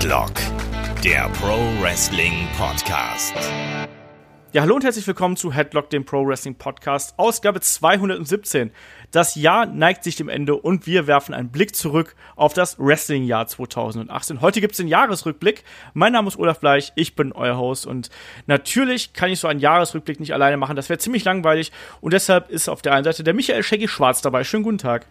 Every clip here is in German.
Headlock, der Pro Wrestling Podcast. Ja, hallo und herzlich willkommen zu Headlock, dem Pro Wrestling Podcast, Ausgabe 217. Das Jahr neigt sich dem Ende und wir werfen einen Blick zurück auf das Wrestling-Jahr 2018. Heute gibt's den Jahresrückblick. Mein Name ist Olaf Bleich, ich bin euer Host und natürlich kann ich so einen Jahresrückblick nicht alleine machen. Das wäre ziemlich langweilig und deshalb ist auf der einen Seite der Michael Shaggy Schwarz dabei. Schönen guten Tag.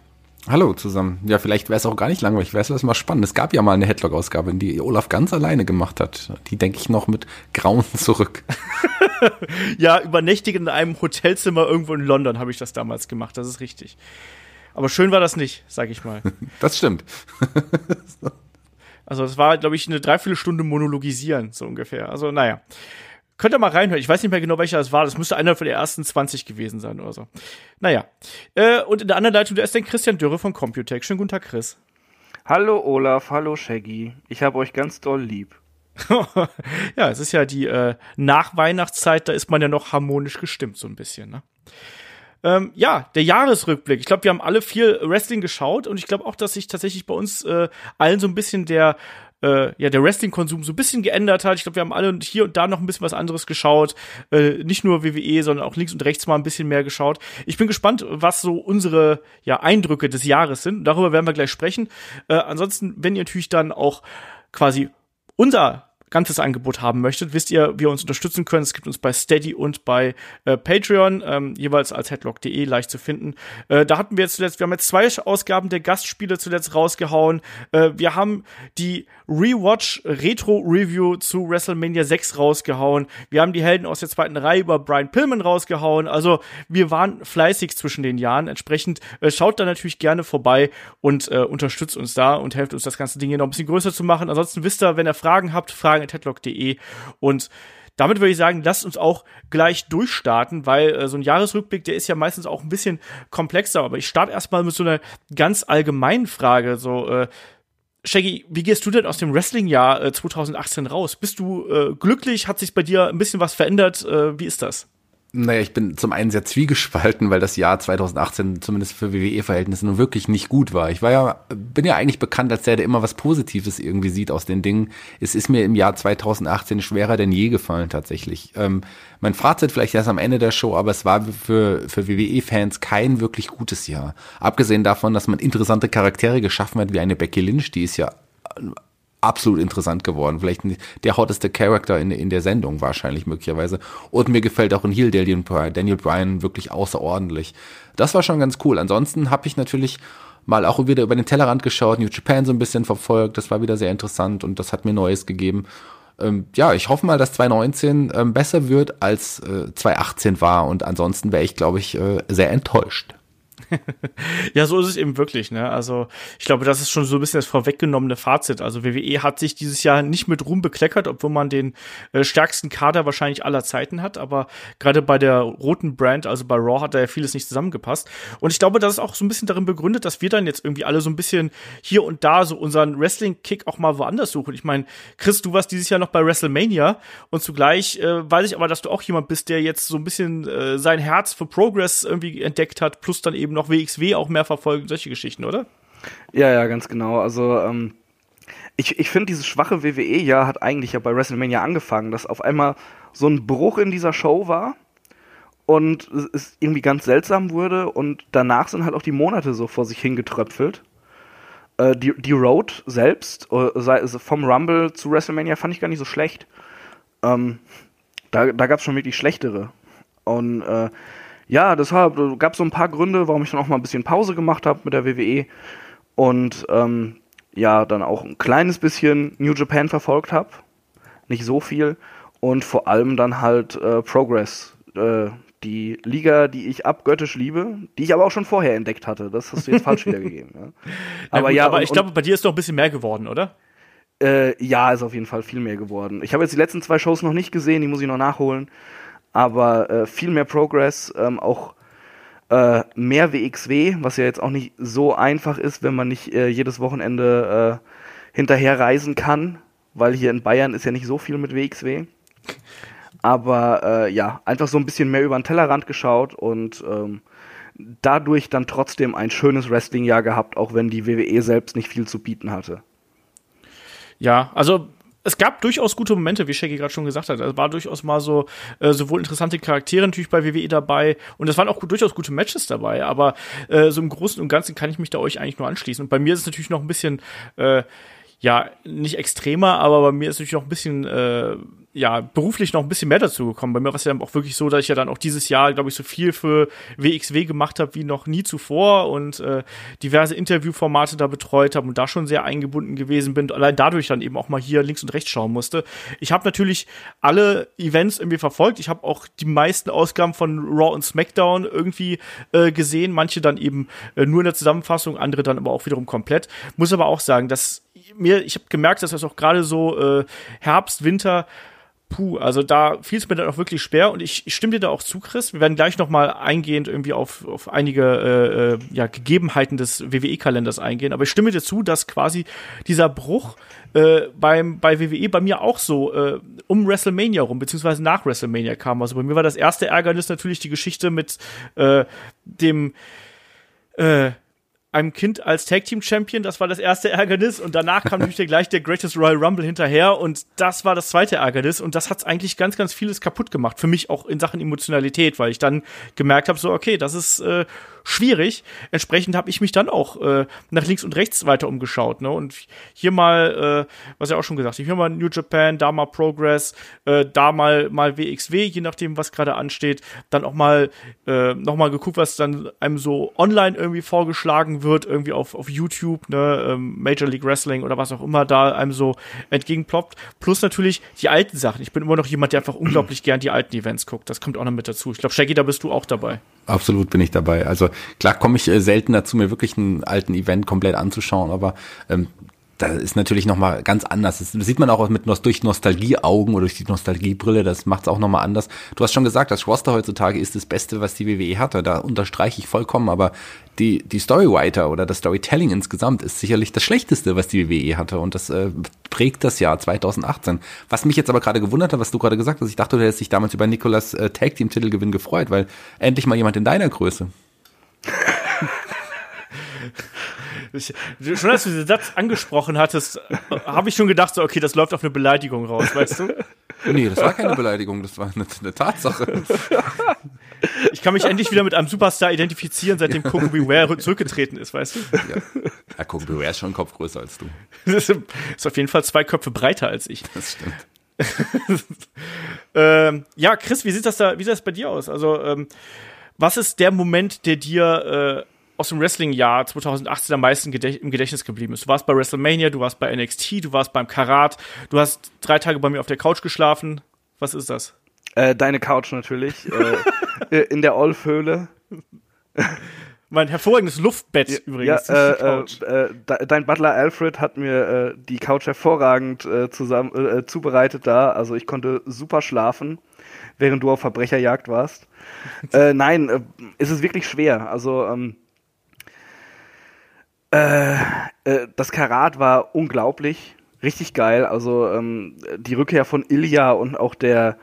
Hallo zusammen. Ja, vielleicht wäre es auch gar nicht langweilig, wäre es mal spannend. Es gab ja mal eine Headlock-Ausgabe, die Olaf ganz alleine gemacht hat. Die denke ich noch mit Grauen zurück. ja, übernächtigen in einem Hotelzimmer irgendwo in London habe ich das damals gemacht, das ist richtig. Aber schön war das nicht, sag ich mal. Das stimmt. also es war, glaube ich, eine Dreiviertelstunde monologisieren, so ungefähr. Also naja. Könnt ihr mal reinhören. Ich weiß nicht mehr genau, welcher das war. Das müsste einer von den ersten 20 gewesen sein oder so. Naja. Äh, und in der anderen Leitung, da ist dann Christian Dürre von Computech. Schönen guten Tag, Chris. Hallo Olaf, hallo Shaggy. Ich habe euch ganz doll lieb. ja, es ist ja die äh, Nachweihnachtszeit, da ist man ja noch harmonisch gestimmt, so ein bisschen, ne? Ähm, ja, der Jahresrückblick. Ich glaube, wir haben alle viel Wrestling geschaut und ich glaube auch, dass sich tatsächlich bei uns äh, allen so ein bisschen der äh, ja, der Wrestling-Konsum so ein bisschen geändert hat. Ich glaube, wir haben alle hier und da noch ein bisschen was anderes geschaut. Äh, nicht nur WWE, sondern auch links und rechts mal ein bisschen mehr geschaut. Ich bin gespannt, was so unsere ja, Eindrücke des Jahres sind. Darüber werden wir gleich sprechen. Äh, ansonsten, wenn ihr natürlich dann auch quasi unser ganzes Angebot haben möchtet, wisst ihr, wie ihr uns unterstützen könnt. Es gibt uns bei Steady und bei äh, Patreon, ähm, jeweils als headlock.de leicht zu finden. Äh, da hatten wir jetzt zuletzt, wir haben jetzt zwei Ausgaben der Gastspiele zuletzt rausgehauen. Äh, wir haben die Rewatch Retro Review zu WrestleMania 6 rausgehauen. Wir haben die Helden aus der zweiten Reihe über Brian Pillman rausgehauen. Also wir waren fleißig zwischen den Jahren. Entsprechend äh, schaut da natürlich gerne vorbei und äh, unterstützt uns da und helft uns das ganze Ding hier noch ein bisschen größer zu machen. Ansonsten wisst ihr, wenn ihr Fragen habt, fragen.headlock.de und damit würde ich sagen, lasst uns auch gleich durchstarten, weil äh, so ein Jahresrückblick, der ist ja meistens auch ein bisschen komplexer. Aber ich starte erstmal mit so einer ganz allgemeinen Frage. So, äh, Shaggy, wie gehst du denn aus dem Wrestling-Jahr äh, 2018 raus? Bist du äh, glücklich? Hat sich bei dir ein bisschen was verändert? Äh, wie ist das? Naja, ich bin zum einen sehr zwiegespalten, weil das Jahr 2018 zumindest für WWE-Verhältnisse nun wirklich nicht gut war. Ich war ja, bin ja eigentlich bekannt als der, der immer was Positives irgendwie sieht aus den Dingen. Es ist mir im Jahr 2018 schwerer denn je gefallen tatsächlich. Ähm, mein Fazit vielleicht erst am Ende der Show, aber es war für, für WWE-Fans kein wirklich gutes Jahr. Abgesehen davon, dass man interessante Charaktere geschaffen hat, wie eine Becky Lynch, die ist ja absolut interessant geworden. Vielleicht der hotteste Charakter in, in der Sendung wahrscheinlich möglicherweise. Und mir gefällt auch ein Heel Daniel Bryan, Daniel Bryan wirklich außerordentlich. Das war schon ganz cool. Ansonsten habe ich natürlich mal auch wieder über den Tellerrand geschaut, New Japan so ein bisschen verfolgt. Das war wieder sehr interessant und das hat mir Neues gegeben. Ähm, ja, ich hoffe mal, dass 2019 ähm, besser wird als äh, 2018 war und ansonsten wäre ich, glaube ich, äh, sehr enttäuscht. ja, so ist es eben wirklich, ne? Also, ich glaube, das ist schon so ein bisschen das vorweggenommene Fazit. Also, WWE hat sich dieses Jahr nicht mit Ruhm bekleckert, obwohl man den äh, stärksten Kader wahrscheinlich aller Zeiten hat. Aber gerade bei der roten Brand, also bei Raw, hat da ja vieles nicht zusammengepasst. Und ich glaube, das ist auch so ein bisschen darin begründet, dass wir dann jetzt irgendwie alle so ein bisschen hier und da so unseren Wrestling-Kick auch mal woanders suchen. Ich meine, Chris, du warst dieses Jahr noch bei WrestleMania und zugleich äh, weiß ich aber, dass du auch jemand bist, der jetzt so ein bisschen äh, sein Herz für Progress irgendwie entdeckt hat, plus dann eben noch noch WXW auch mehr verfolgen, solche Geschichten, oder? Ja, ja, ganz genau. Also, ähm, ich, ich finde, dieses schwache WWE-Jahr hat eigentlich ja bei WrestleMania angefangen, dass auf einmal so ein Bruch in dieser Show war und es irgendwie ganz seltsam wurde und danach sind halt auch die Monate so vor sich hingetröpfelt. Äh, die, die Road selbst, äh, vom Rumble zu WrestleMania, fand ich gar nicht so schlecht. Ähm, da da gab es schon wirklich schlechtere. Und äh, ja, deshalb äh, gab es so ein paar Gründe, warum ich dann auch mal ein bisschen Pause gemacht habe mit der WWE und ähm, ja, dann auch ein kleines bisschen New Japan verfolgt habe. Nicht so viel. Und vor allem dann halt äh, Progress, äh, die Liga, die ich abgöttisch liebe, die ich aber auch schon vorher entdeckt hatte. Das hast du jetzt falsch wiedergegeben. Ja. Aber gut, ja, aber und, ich glaube, bei dir ist doch ein bisschen mehr geworden, oder? Äh, ja, ist auf jeden Fall viel mehr geworden. Ich habe jetzt die letzten zwei Shows noch nicht gesehen, die muss ich noch nachholen aber äh, viel mehr Progress, ähm, auch äh, mehr WXW, was ja jetzt auch nicht so einfach ist, wenn man nicht äh, jedes Wochenende äh, hinterher reisen kann, weil hier in Bayern ist ja nicht so viel mit WXW. Aber äh, ja, einfach so ein bisschen mehr über den Tellerrand geschaut und ähm, dadurch dann trotzdem ein schönes Wrestling-Jahr gehabt, auch wenn die WWE selbst nicht viel zu bieten hatte. ja, also es gab durchaus gute Momente, wie Shaggy gerade schon gesagt hat. Es war durchaus mal so äh, sowohl interessante Charaktere natürlich bei WWE dabei und es waren auch durchaus gute Matches dabei. Aber äh, so im Großen und Ganzen kann ich mich da euch eigentlich nur anschließen. Und bei mir ist es natürlich noch ein bisschen äh, ja, nicht extremer, aber bei mir ist natürlich noch ein bisschen, äh, ja, beruflich noch ein bisschen mehr dazu gekommen. Bei mir war es ja auch wirklich so, dass ich ja dann auch dieses Jahr, glaube ich, so viel für WXW gemacht habe wie noch nie zuvor und äh, diverse Interviewformate da betreut habe und da schon sehr eingebunden gewesen bin. Allein dadurch dann eben auch mal hier links und rechts schauen musste. Ich habe natürlich alle Events irgendwie verfolgt. Ich habe auch die meisten Ausgaben von Raw und SmackDown irgendwie äh, gesehen. Manche dann eben äh, nur in der Zusammenfassung, andere dann aber auch wiederum komplett. Muss aber auch sagen, dass mir, ich habe gemerkt, dass das auch gerade so äh, Herbst, Winter, puh, also da fiel es mir dann auch wirklich schwer und ich, ich stimme dir da auch zu, Chris. Wir werden gleich noch mal eingehend irgendwie auf, auf einige äh, äh ja, Gegebenheiten des WWE-Kalenders eingehen, aber ich stimme dir zu, dass quasi dieser Bruch äh, beim, bei WWE bei mir auch so äh, um WrestleMania rum, beziehungsweise nach WrestleMania kam. Also bei mir war das erste Ärgernis natürlich die Geschichte mit äh, dem äh, einem Kind als Tag Team Champion, das war das erste Ärgernis. Und danach kam natürlich gleich der Greatest Royal Rumble hinterher. Und das war das zweite Ärgernis. Und das hat eigentlich ganz ganz vieles kaputt gemacht. Für mich auch in Sachen Emotionalität, weil ich dann gemerkt habe so okay, das ist äh, schwierig. Entsprechend habe ich mich dann auch äh, nach links und rechts weiter umgeschaut. Ne? Und hier mal, äh, was ja auch schon gesagt, hier mal New Japan, da mal Progress, äh, da mal mal WXW, je nachdem, was gerade ansteht. Dann auch mal äh, noch mal geguckt, was dann einem so online irgendwie vorgeschlagen wird, irgendwie auf, auf YouTube, ne, ähm, Major League Wrestling oder was auch immer da einem so entgegenploppt. Plus natürlich die alten Sachen. Ich bin immer noch jemand, der einfach unglaublich gern die alten Events guckt. Das kommt auch noch mit dazu. Ich glaube, Shaggy, da bist du auch dabei. Absolut bin ich dabei. Also klar komme ich äh, selten dazu, mir wirklich einen alten Event komplett anzuschauen, aber ähm, da ist natürlich noch mal ganz anders. Das sieht man auch mit durch Nostalgieaugen oder durch die Nostalgiebrille. Das macht es auch noch mal anders. Du hast schon gesagt, das Roster heutzutage ist das Beste, was die WWE hatte. Da unterstreiche ich vollkommen. Aber die die Storywriter oder das Storytelling insgesamt ist sicherlich das Schlechteste, was die WWE hatte. Und das äh, prägt das Jahr 2018. Was mich jetzt aber gerade gewundert hat, was du gerade gesagt hast, ich dachte, du hättest dich damals über Nikolas äh, Tag Team Titelgewinn gefreut, weil endlich mal jemand in deiner Größe. Ich, schon als du diesen Satz angesprochen hattest, habe ich schon gedacht, so, okay, das läuft auf eine Beleidigung raus, weißt du? Nee, das war keine Beleidigung, das war eine, eine Tatsache. Ich kann mich endlich wieder mit einem Superstar identifizieren, seitdem Coco Beware zurückgetreten ist, weißt du? Ja, ja Coco Beware ist schon ein Kopf größer als du. Das ist auf jeden Fall zwei Köpfe breiter als ich. Das stimmt. ähm, ja, Chris, wie sieht das da, wie sieht das bei dir aus? Also, ähm, was ist der Moment, der dir äh, aus dem Wrestling-Jahr 2018 am meisten im Gedächtnis geblieben ist. Du warst bei WrestleMania, du warst bei NXT, du warst beim Karat, du hast drei Tage bei mir auf der Couch geschlafen. Was ist das? Äh, deine Couch natürlich. äh, äh in der Olfhöhle. Mein hervorragendes Luftbett ja, übrigens. Ja, äh, äh, äh dein Butler Alfred hat mir äh, die Couch hervorragend äh, zusammen, äh, zubereitet da. Also ich konnte super schlafen, während du auf Verbrecherjagd warst. nein, äh, es ist wirklich schwer. Also ähm, äh, äh, das Karat war unglaublich, richtig geil. Also ähm, die Rückkehr von Ilya und auch der,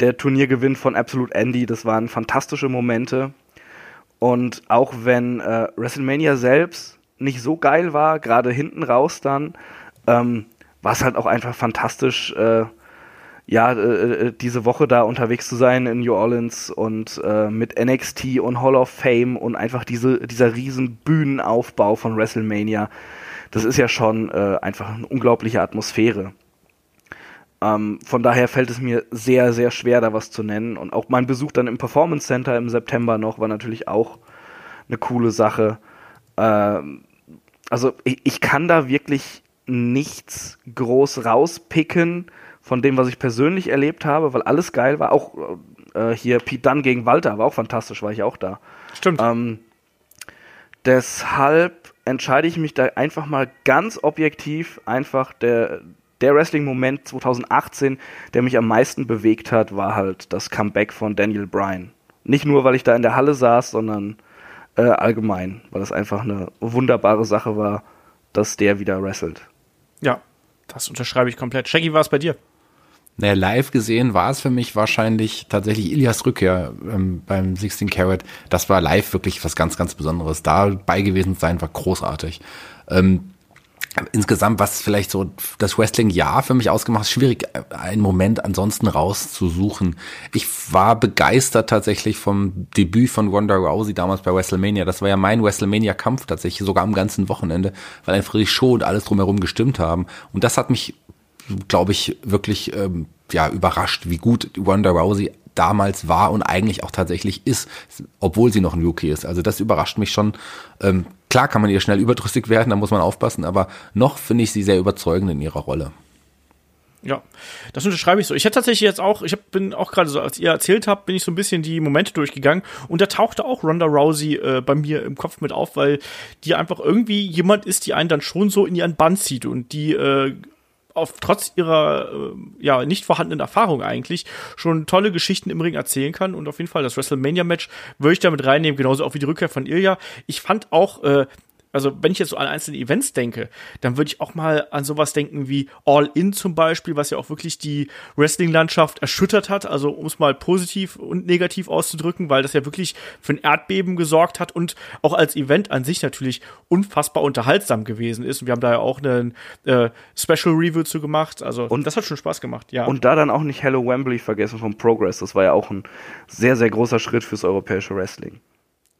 der Turniergewinn von Absolute Andy, das waren fantastische Momente. Und auch wenn äh, WrestleMania selbst nicht so geil war, gerade hinten raus dann, ähm, war es halt auch einfach fantastisch, äh, ja, äh, äh, diese Woche da unterwegs zu sein in New Orleans und äh, mit NXT und Hall of Fame und einfach diese, dieser riesen Bühnenaufbau von WrestleMania, das ist ja schon äh, einfach eine unglaubliche Atmosphäre. Ähm, von daher fällt es mir sehr, sehr schwer, da was zu nennen. Und auch mein Besuch dann im Performance Center im September noch war natürlich auch eine coole Sache. Ähm, also ich, ich kann da wirklich nichts groß rauspicken von dem, was ich persönlich erlebt habe, weil alles geil war. Auch äh, hier Pete Dunn gegen Walter war auch fantastisch, war ich auch da. Stimmt. Ähm, deshalb entscheide ich mich da einfach mal ganz objektiv, einfach der, der Wrestling-Moment 2018, der mich am meisten bewegt hat, war halt das Comeback von Daniel Bryan. Nicht nur, weil ich da in der Halle saß, sondern äh, allgemein, weil es einfach eine wunderbare Sache war, dass der wieder wrestelt. Ja, das unterschreibe ich komplett. Shaggy, war es bei dir? Naja, live gesehen war es für mich wahrscheinlich tatsächlich Ilias Rückkehr ähm, beim 16 Carat. Das war live wirklich was ganz, ganz Besonderes. Dabei gewesen sein war großartig. Ähm, insgesamt, was vielleicht so das Wrestling-Jahr für mich ausgemacht, ist schwierig, einen Moment ansonsten rauszusuchen. Ich war begeistert tatsächlich vom Debüt von Ronda Rousey damals bei WrestleMania. Das war ja mein WrestleMania-Kampf tatsächlich, sogar am ganzen Wochenende, weil einfach die Show und alles drumherum gestimmt haben. Und das hat mich, glaube ich, wirklich ähm, ja überrascht, wie gut Ronda Rousey damals war und eigentlich auch tatsächlich ist, obwohl sie noch ein Rookie ist. Also das überrascht mich schon. Ähm, Klar kann man ihr schnell überdrüssig werden, da muss man aufpassen, aber noch finde ich sie sehr überzeugend in ihrer Rolle. Ja, das unterschreibe ich so. Ich hätte tatsächlich jetzt auch, ich hab, bin auch gerade so, als ihr erzählt habt, bin ich so ein bisschen die Momente durchgegangen und da tauchte auch Ronda Rousey äh, bei mir im Kopf mit auf, weil die einfach irgendwie jemand ist, die einen dann schon so in ihren Bann zieht und die äh, auf trotz ihrer äh, ja nicht vorhandenen Erfahrung eigentlich schon tolle Geschichten im Ring erzählen kann und auf jeden Fall das WrestleMania Match würde ich damit reinnehmen, genauso auch wie die Rückkehr von Ilya. Ich fand auch äh, also wenn ich jetzt so an einzelne Events denke, dann würde ich auch mal an sowas denken wie All In zum Beispiel, was ja auch wirklich die Wrestling-Landschaft erschüttert hat. Also um es mal positiv und negativ auszudrücken, weil das ja wirklich für ein Erdbeben gesorgt hat und auch als Event an sich natürlich unfassbar unterhaltsam gewesen ist. Und wir haben da ja auch einen äh, Special Review zu gemacht. Also und das hat schon Spaß gemacht, ja. Und da dann auch nicht Hello Wembley vergessen vom Progress. Das war ja auch ein sehr, sehr großer Schritt fürs europäische Wrestling.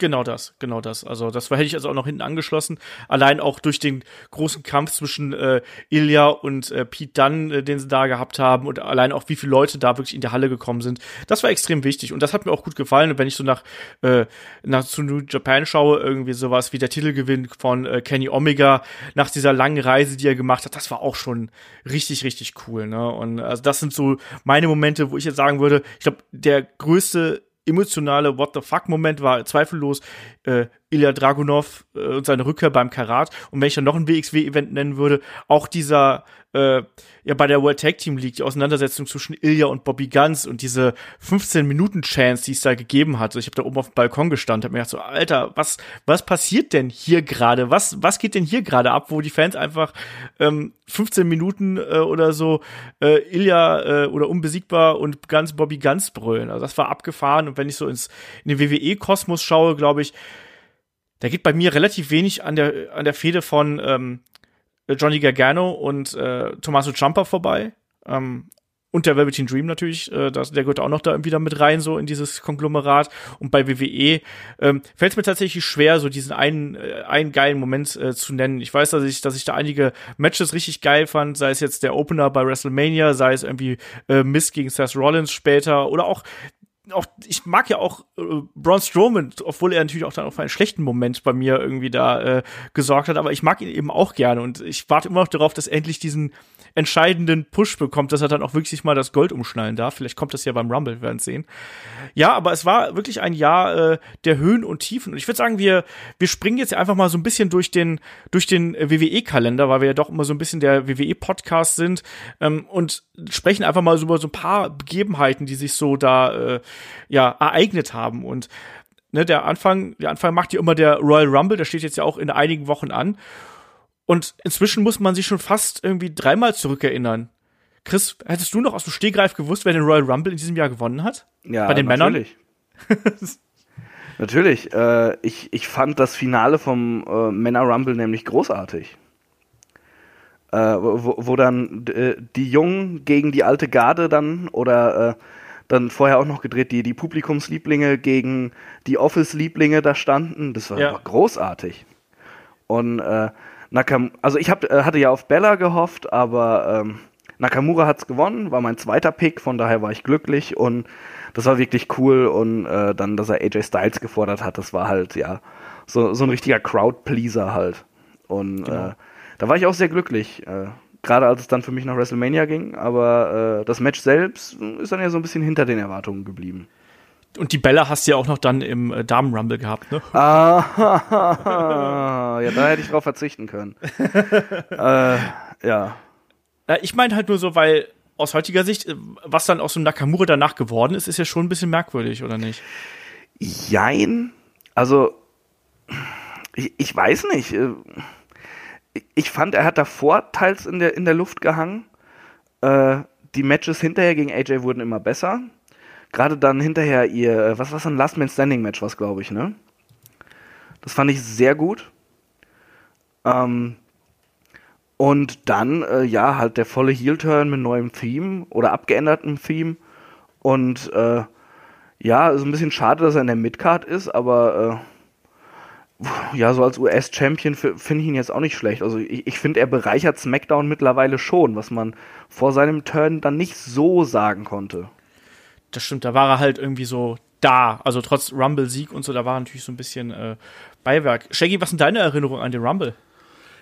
Genau das, genau das. Also das hätte ich also auch noch hinten angeschlossen. Allein auch durch den großen Kampf zwischen äh, Ilya und äh, Pete Dunn, äh, den sie da gehabt haben und allein auch wie viele Leute da wirklich in der Halle gekommen sind. Das war extrem wichtig und das hat mir auch gut gefallen. Und wenn ich so nach, äh, nach zu New Japan schaue, irgendwie sowas wie der Titelgewinn von äh, Kenny Omega nach dieser langen Reise, die er gemacht hat, das war auch schon richtig, richtig cool. Ne? Und also das sind so meine Momente, wo ich jetzt sagen würde, ich glaube, der größte emotionale What the fuck Moment war zweifellos äh, Ilya Dragunov äh, und seine Rückkehr beim Karat. Und wenn ich dann noch ein WXW-Event nennen würde, auch dieser äh, ja bei der World Tag Team League, die Auseinandersetzung zwischen Ilya und Bobby Guns und diese 15 Minuten Chance, die es da gegeben hat. Also ich habe da oben auf dem Balkon gestanden, habe mir gedacht so, Alter, was was passiert denn hier gerade? Was was geht denn hier gerade ab, wo die Fans einfach ähm, 15 Minuten äh, oder so äh, Ilya äh, oder unbesiegbar und Guns Bobby Guns brüllen. Also das war abgefahren und wenn ich so ins in den WWE Kosmos schaue, glaube ich, da geht bei mir relativ wenig an der, an der Fehde von ähm, Johnny Gargano und äh, Tommaso Ciampa vorbei. Ähm, und der Velveteen Dream natürlich, äh, das, der gehört auch noch da irgendwie da mit rein, so in dieses Konglomerat. Und bei WWE ähm, fällt es mir tatsächlich schwer, so diesen einen, äh, einen geilen Moment äh, zu nennen. Ich weiß, dass ich, dass ich da einige Matches richtig geil fand, sei es jetzt der Opener bei WrestleMania, sei es irgendwie äh, Mist gegen Seth Rollins später oder auch auch, ich mag ja auch äh, Braun Strowman, obwohl er natürlich auch dann auf einen schlechten Moment bei mir irgendwie da äh, gesorgt hat, aber ich mag ihn eben auch gerne und ich warte immer noch darauf, dass endlich diesen entscheidenden Push bekommt, dass er dann auch wirklich mal das Gold umschnallen darf. Vielleicht kommt das ja beim Rumble, wir werden sehen. Ja, aber es war wirklich ein Jahr äh, der Höhen und Tiefen. Und ich würde sagen, wir, wir springen jetzt einfach mal so ein bisschen durch den, durch den WWE-Kalender, weil wir ja doch immer so ein bisschen der WWE-Podcast sind ähm, und sprechen einfach mal so über so ein paar Begebenheiten, die sich so da äh, ja ereignet haben. Und ne, der Anfang, der Anfang macht ja immer der Royal Rumble, der steht jetzt ja auch in einigen Wochen an. Und inzwischen muss man sich schon fast irgendwie dreimal zurückerinnern. Chris, hättest du noch aus dem Stehgreif gewusst, wer den Royal Rumble in diesem Jahr gewonnen hat? Ja, Bei den natürlich. Männern? natürlich. Äh, ich, ich fand das Finale vom äh, Männer Rumble nämlich großartig. Äh, wo, wo dann äh, die Jungen gegen die alte Garde dann oder äh, dann vorher auch noch gedreht, die, die Publikumslieblinge gegen die Office-Lieblinge da standen. Das war, ja. großartig. Und äh, Nakam also ich hab, äh, hatte ja auf Bella gehofft, aber ähm, Nakamura hat's gewonnen, war mein zweiter Pick, von daher war ich glücklich und das war wirklich cool und äh, dann, dass er AJ Styles gefordert hat, das war halt, ja, so, so ein richtiger Crowd-Pleaser halt. Und genau. äh, da war ich auch sehr glücklich, äh, gerade als es dann für mich nach WrestleMania ging, aber äh, das Match selbst ist dann ja so ein bisschen hinter den Erwartungen geblieben. Und die Bella hast du ja auch noch dann im äh, Damen-Rumble gehabt, ne? Ah, ja, da hätte ich drauf verzichten können. äh, ja. Ich meine halt nur so, weil aus heutiger Sicht, äh, was dann aus dem Nakamura danach geworden ist, ist ja schon ein bisschen merkwürdig, oder nicht? Jein. Also, ich, ich weiß nicht. Äh, ich fand, er hat davor teils in der, in der Luft gehangen. Äh, die Matches hinterher gegen AJ wurden immer besser gerade dann hinterher ihr, äh, was war ein Last Man Standing Match, was glaube ich, ne? Das fand ich sehr gut. Ähm, Und dann, äh, ja, halt der volle Heel-Turn mit neuem Theme oder abgeändertem Theme. Und äh, ja, ist ein bisschen schade, dass er in der Midcard ist, aber äh, ja, so als US-Champion finde ich ihn jetzt auch nicht schlecht. Also ich, ich finde, er bereichert SmackDown mittlerweile schon, was man vor seinem Turn dann nicht so sagen konnte. Das stimmt, da war er halt irgendwie so da. Also trotz Rumble-Sieg und so, da war natürlich so ein bisschen äh, Beiwerk. Shaggy, was sind deine Erinnerungen an den Rumble?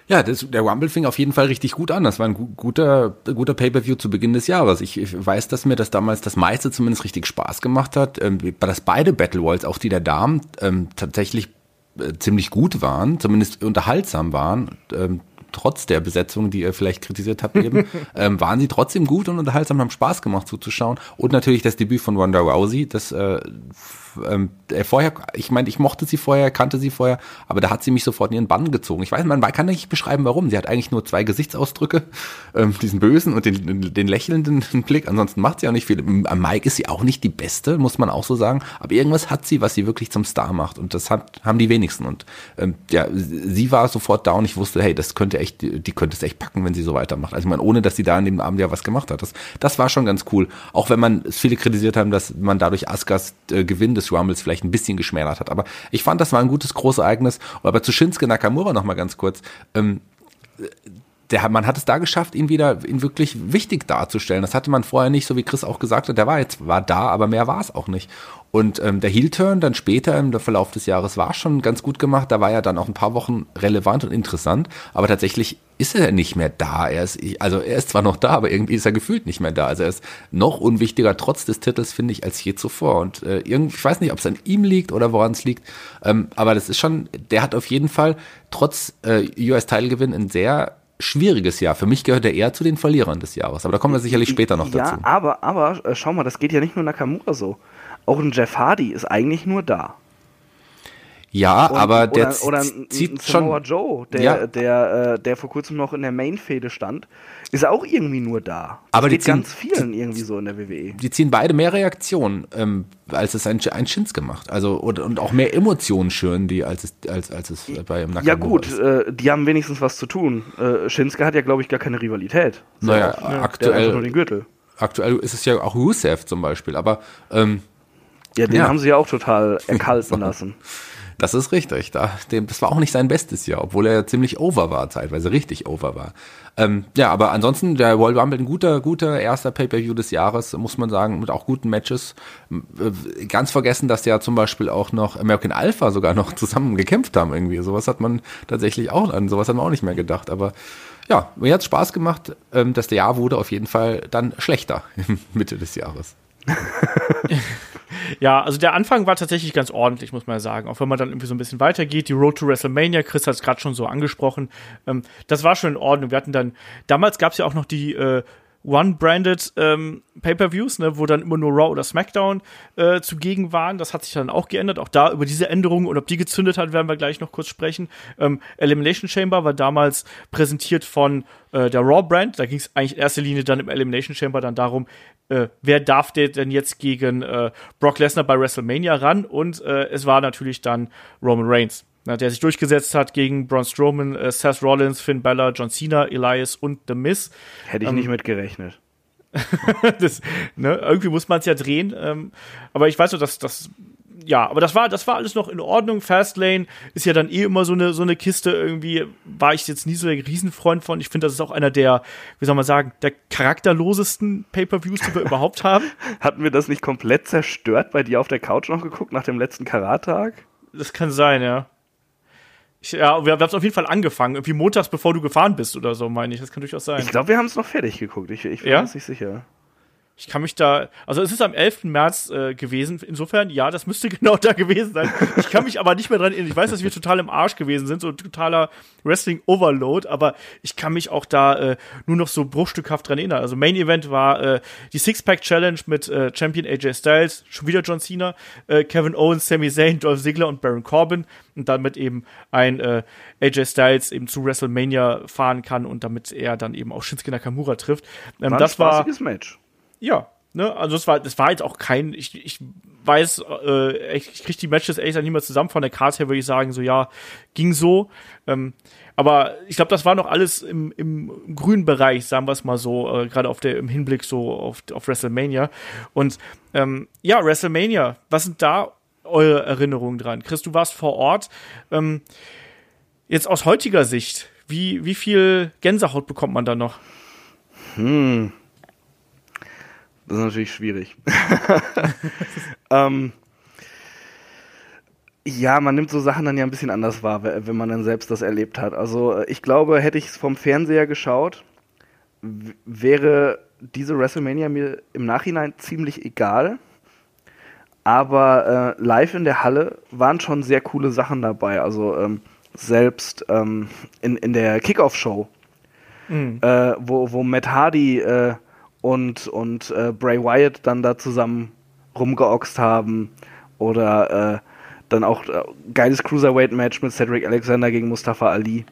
Ja, das, der Rumble fing auf jeden Fall richtig gut an. Das war ein guter, guter Pay-per-View zu Beginn des Jahres. Ich, ich, weiß, dass mir das damals das meiste zumindest richtig Spaß gemacht hat, ähm, dass beide Battle Royals, auch die der Damen, ähm, tatsächlich äh, ziemlich gut waren, zumindest unterhaltsam waren. Ähm, trotz der Besetzung, die ihr vielleicht kritisiert habt eben, ähm, waren sie trotzdem gut und unterhaltsam, haben Spaß gemacht zuzuschauen. Und natürlich das Debüt von Ronda Rousey, das äh, ähm, äh, vorher, ich meine, ich mochte sie vorher, kannte sie vorher, aber da hat sie mich sofort in ihren Bann gezogen. Ich weiß, man kann nicht beschreiben, warum. Sie hat eigentlich nur zwei Gesichtsausdrücke, ähm, diesen bösen und den, den lächelnden Blick. Ansonsten macht sie auch nicht viel. Am Mike ist sie auch nicht die Beste, muss man auch so sagen. Aber irgendwas hat sie, was sie wirklich zum Star macht. Und das hat, haben die wenigsten. Und ähm, ja, sie war sofort da und ich wusste, hey, das könnte echt, die könnte es echt packen, wenn sie so weitermacht. Also ich meine, ohne dass sie da in dem Abend ja was gemacht hat. Das, das war schon ganz cool. Auch wenn man viele kritisiert haben, dass man dadurch Askas äh, Gewinn des Rumbles vielleicht ein bisschen geschmälert hat. Aber ich fand, das war ein gutes Großereignis. Aber zu Shinsuke Nakamura noch mal ganz kurz. Ähm, der, man hat es da geschafft, ihn wieder ihn wirklich wichtig darzustellen. Das hatte man vorher nicht, so wie Chris auch gesagt hat. Der war jetzt war da, aber mehr war es auch nicht. Und ähm, der Heel-Turn dann später im Verlauf des Jahres war schon ganz gut gemacht. Da war ja dann auch ein paar Wochen relevant und interessant. Aber tatsächlich ist er nicht mehr da. Er ist, also er ist zwar noch da, aber irgendwie ist er gefühlt nicht mehr da. Also er ist noch unwichtiger trotz des Titels, finde ich, als je zuvor. Und äh, irgendwie, ich weiß nicht, ob es an ihm liegt oder woran es liegt. Ähm, aber das ist schon, der hat auf jeden Fall trotz äh, US-Teilgewinn ein sehr schwieriges Jahr. Für mich gehört er eher zu den Verlierern des Jahres. Aber da kommen wir sicherlich später noch dazu. Ja, aber, aber äh, schau mal, das geht ja nicht nur Nakamura so. Auch ein Jeff Hardy ist eigentlich nur da. Ja, und, aber der oder, oder ein, zieht ein schon. Joe, der, ja. der, äh, der vor kurzem noch in der Main-Fehde stand, ist auch irgendwie nur da. Das aber die ziehen, ganz vielen irgendwie so in der WWE. Die ziehen beide mehr Reaktionen, ähm, als es ein, ein Shins gemacht. Also und, und auch mehr Emotionen schüren die, als es, als, als es bei Nakamura Ja gut, äh, die haben wenigstens was zu tun. Äh, Shinsuke hat ja, glaube ich, gar keine Rivalität. Naja, auch, ne? aktuell. nur den Gürtel. Aktuell ist es ja auch Rusev zum Beispiel, aber ähm, ja, den ja. haben sie ja auch total erkalten lassen. Das ist richtig. Das war auch nicht sein bestes Jahr, obwohl er ziemlich over war, zeitweise richtig over war. Ähm, ja, aber ansonsten, der Royal Rumble ein guter, guter erster Pay-Per-View des Jahres, muss man sagen, mit auch guten Matches. Äh, ganz vergessen, dass ja zum Beispiel auch noch American Alpha sogar noch zusammen gekämpft haben irgendwie. Sowas hat man tatsächlich auch an, sowas hat man auch nicht mehr gedacht. Aber ja, mir hat Spaß gemacht. Ähm, das Jahr wurde auf jeden Fall dann schlechter Mitte des Jahres. ja, also der Anfang war tatsächlich ganz ordentlich, muss man sagen. Auch wenn man dann irgendwie so ein bisschen weitergeht. Die Road to WrestleMania, Chris hat es gerade schon so angesprochen. Ähm, das war schon in Ordnung. Wir hatten dann, damals gab es ja auch noch die äh, One-Branded ähm, Pay-Per-Views, ne, wo dann immer nur Raw oder SmackDown äh, zugegen waren. Das hat sich dann auch geändert. Auch da über diese Änderungen und ob die gezündet hat, werden wir gleich noch kurz sprechen. Ähm, Elimination Chamber war damals präsentiert von äh, der Raw-Brand. Da ging es eigentlich in erster Linie dann im Elimination Chamber dann darum, äh, wer darf der denn jetzt gegen äh, Brock Lesnar bei WrestleMania ran? Und äh, es war natürlich dann Roman Reigns der sich durchgesetzt hat gegen Braun Strowman, äh, Seth Rollins, Finn Balor, John Cena, Elias und The Miz. Hätte ich ähm, nicht mitgerechnet. das, ne, irgendwie muss man es ja drehen. Ähm, aber ich weiß so, dass das ja, aber das war, das war alles noch in Ordnung. Fastlane ist ja dann eh immer so eine, so eine Kiste. Irgendwie war ich jetzt nie so der Riesenfreund von. Ich finde, das ist auch einer der, wie soll man sagen, der charakterlosesten Pay-Per-Views, die wir überhaupt haben. Hatten wir das nicht komplett zerstört bei dir auf der Couch noch geguckt nach dem letzten Karat-Tag? Das kann sein, ja. Ich, ja, wir, haben es auf jeden Fall angefangen. Irgendwie montags, bevor du gefahren bist oder so, meine ich. Das kann durchaus sein. Ich glaube, wir haben es noch fertig geguckt. Ich, ich bin ja? mir nicht sicher. Ich kann mich da, also es ist am 11. März äh, gewesen. Insofern, ja, das müsste genau da gewesen sein. Ich kann mich aber nicht mehr dran erinnern. Ich weiß, dass wir total im Arsch gewesen sind, so totaler Wrestling-Overload, aber ich kann mich auch da äh, nur noch so bruchstückhaft dran erinnern. Also Main Event war äh, die Six-Pack-Challenge mit äh, Champion AJ Styles, schon wieder John Cena, äh, Kevin Owens, Sami Zayn, Dolph Ziggler und Baron Corbin und damit eben ein äh, AJ Styles eben zu WrestleMania fahren kann und damit er dann eben auch Shinsuke Nakamura trifft. Ähm, war das war Match. Ja, ne, also es war, das war jetzt auch kein, ich, ich weiß, äh, ich, kriege die Matches ehrlich gesagt nicht mehr zusammen von der Karte her, würde ich sagen, so ja, ging so. Ähm, aber ich glaube, das war noch alles im, im grünen Bereich, sagen wir es mal so, äh, gerade auf der im Hinblick so auf, auf WrestleMania. Und ähm, ja, WrestleMania, was sind da eure Erinnerungen dran? Chris, du warst vor Ort. Ähm, jetzt aus heutiger Sicht, wie, wie viel Gänsehaut bekommt man da noch? Hm. Das ist natürlich schwierig. ähm, ja, man nimmt so Sachen dann ja ein bisschen anders wahr, wenn man dann selbst das erlebt hat. Also äh, ich glaube, hätte ich es vom Fernseher geschaut, wäre diese WrestleMania mir im Nachhinein ziemlich egal. Aber äh, live in der Halle waren schon sehr coole Sachen dabei. Also ähm, selbst ähm, in, in der Kickoff-Show, mhm. äh, wo, wo Matt Hardy äh, und, und äh, Bray Wyatt dann da zusammen rumgeoxt haben. Oder äh, dann auch äh, geiles Cruiserweight-Match mit Cedric Alexander gegen Mustafa Ali.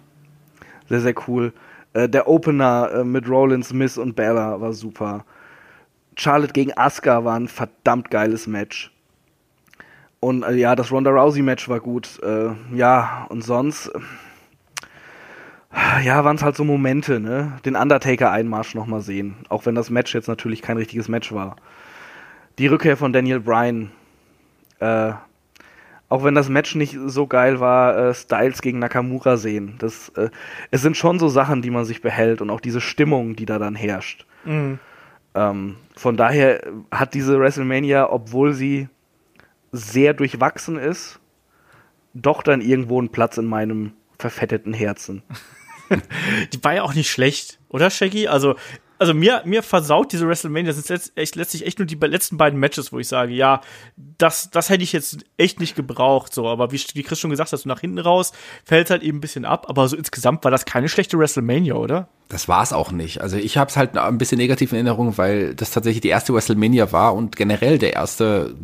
Sehr, sehr cool. Äh, der Opener äh, mit Rollins, Smith und Bella war super. Charlotte gegen Asuka war ein verdammt geiles Match. Und äh, ja, das Ronda Rousey-Match war gut. Äh, ja, und sonst. Ja, waren es halt so Momente, ne? Den Undertaker-Einmarsch nochmal sehen. Auch wenn das Match jetzt natürlich kein richtiges Match war. Die Rückkehr von Daniel Bryan. Äh, auch wenn das Match nicht so geil war, äh, Styles gegen Nakamura sehen. Das, äh, es sind schon so Sachen, die man sich behält und auch diese Stimmung, die da dann herrscht. Mhm. Ähm, von daher hat diese WrestleMania, obwohl sie sehr durchwachsen ist, doch dann irgendwo einen Platz in meinem verfetteten Herzen. die war ja auch nicht schlecht, oder Shaggy? Also also mir, mir versaut diese WrestleMania, das sind echt, letztlich echt nur die letzten beiden Matches, wo ich sage, ja, das, das hätte ich jetzt echt nicht gebraucht, so. Aber wie, wie Chris schon gesagt hat, so nach hinten raus fällt halt eben ein bisschen ab. Aber so insgesamt war das keine schlechte WrestleMania, oder? Das war's auch nicht. Also ich habe es halt ein bisschen negativ in Erinnerung, weil das tatsächlich die erste WrestleMania war und generell der erste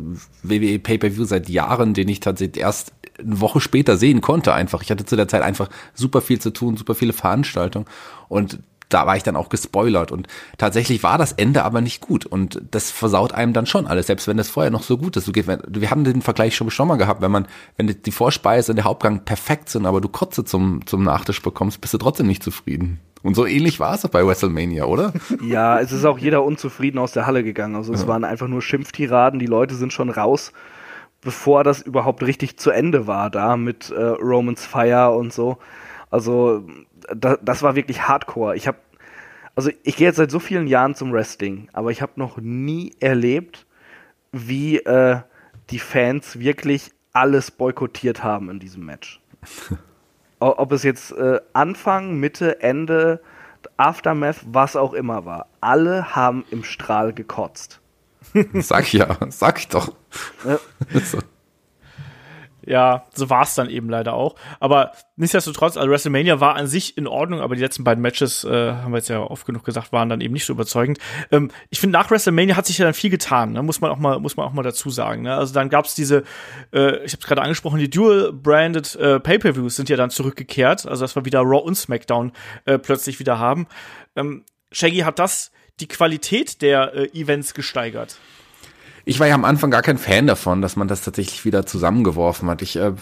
WWE Pay-per-View seit Jahren, den ich tatsächlich erst eine Woche später sehen konnte. Einfach, ich hatte zu der Zeit einfach super viel zu tun, super viele Veranstaltungen und da war ich dann auch gespoilert und tatsächlich war das Ende aber nicht gut und das versaut einem dann schon alles, selbst wenn das vorher noch so gut ist. Wir haben den Vergleich schon mal gehabt, wenn man, wenn die Vorspeise und der Hauptgang perfekt sind, aber du Kotze zum, zum Nachtisch bekommst, bist du trotzdem nicht zufrieden. Und so ähnlich war es bei WrestleMania, oder? Ja, es ist auch jeder unzufrieden aus der Halle gegangen. Also es ja. waren einfach nur Schimpftiraden, die Leute sind schon raus, bevor das überhaupt richtig zu Ende war, da mit äh, Romans Fire und so. Also da, das war wirklich Hardcore. Ich habe, also ich gehe jetzt seit so vielen Jahren zum Wrestling, aber ich habe noch nie erlebt, wie äh, die Fans wirklich alles boykottiert haben in diesem Match. Ob es jetzt äh, Anfang, Mitte, Ende, Aftermath, was auch immer war. Alle haben im Strahl gekotzt. sag ich ja, sag ich doch. Ja. Ja, so war es dann eben leider auch. Aber nichtsdestotrotz, also WrestleMania war an sich in Ordnung, aber die letzten beiden Matches, äh, haben wir jetzt ja oft genug gesagt, waren dann eben nicht so überzeugend. Ähm, ich finde, nach WrestleMania hat sich ja dann viel getan, ne? muss man auch mal, muss man auch mal dazu sagen. Ne? Also dann gab's diese, äh, ich habe es gerade angesprochen, die Dual-branded äh, Pay-per-Views sind ja dann zurückgekehrt. Also dass wir wieder Raw und SmackDown äh, plötzlich wieder haben. Ähm, Shaggy hat das die Qualität der äh, Events gesteigert. Ich war ja am Anfang gar kein Fan davon, dass man das tatsächlich wieder zusammengeworfen hat. Ich äh,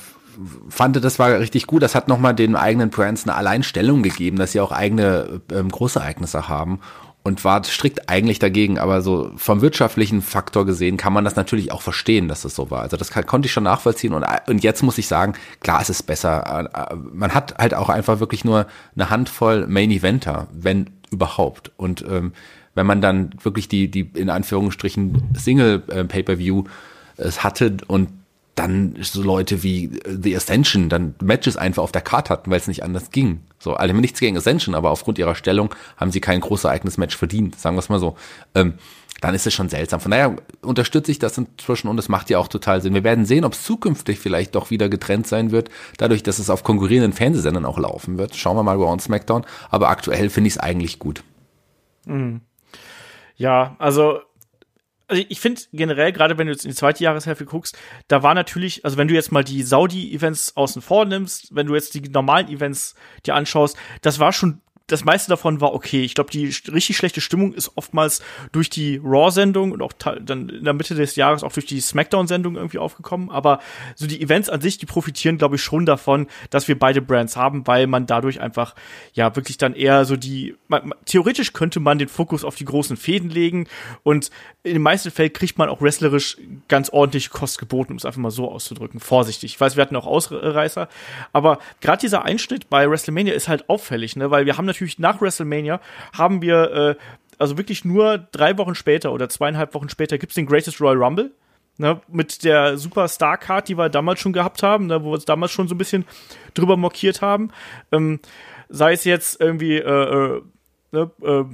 fand, das war richtig gut. Das hat nochmal den eigenen Brands eine Alleinstellung gegeben, dass sie auch eigene ähm, Großereignisse haben und war strikt eigentlich dagegen. Aber so vom wirtschaftlichen Faktor gesehen kann man das natürlich auch verstehen, dass das so war. Also das kann, konnte ich schon nachvollziehen. Und, und jetzt muss ich sagen, klar, es ist besser. Äh, man hat halt auch einfach wirklich nur eine Handvoll Main Eventer, wenn überhaupt. Und ähm, wenn man dann wirklich die, die in Anführungsstrichen Single äh, äh, es hatte und dann so Leute wie äh, The Ascension dann Matches einfach auf der Karte hatten, weil es nicht anders ging. So, alle nichts gegen Ascension, aber aufgrund ihrer Stellung haben sie kein großes eigenes Match verdient, sagen wir es mal so. Ähm, dann ist es schon seltsam. Von daher unterstütze ich das inzwischen und es macht ja auch total Sinn. Wir werden sehen, ob es zukünftig vielleicht doch wieder getrennt sein wird, dadurch, dass es auf konkurrierenden Fernsehsendern auch laufen wird. Schauen wir mal bei uns SmackDown. Aber aktuell finde ich es eigentlich gut. Mhm. Ja, also also ich finde generell, gerade wenn du jetzt in die zweite Jahreshälfte guckst, da war natürlich, also wenn du jetzt mal die Saudi-Events außen vor nimmst, wenn du jetzt die normalen Events dir anschaust, das war schon das meiste davon war okay. Ich glaube, die richtig schlechte Stimmung ist oftmals durch die Raw-Sendung und auch dann in der Mitte des Jahres auch durch die SmackDown-Sendung irgendwie aufgekommen. Aber so die Events an sich, die profitieren, glaube ich, schon davon, dass wir beide Brands haben, weil man dadurch einfach ja wirklich dann eher so die. Man, theoretisch könnte man den Fokus auf die großen Fäden legen und in den meisten Fällen kriegt man auch wrestlerisch ganz ordentlich Kost geboten, um es einfach mal so auszudrücken. Vorsichtig. Ich weiß, wir hatten auch Ausreißer, aber gerade dieser Einschnitt bei WrestleMania ist halt auffällig, ne? Weil wir haben natürlich nach WrestleMania haben wir äh, also wirklich nur drei Wochen später oder zweieinhalb Wochen später gibt's den Greatest Royal Rumble. Ne, mit der Superstar-Card, die wir damals schon gehabt haben, ne, wo wir uns damals schon so ein bisschen drüber mokiert haben. Ähm, sei es jetzt irgendwie äh, äh, ne, äh,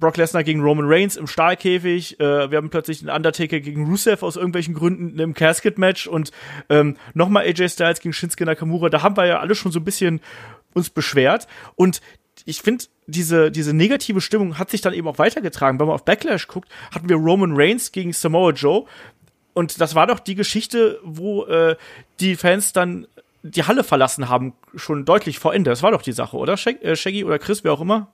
Brock Lesnar gegen Roman Reigns im Stahlkäfig. Äh, wir haben plötzlich einen Undertaker gegen Rusev aus irgendwelchen Gründen im Casket-Match und ähm, nochmal AJ Styles gegen Shinsuke Nakamura. Da haben wir ja alle schon so ein bisschen uns beschwert. Und ich finde, diese, diese negative Stimmung hat sich dann eben auch weitergetragen. Wenn man auf Backlash guckt, hatten wir Roman Reigns gegen Samoa Joe. Und das war doch die Geschichte, wo äh, die Fans dann die Halle verlassen haben, schon deutlich vor Ende. Das war doch die Sache, oder? Äh, Shaggy oder Chris, wer auch immer?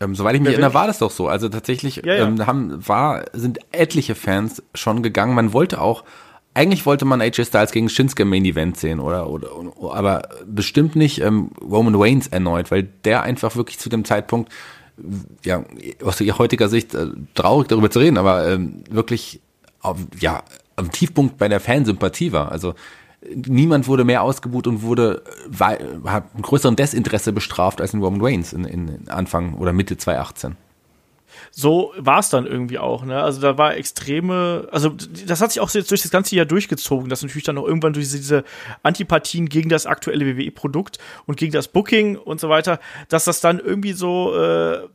Ähm, soweit ich mich erinnere, war das doch so. Also tatsächlich ja, ja. Ähm, haben, war, sind etliche Fans schon gegangen. Man wollte auch eigentlich wollte man AJ Styles gegen Shinsuke Main Event sehen oder, oder, aber bestimmt nicht ähm, Roman Reigns erneut, weil der einfach wirklich zu dem Zeitpunkt, ja, aus heutiger Sicht äh, traurig darüber zu reden, aber ähm, wirklich auf, ja, am Tiefpunkt bei der Fansympathie war. Also niemand wurde mehr ausgebucht und wurde war, hat einen größeren Desinteresse bestraft als in Roman Reigns in, in Anfang oder Mitte 2018 so war es dann irgendwie auch. Ne? Also da war extreme, also das hat sich auch jetzt durch das ganze Jahr durchgezogen, dass natürlich dann auch irgendwann durch diese Antipathien gegen das aktuelle WWE-Produkt und gegen das Booking und so weiter, dass das dann irgendwie so äh,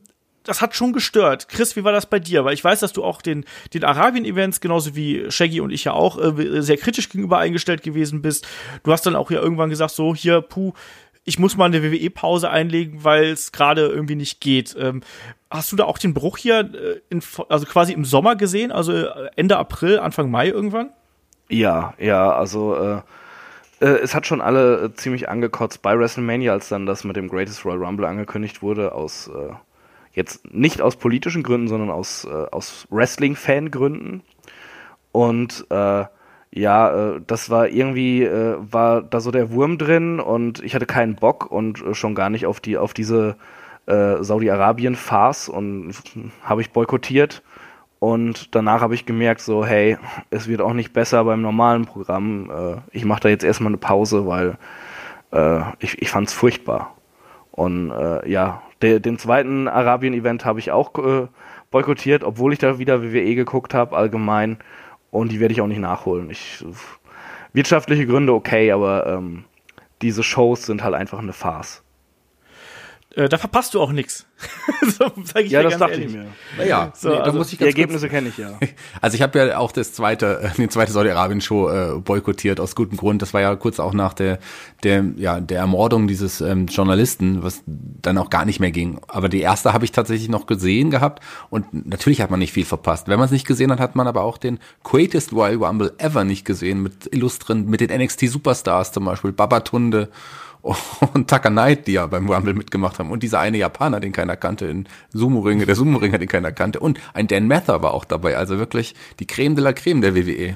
das hat schon gestört. Chris, wie war das bei dir? Weil ich weiß, dass du auch den, den Arabien-Events, genauso wie Shaggy und ich ja auch, äh, sehr kritisch gegenüber eingestellt gewesen bist. Du hast dann auch ja irgendwann gesagt, so, hier, puh, ich muss mal eine WWE-Pause einlegen, weil es gerade irgendwie nicht geht. Ähm, hast du da auch den Bruch hier, äh, in, also quasi im Sommer gesehen, also äh, Ende April, Anfang Mai irgendwann? Ja, ja, also äh, äh, es hat schon alle äh, ziemlich angekotzt bei WrestleMania, als dann das mit dem Greatest Royal Rumble angekündigt wurde, aus äh, jetzt nicht aus politischen Gründen, sondern aus, aus Wrestling-Fan-Gründen. Und ja, äh, das war irgendwie, äh, war da so der Wurm drin und ich hatte keinen Bock und äh, schon gar nicht auf die, auf diese äh, Saudi-Arabien-Farce und habe ich boykottiert. Und danach habe ich gemerkt, so, hey, es wird auch nicht besser beim normalen Programm. Äh, ich mache da jetzt erstmal eine Pause, weil äh, ich, ich fand es furchtbar. Und äh, ja, de, den zweiten Arabien-Event habe ich auch äh, boykottiert, obwohl ich da wieder WWE geguckt habe, allgemein. Und die werde ich auch nicht nachholen. Ich, wirtschaftliche Gründe okay, aber ähm, diese Shows sind halt einfach eine Farce. Äh, da verpasst du auch nichts. so, ja, das dachte ehrlich. ich mir. Naja, so, nee, also, die Ergebnisse kenne ich ja. Also ich habe ja auch das zweite, äh, die zweite Saudi-Arabien-Show äh, boykottiert aus gutem Grund. Das war ja kurz auch nach der, der, ja, der Ermordung dieses ähm, Journalisten, was dann auch gar nicht mehr ging. Aber die erste habe ich tatsächlich noch gesehen gehabt und natürlich hat man nicht viel verpasst. Wenn man es nicht gesehen hat, hat man aber auch den Greatest Royal Rumble ever nicht gesehen mit illustren, mit den NXT Superstars zum Beispiel, Babatunde und Tucker Knight, die ja beim Rumble mitgemacht haben und dieser eine Japaner, den keiner kannte, in Sumo-Ringe, der Sumo-Ringer, den keiner kannte und ein Dan Mather war auch dabei, also wirklich die Creme de la Creme der WWE.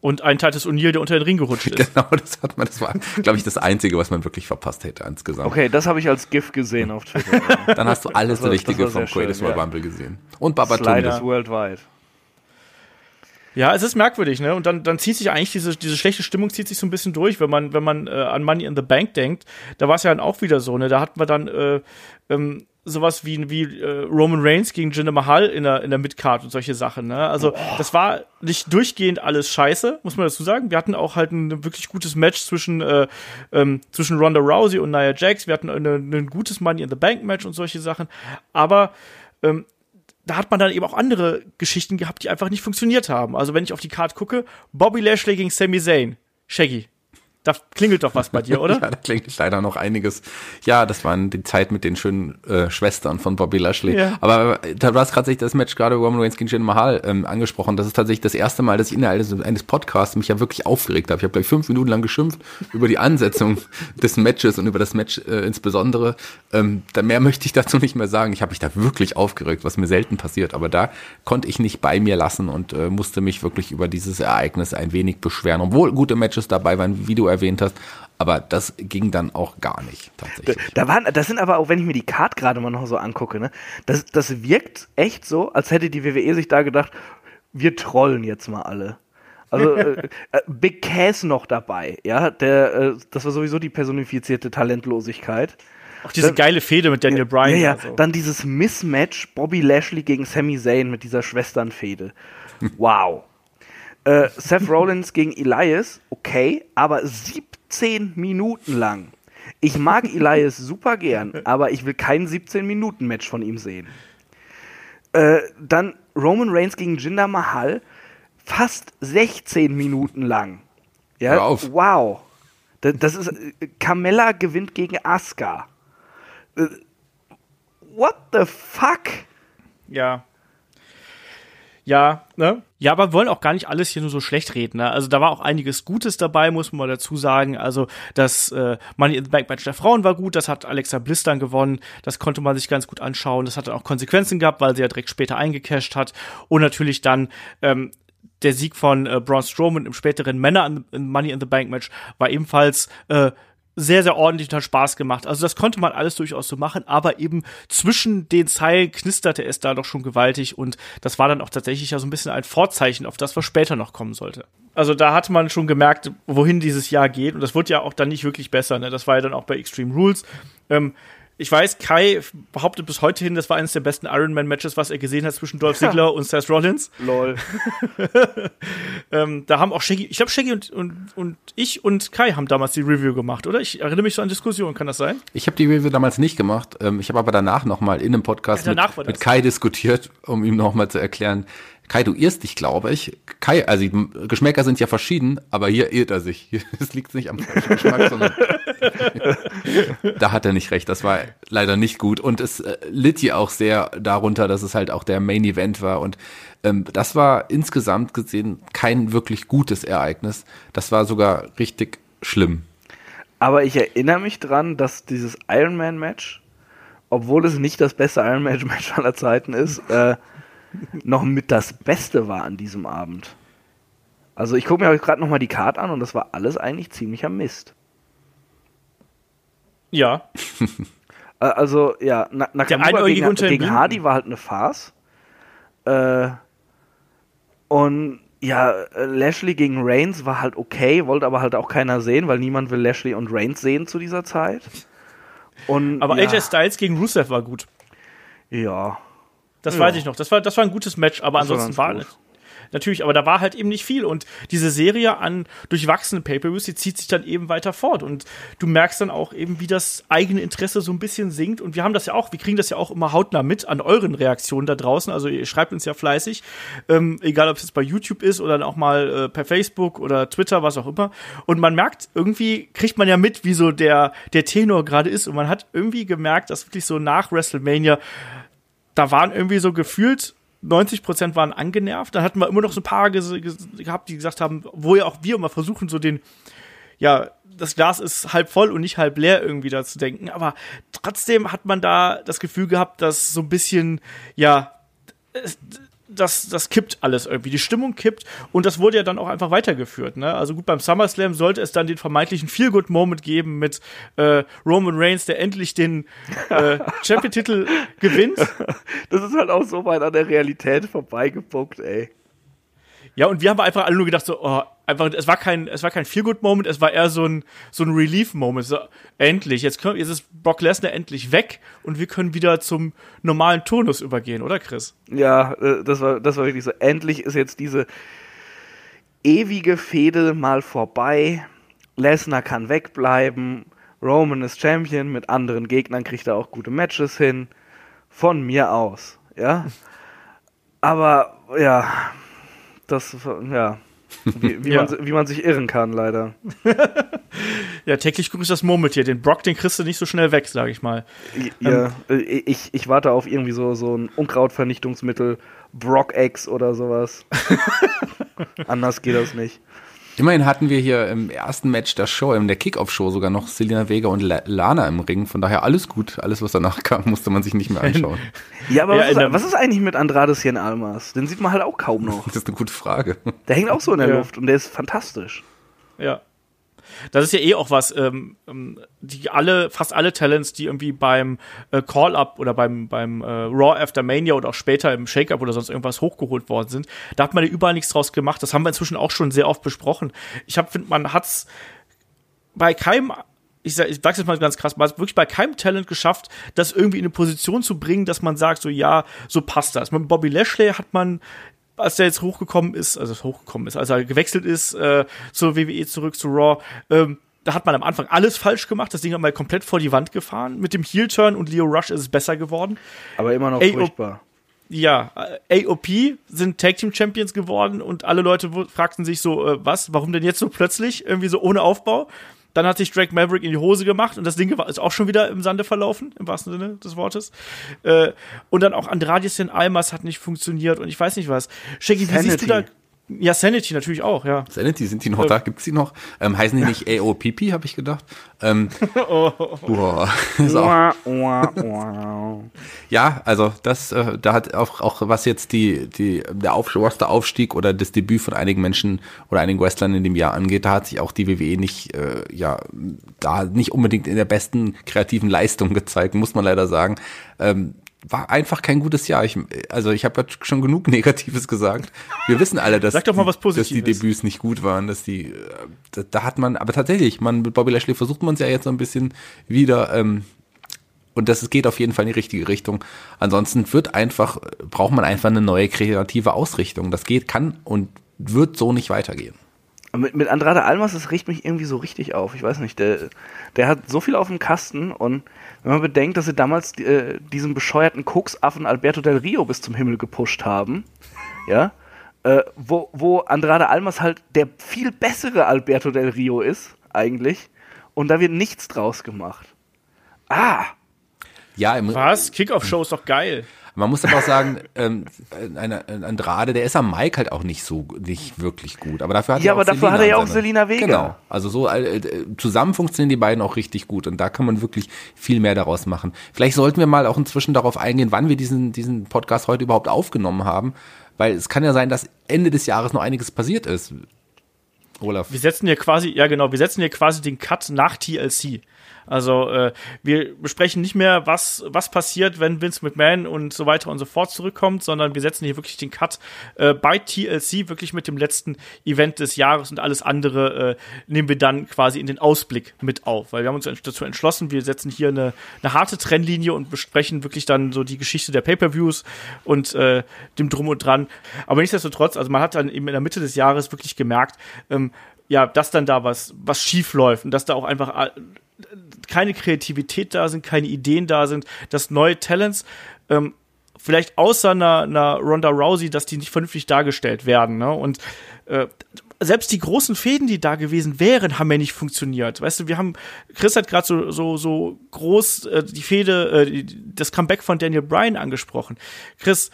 Und ein Titus O'Neill, der unter den Ring gerutscht ist. Genau, das hat man, das war, glaube ich, das Einzige, was man wirklich verpasst hätte insgesamt. Okay, das habe ich als GIF gesehen auf Twitter. Dann hast du alles das Richtige vom Greatest Royal Rumble gesehen. Und Babatunde. Worldwide. Ja, es ist merkwürdig, ne? Und dann, dann zieht sich eigentlich diese, diese schlechte Stimmung zieht sich so ein bisschen durch, wenn man, wenn man äh, an Money in the Bank denkt. Da war es ja dann auch wieder so, ne? Da hatten wir dann äh, ähm, sowas wie, wie äh, Roman Reigns gegen Jinder Mahal in der, in der Midcard und solche Sachen, ne? Also, oh. das war nicht durchgehend alles scheiße, muss man dazu sagen. Wir hatten auch halt ein wirklich gutes Match zwischen, äh, ähm, zwischen Ronda Rousey und Nia Jax. Wir hatten ein gutes Money in the Bank Match und solche Sachen. Aber ähm, da hat man dann eben auch andere Geschichten gehabt, die einfach nicht funktioniert haben. Also wenn ich auf die Karte gucke, Bobby Lashley gegen Sami Zayn. Shaggy. Da klingelt doch was bei dir, oder? ja, da klingelt leider noch einiges. Ja, das waren die Zeit mit den schönen äh, Schwestern von Bobby Lashley. Ja. Aber äh, du hast gerade das Match gerade Roman Reigns gegen Jinder Mahal ähm, angesprochen. Das ist tatsächlich das erste Mal, dass ich innerhalb eines, eines Podcasts mich ja wirklich aufgeregt habe. Ich habe gleich fünf Minuten lang geschimpft über die Ansetzung des Matches und über das Match äh, insbesondere. Ähm, da mehr möchte ich dazu nicht mehr sagen. Ich habe mich da wirklich aufgeregt, was mir selten passiert. Aber da konnte ich nicht bei mir lassen und äh, musste mich wirklich über dieses Ereignis ein wenig beschweren. Obwohl gute Matches dabei waren, wie du erwähnt hast. Aber das ging dann auch gar nicht, tatsächlich. Da, da waren, das sind aber auch, wenn ich mir die Card gerade mal noch so angucke, ne, das, das wirkt echt so, als hätte die WWE sich da gedacht, wir trollen jetzt mal alle. Also äh, äh, Big Cass noch dabei, ja, der, äh, das war sowieso die personifizierte Talentlosigkeit. Auch diese dann, geile Fehde mit Daniel Bryan. Ja, ja. So. Dann dieses Mismatch Bobby Lashley gegen Sami Zayn mit dieser Schwesternfehde. Wow. Äh, Seth Rollins gegen Elias, okay, aber 17 Minuten lang. Ich mag Elias super gern, aber ich will kein 17-Minuten-Match von ihm sehen. Äh, dann Roman Reigns gegen Jinder Mahal, fast 16 Minuten lang. Ja, wow. Das, das ist Carmella gewinnt gegen Asuka. Äh, what the fuck? Ja. Ja, ne? Ja, aber wir wollen auch gar nicht alles hier nur so schlecht reden. Ne? Also da war auch einiges Gutes dabei, muss man mal dazu sagen. Also das äh, Money in the Bank Match der Frauen war gut, das hat Alexa Bliss dann gewonnen. Das konnte man sich ganz gut anschauen. Das hat dann auch Konsequenzen gehabt, weil sie ja direkt später eingecasht hat. Und natürlich dann ähm, der Sieg von äh, Braun Strowman im späteren Männer Money in the Bank Match war ebenfalls äh, sehr, sehr ordentlich und hat Spaß gemacht. Also das konnte man alles durchaus so machen, aber eben zwischen den Zeilen knisterte es da doch schon gewaltig und das war dann auch tatsächlich ja so ein bisschen ein Vorzeichen auf das, was später noch kommen sollte. Also da hatte man schon gemerkt, wohin dieses Jahr geht und das wurde ja auch dann nicht wirklich besser. Ne? Das war ja dann auch bei Extreme Rules. Ähm, ich weiß, Kai behauptet bis heute hin, das war eines der besten Ironman-Matches, was er gesehen hat zwischen Dolph Ziggler ja. und Seth Rollins. Lol. ähm, da haben auch Shaggy, ich glaube Shaggy und, und, und ich und Kai haben damals die Review gemacht, oder? Ich erinnere mich so an Diskussionen, kann das sein? Ich habe die Review damals nicht gemacht. Ähm, ich habe aber danach nochmal in einem Podcast ja, mit, mit Kai diskutiert, um ihm nochmal zu erklären, Kai, du irrst dich, glaube ich. Kai, also Geschmäcker sind ja verschieden, aber hier irrt er sich. Es liegt nicht am falschen Geschmack, sondern da hat er nicht recht. Das war leider nicht gut. Und es äh, litt ja auch sehr darunter, dass es halt auch der Main Event war. Und ähm, das war insgesamt gesehen kein wirklich gutes Ereignis. Das war sogar richtig schlimm. Aber ich erinnere mich dran, dass dieses Ironman-Match, obwohl es nicht das beste Ironman-Match aller Zeiten ist, äh, noch mit das Beste war an diesem Abend. Also ich gucke mir gerade noch mal die Karte an und das war alles eigentlich ziemlicher Mist. Ja. also ja, Na Nakamura gegen, gegen Hardy war halt eine Farce. Äh, und ja, Lashley gegen Reigns war halt okay, wollte aber halt auch keiner sehen, weil niemand will Lashley und Reigns sehen zu dieser Zeit. Und, aber ja. AJ Styles gegen Rusev war gut. Ja. Das ja. weiß ich noch. Das war, das war ein gutes Match, aber das ansonsten war, war natürlich, aber da war halt eben nicht viel. Und diese Serie an durchwachsenen Pay-Per-Views, die zieht sich dann eben weiter fort. Und du merkst dann auch eben, wie das eigene Interesse so ein bisschen sinkt. Und wir haben das ja auch, wir kriegen das ja auch immer hautnah mit an euren Reaktionen da draußen. Also ihr schreibt uns ja fleißig, ähm, egal ob es jetzt bei YouTube ist oder dann auch mal äh, per Facebook oder Twitter, was auch immer. Und man merkt, irgendwie kriegt man ja mit, wie so der, der Tenor gerade ist. Und man hat irgendwie gemerkt, dass wirklich so nach WrestleMania da waren irgendwie so gefühlt 90 Prozent waren angenervt. Dann hatten wir immer noch so ein paar gehabt, die gesagt haben, wo ja auch wir immer versuchen, so den, ja, das Glas ist halb voll und nicht halb leer irgendwie da zu denken. Aber trotzdem hat man da das Gefühl gehabt, dass so ein bisschen, ja, das, das kippt alles irgendwie. Die Stimmung kippt und das wurde ja dann auch einfach weitergeführt. Ne? Also gut, beim SummerSlam sollte es dann den vermeintlichen Feel-Good-Moment geben mit äh, Roman Reigns, der endlich den äh, Champion-Titel gewinnt. Das ist halt auch so weit an der Realität vorbeigepuckt, ey. Ja, und wir haben einfach alle nur gedacht, so, oh, einfach, es war kein, es war kein Feel-Good-Moment, es war eher so ein, so ein Relief-Moment. So, endlich, jetzt, können, jetzt ist Brock Lesnar endlich weg und wir können wieder zum normalen Turnus übergehen, oder Chris? Ja, äh, das war, das war wirklich so. Endlich ist jetzt diese ewige Fehde mal vorbei. Lesnar kann wegbleiben. Roman ist Champion, mit anderen Gegnern kriegt er auch gute Matches hin. Von mir aus, ja. Aber, ja, das, ja, Wie, wie, Ja. man, wie man sich irren kann, leider. Ja, täglich grüßt das Murmeltier. Den Brock, den kriegst du nicht so schnell weg, sag ich mal. Ja, äh, ich, ich warte auf irgendwie so, so ein Unkrautvernichtungsmittel, Brock Eggs oder sowas. Anders geht das nicht. Immerhin hatten wir hier im ersten Match der Show, in der Kickoff-Show sogar noch Selina Vega und La Lana im Ring. Von daher alles gut. Alles, was danach kam, musste man sich nicht mehr anschauen. Ja, aber Ja, was, ist, was ist eigentlich mit Andrade Cien Almas? Den sieht man halt auch kaum noch. Das ist eine gute Frage. Der hängt auch so in der Ja. Luft und der ist fantastisch. Ja. Das ist ja eh auch was, ähm, ähm, die alle, fast alle Talents, die irgendwie beim äh, Call-Up oder beim, beim äh, Raw After Mania oder auch später im Shake-Up oder sonst irgendwas hochgeholt worden sind, da hat man ja überall nichts draus gemacht. Das haben wir inzwischen auch schon sehr oft besprochen. Ich hab, finde, man hat's bei keinem, ich, sag, ich sag's jetzt mal ganz krass, man hat wirklich bei keinem Talent geschafft, das irgendwie in eine Position zu bringen, dass man sagt, so ja, so passt das. Mit Bobby Lashley hat man als der jetzt hochgekommen ist, also hochgekommen ist, als er gewechselt ist äh, zur WWE zurück zu Raw, ähm, da hat man am Anfang alles falsch gemacht. Das Ding hat mal komplett vor die Wand gefahren. Mit dem Heel-Turn und Leo Rush ist es besser geworden. Aber immer noch oh. furchtbar. Ja, äh, AOP sind Tag Team Champions geworden und alle Leute fragten sich so, äh, was, warum denn jetzt so plötzlich, irgendwie so ohne Aufbau? Dann hat sich Drake Maverick in die Hose gemacht und das Ding ist auch schon wieder im Sande verlaufen, im wahrsten Sinne des Wortes. Äh, und dann auch Andrade Cien Almas hat nicht funktioniert und ich weiß nicht was. Shaggy, wie siehst du da? Ja, Sanity natürlich auch, ja. Sanity, sind die noch da? Gibt's die noch? Ähm, heißen die nicht AOPP, habe ich gedacht. Ähm, boah, Wah, wah, wah. ja, also das, äh, da hat auch, auch was jetzt die, die, der Auf Roster-Aufstieg oder das Debüt von einigen Menschen oder einigen Wrestlern in dem Jahr angeht, da hat sich auch die WWE nicht, äh, ja, da nicht unbedingt in der besten kreativen Leistung gezeigt, muss man leider sagen. Ähm, war einfach kein gutes Jahr. Ich, also ich habe schon genug Negatives gesagt. Wir wissen alle, dass, Sag doch mal was die, dass die. Debüts nicht gut waren, dass die, äh, da, da hat man, aber tatsächlich, man mit Bobby Lashley versucht man es ja jetzt so ein bisschen wieder. Ähm, und das geht auf jeden Fall in die richtige Richtung. Ansonsten wird einfach, braucht man einfach eine neue kreative Ausrichtung. Das geht, kann und wird so nicht weitergehen. Mit, mit Andrade Almas, das riecht mich irgendwie so richtig auf. Ich weiß nicht, der, der hat so viel auf dem Kasten und wenn man bedenkt, dass sie damals äh, diesen bescheuerten Koksaffen Alberto Del Rio bis zum Himmel gepusht haben, ja, äh, wo, wo Andrade Almas halt der viel bessere Alberto Del Rio ist, eigentlich, und da wird nichts draus gemacht. Ah, Ja, im, Was? Kickoff-Show ist doch geil. Man muss aber auch sagen, ähm, ein, ein Andrade, der ist am Mike halt auch nicht so, nicht wirklich gut. Aber dafür hat Ja, er auch aber dafür Selina hat er ja auch Selina Vega. Genau. Also so äh, äh, zusammen funktionieren die beiden auch richtig gut und da kann man wirklich viel mehr daraus machen. Vielleicht sollten wir mal auch inzwischen darauf eingehen, wann wir diesen, diesen Podcast heute überhaupt aufgenommen haben, weil es kann ja sein, dass Ende des Jahres noch einiges passiert ist. Olaf. Wir setzen hier quasi, ja genau, wir setzen hier quasi den Cut nach TLC. Also äh, wir besprechen nicht mehr, was, was passiert, wenn Vince McMahon und so weiter und so fort zurückkommt, sondern wir setzen hier wirklich den Cut äh, bei TLC, wirklich mit dem letzten Event des Jahres und alles andere äh, nehmen wir dann quasi in den Ausblick mit auf. Weil wir haben uns dazu entschlossen, wir setzen hier eine, eine harte Trennlinie und besprechen wirklich dann so die Geschichte der Pay-Per-Views und äh, dem Drum und Dran. Aber nichtsdestotrotz, also man hat dann eben in der Mitte des Jahres wirklich gemerkt, ähm, ja, dass dann da was, was schief läuft und dass da auch einfach keine Kreativität da sind, keine Ideen da sind, dass neue Talents, ähm, vielleicht außer einer, einer Ronda Rousey, dass die nicht vernünftig dargestellt werden. Ne? Und äh, selbst die großen Fäden, die da gewesen wären, haben ja nicht funktioniert. Weißt du, wir haben, Chris hat gerade so, so, so groß äh, die Fäde, äh, das Comeback von Daniel Bryan angesprochen. Chris,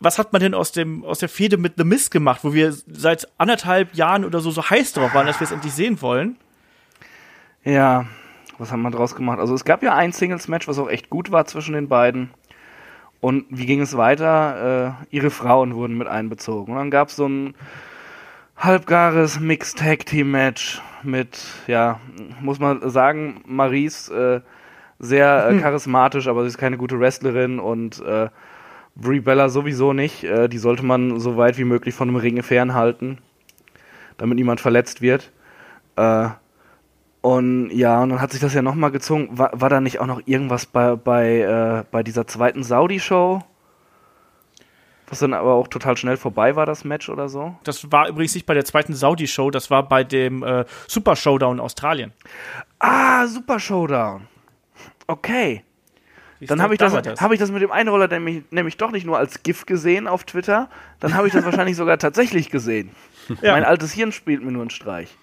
was hat man denn aus dem aus der Fehde mit The Mist gemacht, wo wir seit anderthalb Jahren oder so so heiß drauf waren, dass wir es endlich sehen wollen? Ja, was haben wir draus gemacht? Also es gab ja ein Singles-Match, was auch echt gut war zwischen den beiden. Und wie ging es weiter? Äh, ihre Frauen wurden mit einbezogen. Und dann gab es so ein halbgares Mixed-Tag-Team-Match mit, ja, muss man sagen, Maries äh, sehr äh, charismatisch, aber sie ist keine gute Wrestlerin und äh, Brie Bella sowieso nicht. Äh, die sollte man so weit wie möglich von einem Ringe fernhalten, damit niemand verletzt wird. Äh, und ja, und dann hat sich das ja nochmal gezogen. War, war da nicht auch noch irgendwas bei, bei, äh, bei dieser zweiten Saudi-Show? Was dann aber auch total schnell vorbei war, das Match oder so? Das war übrigens nicht bei der zweiten Saudi-Show, das war bei dem äh, Super Showdown in Australien. Ah, Super Showdown. Okay. Dann habe ich, da das, hab ich das mit dem Einroller nämlich, nämlich doch nicht nur als GIF gesehen auf Twitter, dann habe ich das wahrscheinlich sogar tatsächlich gesehen. Ja. Mein altes Hirn spielt mir nur einen Streich.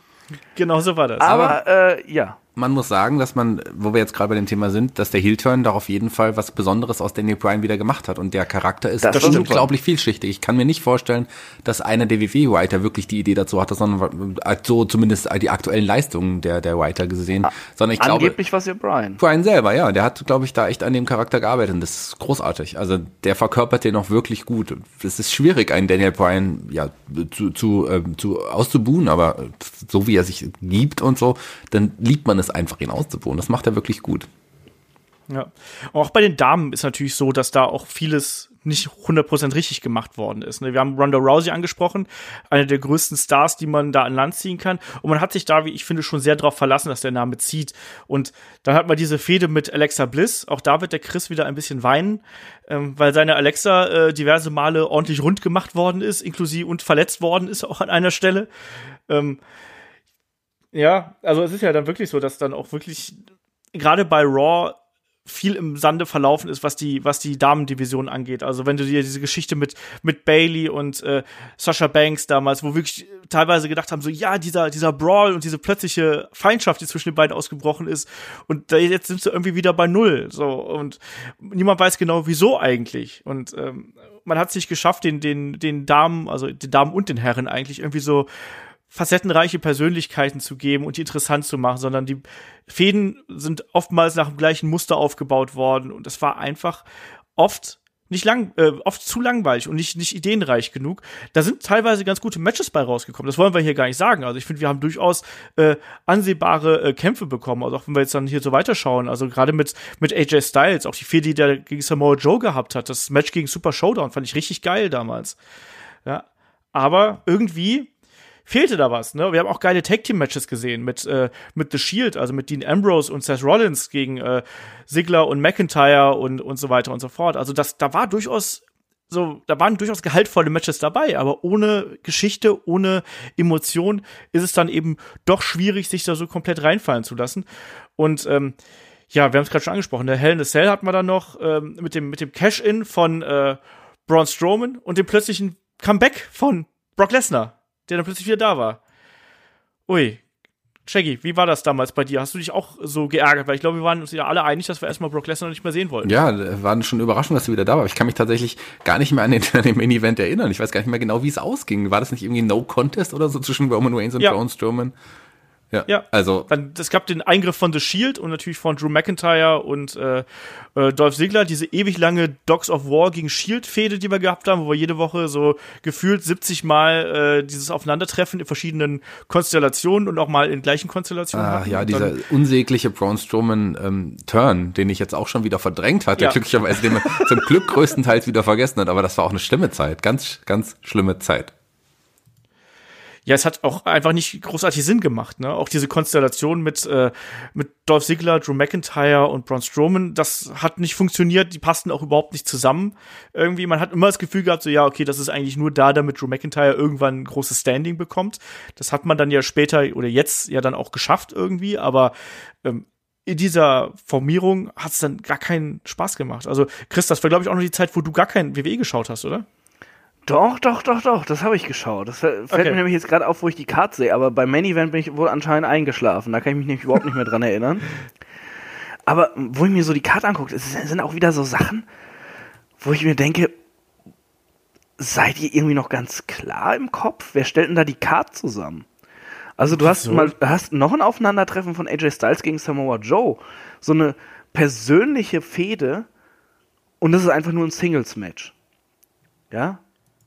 Genau so war das. Aber, äh, ja. Man muss sagen, dass man, wo wir jetzt gerade bei dem Thema sind, dass der Heel-Turn da auf jeden Fall was Besonderes aus Daniel Bryan wieder gemacht hat. Und der Charakter ist Das unglaublich vielschichtig. Ich kann mir nicht vorstellen, dass einer der WWE-Writer wirklich die Idee dazu hatte, sondern so zumindest die aktuellen Leistungen der, der Writer gesehen. Sondern ich glaube, Angeblich was ihr Brian. Brian selber, ja, der hat, glaube ich, da echt an dem Charakter gearbeitet und das ist großartig. Also der verkörpert den auch wirklich gut. Es ist schwierig, einen Daniel Bryan ja zu, zu, ähm, zu auszubuhen, aber so wie er sich gibt und so, dann liebt man es einfach, ihn auszubuhen. Das macht er wirklich gut. Ja. Auch bei den Damen ist natürlich so, dass da auch vieles nicht 100% richtig gemacht worden ist. ne? Wir haben Ronda Rousey angesprochen, eine der größten Stars, die man da an Land ziehen kann. Und man hat sich da, wie ich finde, schon sehr darauf verlassen, dass der Name zieht. Und dann hat man diese Fehde mit Alexa Bliss. Auch da wird der Chris wieder ein bisschen weinen, ähm, weil seine Alexa äh, diverse Male ordentlich rund gemacht worden ist, inklusive und verletzt worden ist auch an einer Stelle. Ähm, ja, also es ist ja dann wirklich so, dass dann auch wirklich gerade bei Raw viel im Sande verlaufen ist, was die, was die Damendivision angeht. Also wenn du dir diese Geschichte mit, mit Bailey und äh, Sasha Banks damals, wo wirklich teilweise gedacht haben, so ja, dieser, dieser Brawl und diese plötzliche Feindschaft, die zwischen den beiden ausgebrochen ist, und da, jetzt sind sie irgendwie wieder bei null. So, und niemand weiß genau, wieso eigentlich. Und ähm, man hat es nicht geschafft, den, den, den Damen, also den Damen und den Herren eigentlich irgendwie so facettenreiche Persönlichkeiten zu geben und die interessant zu machen, sondern die Fäden sind oftmals nach dem gleichen Muster aufgebaut worden und das war einfach oft nicht lang, äh, oft zu langweilig und nicht, nicht ideenreich genug. Da sind teilweise ganz gute Matches bei rausgekommen. Das wollen wir hier gar nicht sagen. Also ich finde, wir haben durchaus äh, ansehbare äh, Kämpfe bekommen. Also auch wenn wir jetzt dann hier so weiterschauen. Also gerade mit, mit AJ Styles, auch die Fehde, die der gegen Samoa Joe gehabt hat. Das Match gegen Super Showdown fand ich richtig geil damals. Ja. Aber irgendwie fehlte da was. Ne? Wir haben auch geile Tag Team Matches gesehen mit äh, mit The Shield, also mit Dean Ambrose und Seth Rollins gegen äh, Ziggler und McIntyre und und so weiter und so fort. Also das da war durchaus so, da waren durchaus gehaltvolle Matches dabei, aber ohne Geschichte, ohne Emotion ist es dann eben doch schwierig, sich da so komplett reinfallen zu lassen. Und ähm, ja, wir haben es gerade schon angesprochen. Der Hell in a Cell hat man dann noch ähm, mit dem mit dem Cash-in von äh, Braun Strowman und dem plötzlichen Comeback von Brock Lesnar der dann plötzlich wieder da war. Ui. Shaggy, wie war das damals bei dir? Hast du dich auch so geärgert? Weil ich glaube, wir waren uns ja alle einig, dass wir erstmal Brock Lesnar nicht mehr sehen wollten. Ja, war schon überraschend, dass du wieder da warst. Ich kann mich tatsächlich gar nicht mehr an den, an den Main-Event erinnern. Ich weiß gar nicht mehr genau, wie es ausging. War das nicht irgendwie No Contest oder so zwischen Roman Reigns und Ja. Braun Strowman? Ja, Ja. also Dann, es gab den Eingriff von The Shield und natürlich von Drew McIntyre und äh, äh, Dolph Ziggler, diese ewig lange Dogs of War gegen Shield-Fehde, die wir gehabt haben, wo wir jede Woche so gefühlt 70 Mal äh, dieses Aufeinandertreffen in verschiedenen Konstellationen und auch mal in gleichen Konstellationen Ah, hatten. ja, dieser unsägliche Braun Strowman ähm, Turn, den ich jetzt auch schon wieder verdrängt hatte, Ja. glücklicherweise den man zum Glück größtenteils wieder vergessen hat, aber das war auch eine schlimme Zeit, ganz, ganz schlimme Zeit. Ja, es hat auch einfach nicht großartig Sinn gemacht, ne? Auch diese Konstellation mit, äh, mit Dolph Ziggler, Drew McIntyre und Braun Strowman, das hat nicht funktioniert, die passten auch überhaupt nicht zusammen. Irgendwie, man hat immer das Gefühl gehabt, so, ja, okay, das ist eigentlich nur da, damit Drew McIntyre irgendwann ein großes Standing bekommt. Das hat man dann ja später oder jetzt ja dann auch geschafft irgendwie, aber ähm, in dieser Formierung hat es dann gar keinen Spaß gemacht. Also, Chris, das war, glaube ich, auch noch die Zeit, wo du gar kein WWE geschaut hast, oder? Doch, doch, doch, doch, das habe ich geschaut. Das fällt Okay. mir nämlich jetzt gerade auf, wo ich die Karte sehe, aber beim Main Event bin ich wohl anscheinend eingeschlafen. Da kann ich mich nämlich überhaupt nicht mehr dran erinnern. Aber wo ich mir so die Karte angucke, sind auch wieder so Sachen, wo ich mir denke, seid ihr irgendwie noch ganz klar im Kopf? Wer stellt denn da die Karte zusammen? Also du hast So. mal hast noch ein Aufeinandertreffen von AJ Styles gegen Samoa Joe, so eine persönliche Fehde und das ist einfach nur ein Singles Match. Ja?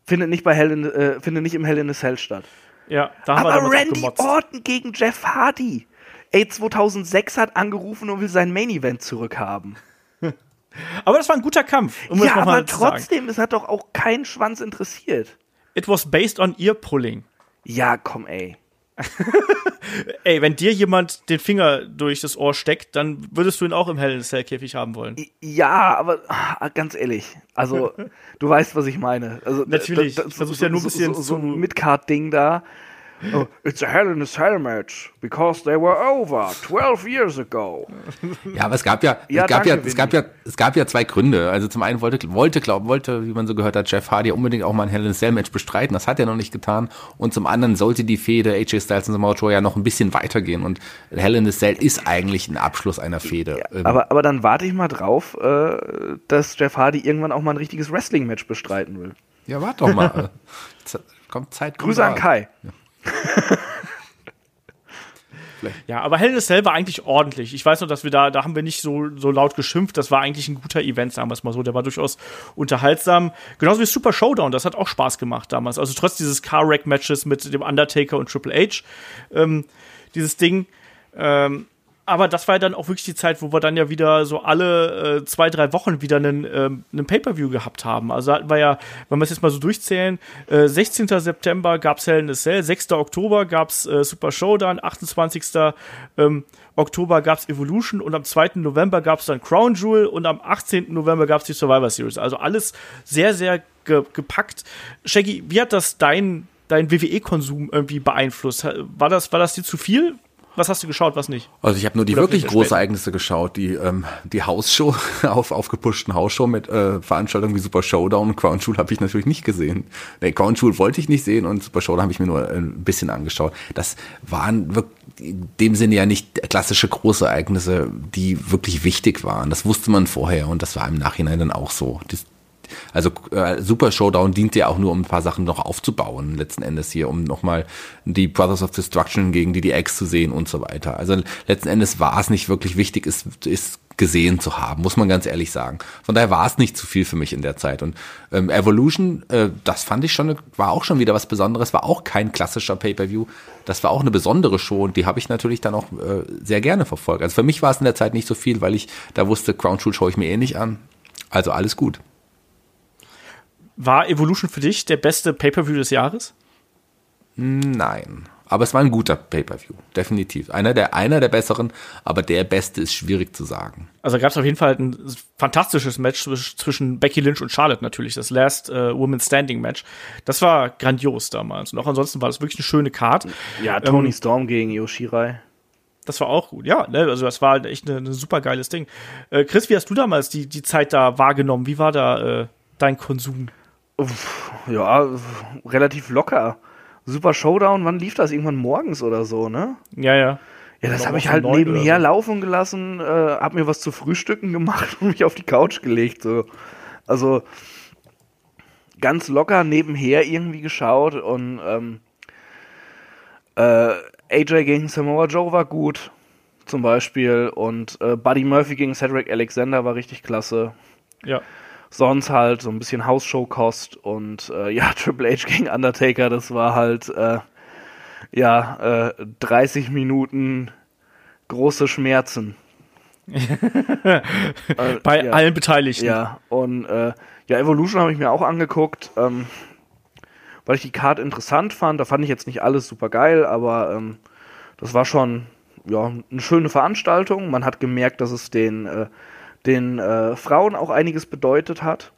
Findet nicht bei Hell in, äh, findet nicht im Hell in a Cell statt. Ja, da haben wir Aber auch Randy. Orton gegen Jeff Hardy. Ey, 2006 hat angerufen und will sein Main Event zurückhaben. Aber das war ein guter Kampf. Um ja, aber trotzdem, es hat doch auch keinen Schwanz interessiert. It was based on ear pulling. Ja, komm, ey. Ey, wenn dir jemand den Finger durch das Ohr steckt, dann würdest du ihn auch im hellen Cell-Käfig haben wollen. Ja, aber ah, ganz ehrlich, also du weißt, was ich meine. Also Natürlich, da- da- ich versuch's ja nur ein bisschen so, so, so ein Midcard-Ding da. Oh, it's a Hell in a Cell match because they were over 12 years ago. Ja, aber es gab ja, Ja, es gab danke, ja, es gab ja, es gab ja zwei Gründe. Also zum einen wollte, wollte, glaub, wollte, wie man so gehört hat, Jeff Hardy unbedingt auch mal ein Hell in a Cell Match bestreiten. Das hat er noch nicht getan. Und zum anderen sollte die Fehde AJ Styles und Samoa Joe ja noch ein bisschen weitergehen. Und Hell in a Cell ist eigentlich ein Abschluss einer Fehde. Ähm, Aber, aber dann warte ich mal drauf, äh, dass Jeff Hardy irgendwann auch mal ein richtiges Wrestling-Match bestreiten will. ja, warte doch mal. Kommt Zeit. Grüße an. Kai. Ja, aber Hell in a Cell war eigentlich ordentlich. Ich weiß noch, dass wir da, da haben wir nicht so, so laut geschimpft. Das war eigentlich ein guter Event, sagen wir es mal so. Der war durchaus unterhaltsam. Genauso wie Super Showdown, das hat auch Spaß gemacht damals. Also trotz dieses Car-Wreck-Matches mit dem Undertaker und Triple H, ähm, dieses Ding. Ähm, aber das war ja dann auch wirklich die Zeit, wo wir dann ja wieder so alle äh, zwei, drei Wochen wieder einen, ähm, einen Pay-Per-View gehabt haben. Also hatten wir ja, wenn wir es jetzt mal so durchzählen, äh, 16. September gab's Hell in a Cell, 6. Oktober gab's äh, Super Showdown, 28. Ähm, Oktober gab's Evolution und am 2. November gab's dann Crown Jewel und am 18. November gab's die Survivor Series. Also alles sehr, sehr ge gepackt. Shaggy, wie hat das dein, dein WWE-Konsum irgendwie beeinflusst? War das, war das dir zu viel? Was hast du geschaut, was nicht? Also ich habe nur die Oder wirklich großen. Ereignisse geschaut, die ähm, die Hausshow auf aufgepushten Hausshow mit äh, Veranstaltungen wie Super Showdown und Crown Jewel habe ich natürlich nicht gesehen. Nee, Crown Jewel wollte ich nicht sehen und Super Showdown habe ich mir nur äh, ein bisschen angeschaut. Das waren in dem Sinne ja nicht klassische große Ereignisse, die wirklich wichtig waren. Das wusste man vorher und das war im Nachhinein dann auch so. Das, also äh, Super Showdown dient ja auch nur, um ein paar Sachen noch aufzubauen, letzten Endes hier, um nochmal die Brothers of Destruction gegen die DX zu sehen und so weiter. Also letzten Endes war es nicht wirklich wichtig, es ist gesehen zu haben, muss man ganz ehrlich sagen. Von daher war es nicht zu viel für mich in der Zeit. Und ähm, Evolution, äh, das fand ich schon, war auch schon wieder was Besonderes, war auch kein klassischer Pay-Per-View. Das war auch eine besondere Show und die habe ich natürlich dann auch äh, sehr gerne verfolgt. Also für mich war es in der Zeit nicht so viel, weil ich da wusste, Crown Jewel schaue ich mir eh nicht an. Also alles gut. War Evolution für dich der beste Pay-Per-View des Jahres? Nein. Aber es war ein guter Pay-Per-View. Definitiv. Einer der, einer der besseren, aber der beste ist schwierig zu sagen. Also gab es auf jeden Fall ein fantastisches Match zwisch- zwischen Becky Lynch und Charlotte natürlich, das Last äh, Woman Standing Match. Das war grandios damals. Und auch ansonsten war das wirklich eine schöne Card. Ja, Tony Storm gegen Yoshirai. Das war auch gut, ja. Ne? Also das war halt echt ein super geiles Ding. Äh, Chris, wie hast du damals die, die Zeit da wahrgenommen? Wie war da äh, dein Konsum? Uff, Ja, relativ locker. Super Showdown, wann lief das? Irgendwann morgens oder so, ne? Ja, ja. Ja, das habe ich halt nebenher so. laufen gelassen, äh, hab mir was zu frühstücken gemacht und mich auf die Couch gelegt. So. Also ganz locker nebenher irgendwie geschaut und ähm, äh, AJ gegen Samoa Joe war gut, zum Beispiel. Und äh, Buddy Murphy gegen Cedric Alexander war richtig klasse. Ja. Sonst halt so ein bisschen Hausshow-Kost und äh, ja, Triple H gegen Undertaker, das war halt äh, ja äh, 30 Minuten große Schmerzen. Äh, Bei ja. allen Beteiligten. Ja, und äh, ja, Evolution habe ich mir auch angeguckt, ähm, weil ich die Card interessant fand. Da fand ich jetzt nicht alles super geil, aber ähm, das war schon ja, eine schöne Veranstaltung. Man hat gemerkt, dass es den, äh, den äh, Frauen auch einiges bedeutet hat.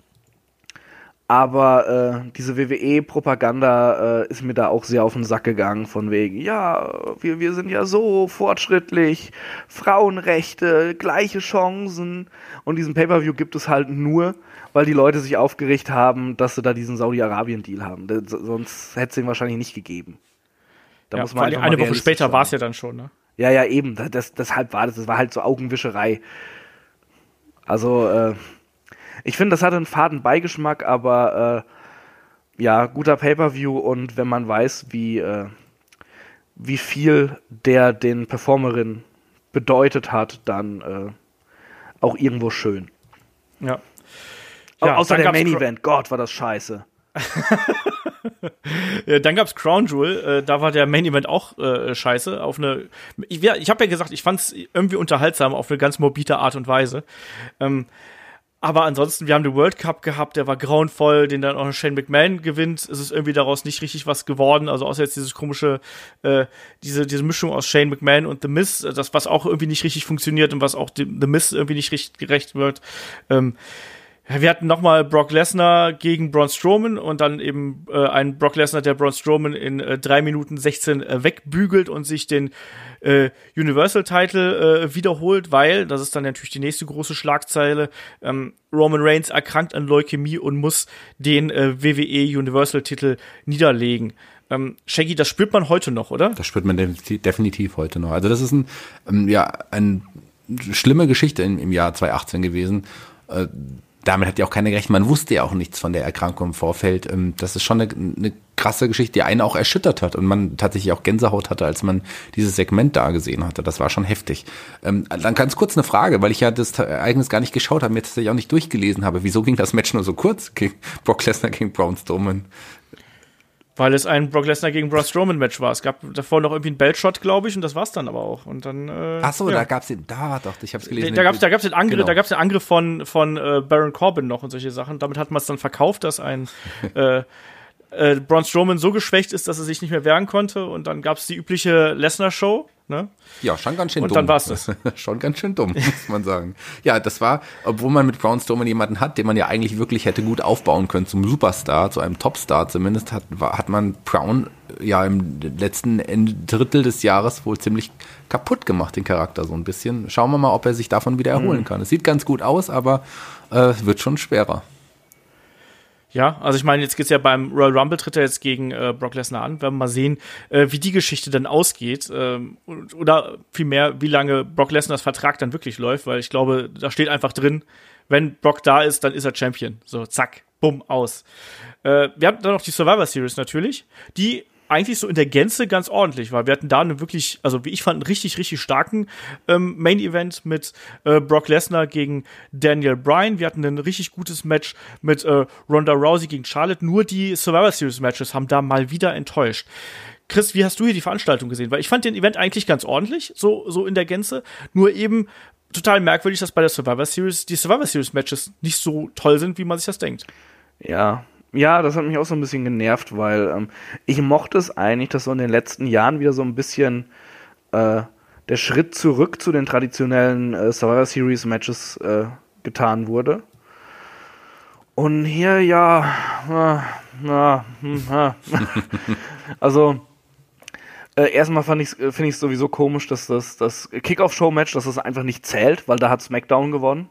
Aber äh, diese WWE-Propaganda äh, ist mir da auch sehr auf den Sack gegangen, von wegen, ja, wir, wir sind ja so fortschrittlich, Frauenrechte, gleiche Chancen. Und diesen Pay-Per-View gibt es halt nur, weil die Leute sich aufgeregt haben, dass sie da diesen Saudi-Arabien-Deal haben. Das, sonst hätte es ihn wahrscheinlich nicht gegeben. Da ja, muss man eine Woche später war es ja dann schon, ne? Ja, ja, eben. Das, deshalb war das. Das war halt so Augenwischerei. Also, äh, ich finde, das hatte einen faden Beigeschmack, aber äh, ja, guter Pay-Per-View und wenn man weiß, wie, äh, wie viel der den Performerinnen bedeutet hat, dann äh, auch irgendwo schön. Ja. Au- Ja, Außer dann der Main Event. Gott, war das scheiße. Äh, dann gab's Crown Jewel, äh, da war der Main Event auch äh, scheiße. Auf eine, ich, ja, ich habe ja gesagt, ich fand's irgendwie unterhaltsam auf eine ganz morbide Art und Weise. Ähm, aber ansonsten, wir haben den World Cup gehabt, der war grauenvoll, den dann auch Shane McMahon gewinnt. Es ist irgendwie daraus nicht richtig was geworden. Also außer jetzt dieses komische, äh, diese, diese Mischung aus Shane McMahon und The äh, das, was auch irgendwie nicht richtig funktioniert und was auch The Miz irgendwie nicht richtig gerecht wird. Ähm, wir hatten nochmal Brock Lesnar gegen Braun Strowman und dann eben äh, ein Brock Lesnar, der Braun Strowman in äh, 3 Minuten 16 äh, wegbügelt und sich den äh, Universal Title äh, wiederholt, weil, das ist dann natürlich die nächste große Schlagzeile, ähm, Roman Reigns erkrankt an Leukämie und muss den äh, WWE Universal Titel niederlegen. Ähm, Shaggy, das spürt man heute noch, oder? Das spürt man definitiv heute noch. Also das ist ein, ähm, ja, eine schlimme Geschichte im, im Jahr 2018 gewesen. Damit hat ja auch keiner gerechnet. Man wusste ja auch nichts von der Erkrankung im Vorfeld. Ähm, das ist schon eine, eine krasse Geschichte, die einen auch erschüttert hat und man tatsächlich auch Gänsehaut hatte, als man dieses Segment da gesehen hatte. Das war schon heftig. Ähm, dann ganz kurz eine Frage, weil ich ja das Ereignis gar nicht geschaut habe, mir tatsächlich auch nicht durchgelesen habe. Wieso ging das Match nur so kurz? Brock Lesnar gegen Braun Strowman. Weil es ein Brock Lesnar gegen Braun Strowman Match war. Es gab davor noch irgendwie einen Beltshot, glaube ich, und das war's dann aber auch. Und dann. Äh, Ach so, ja. da gab's den. Da doch, ich hab's gelesen. Da gab's, da gab's den Angriff, genau. da gab's den Angriff von von äh, Baron Corbin noch und solche Sachen. Damit hat man es dann verkauft, dass ein äh, äh, Braun Strowman so geschwächt ist, dass er sich nicht mehr wehren konnte. Und dann gab's die übliche Lesnar-Show. Ne? Ja, schon ganz schön und dumm. Und dann war's das. schon ganz schön dumm, muss man sagen. Ja, das war, obwohl man mit Braun Strowman jemanden hat, den man ja eigentlich wirklich hätte gut aufbauen können zum Superstar, zu einem Topstar zumindest, hat, war, hat man Brown ja im letzten Drittel des Jahres wohl ziemlich kaputt gemacht, den Charakter so ein bisschen. Schauen wir mal, ob er sich davon wieder erholen mhm. kann. Es sieht ganz gut aus, aber äh, wird schon schwerer. Ja, also ich meine, jetzt geht's ja beim Royal Rumble tritt er jetzt gegen äh, Brock Lesnar an. Wir werden mal sehen, äh, wie die Geschichte dann ausgeht. Ähm, oder vielmehr, wie lange Brock Lesnars Vertrag dann wirklich läuft, weil ich glaube, da steht einfach drin, wenn Brock da ist, dann ist er Champion. So, zack, bumm, aus. Äh, wir haben dann noch die Survivor Series natürlich, die eigentlich so in der Gänze ganz ordentlich war. Wir hatten da einen wirklich, also wie ich fand, einen richtig, richtig starken ähm, Main-Event mit äh, Brock Lesnar gegen Daniel Bryan. Wir hatten ein richtig gutes Match mit äh, Ronda Rousey gegen Charlotte. Nur die Survivor Series Matches haben da mal wieder enttäuscht. Chris, wie hast du hier die Veranstaltung gesehen? Weil ich fand den Event eigentlich ganz ordentlich, so, so in der Gänze. Nur eben total merkwürdig, dass bei der Survivor Series die Survivor Series Matches nicht so toll sind, wie man sich das denkt. Ja, ja, das hat mich auch so ein bisschen genervt, weil ähm, ich mochte es eigentlich, dass so in den letzten Jahren wieder so ein bisschen äh, der Schritt zurück zu den traditionellen äh, Survivor Series Matches äh, getan wurde. Und hier, ja, na, na, hm, also äh, erstmal fand ich, finde ich es sowieso komisch, dass das, das Kickoff-Show-Match, dass das einfach nicht zählt, weil da hat SmackDown gewonnen.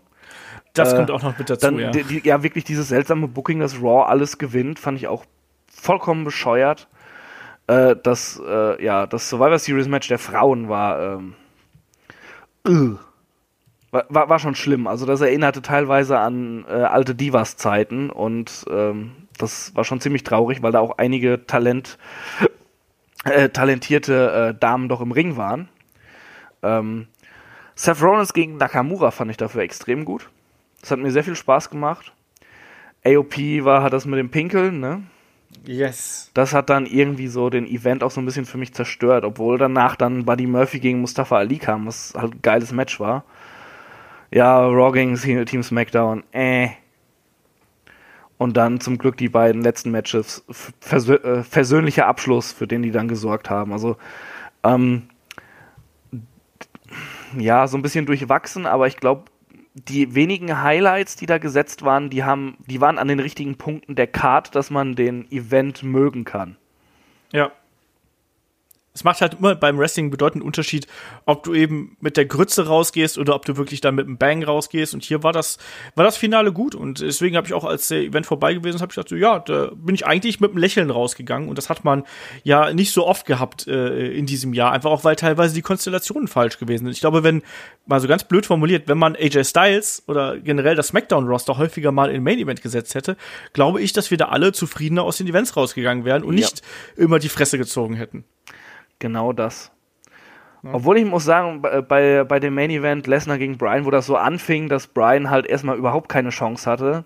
Das äh, kommt auch noch mit dazu, dann, ja. Die, ja, wirklich dieses seltsame Booking, dass Raw alles gewinnt, fand ich auch vollkommen bescheuert. Äh, das, äh, ja, das Survivor Series Match der Frauen war, ähm, uh, war, war, war, schon schlimm. Also das erinnerte teilweise an äh, alte Divas-Zeiten und ähm, das war schon ziemlich traurig, weil da auch einige Talent, äh, talentierte äh, Damen doch im Ring waren. Ähm, Seth Rollins gegen Nakamura fand ich dafür extrem gut. Das hat mir sehr viel Spaß gemacht. AOP war, hat das mit dem Pinkeln, ne? Yes. Das hat dann irgendwie so den Event auch so ein bisschen für mich zerstört, obwohl danach dann Buddy Murphy gegen Mustafa Ali kam, was halt ein geiles Match war. Ja, Raw gegen Team SmackDown, äh. Und dann zum Glück die beiden letzten Matches, Versö äh, versöhnlicher Abschluss, für den die dann gesorgt haben. Also, ähm, ja, so ein bisschen durchwachsen, aber ich glaube, die wenigen Highlights, die da gesetzt waren, die haben, die waren an den richtigen Punkten der Card, dass man den Event mögen kann. Ja es macht halt immer beim Wrestling bedeutenden Unterschied, ob du eben mit der Grütze rausgehst oder ob du wirklich dann mit einem Bang rausgehst. Und hier war das, war das Finale gut. Und deswegen habe ich auch, als der Event vorbei gewesen ist, habe ich gedacht, so, ja, da bin ich eigentlich mit einem Lächeln rausgegangen. Und das hat man ja nicht so oft gehabt äh, in diesem Jahr. Einfach auch, weil teilweise die Konstellationen falsch gewesen sind. Ich glaube, wenn, mal so ganz blöd formuliert, wenn man AJ Styles oder generell das SmackDown-Roster häufiger mal in Main Event gesetzt hätte, glaube ich, dass wir da alle zufriedener aus den Events rausgegangen wären und ja. nicht immer die Fresse gezogen hätten. Genau das. Ja. Obwohl ich muss sagen, bei, bei dem Main Event Lesnar gegen Brian, wo das so anfing, dass Brian halt erstmal überhaupt keine Chance hatte,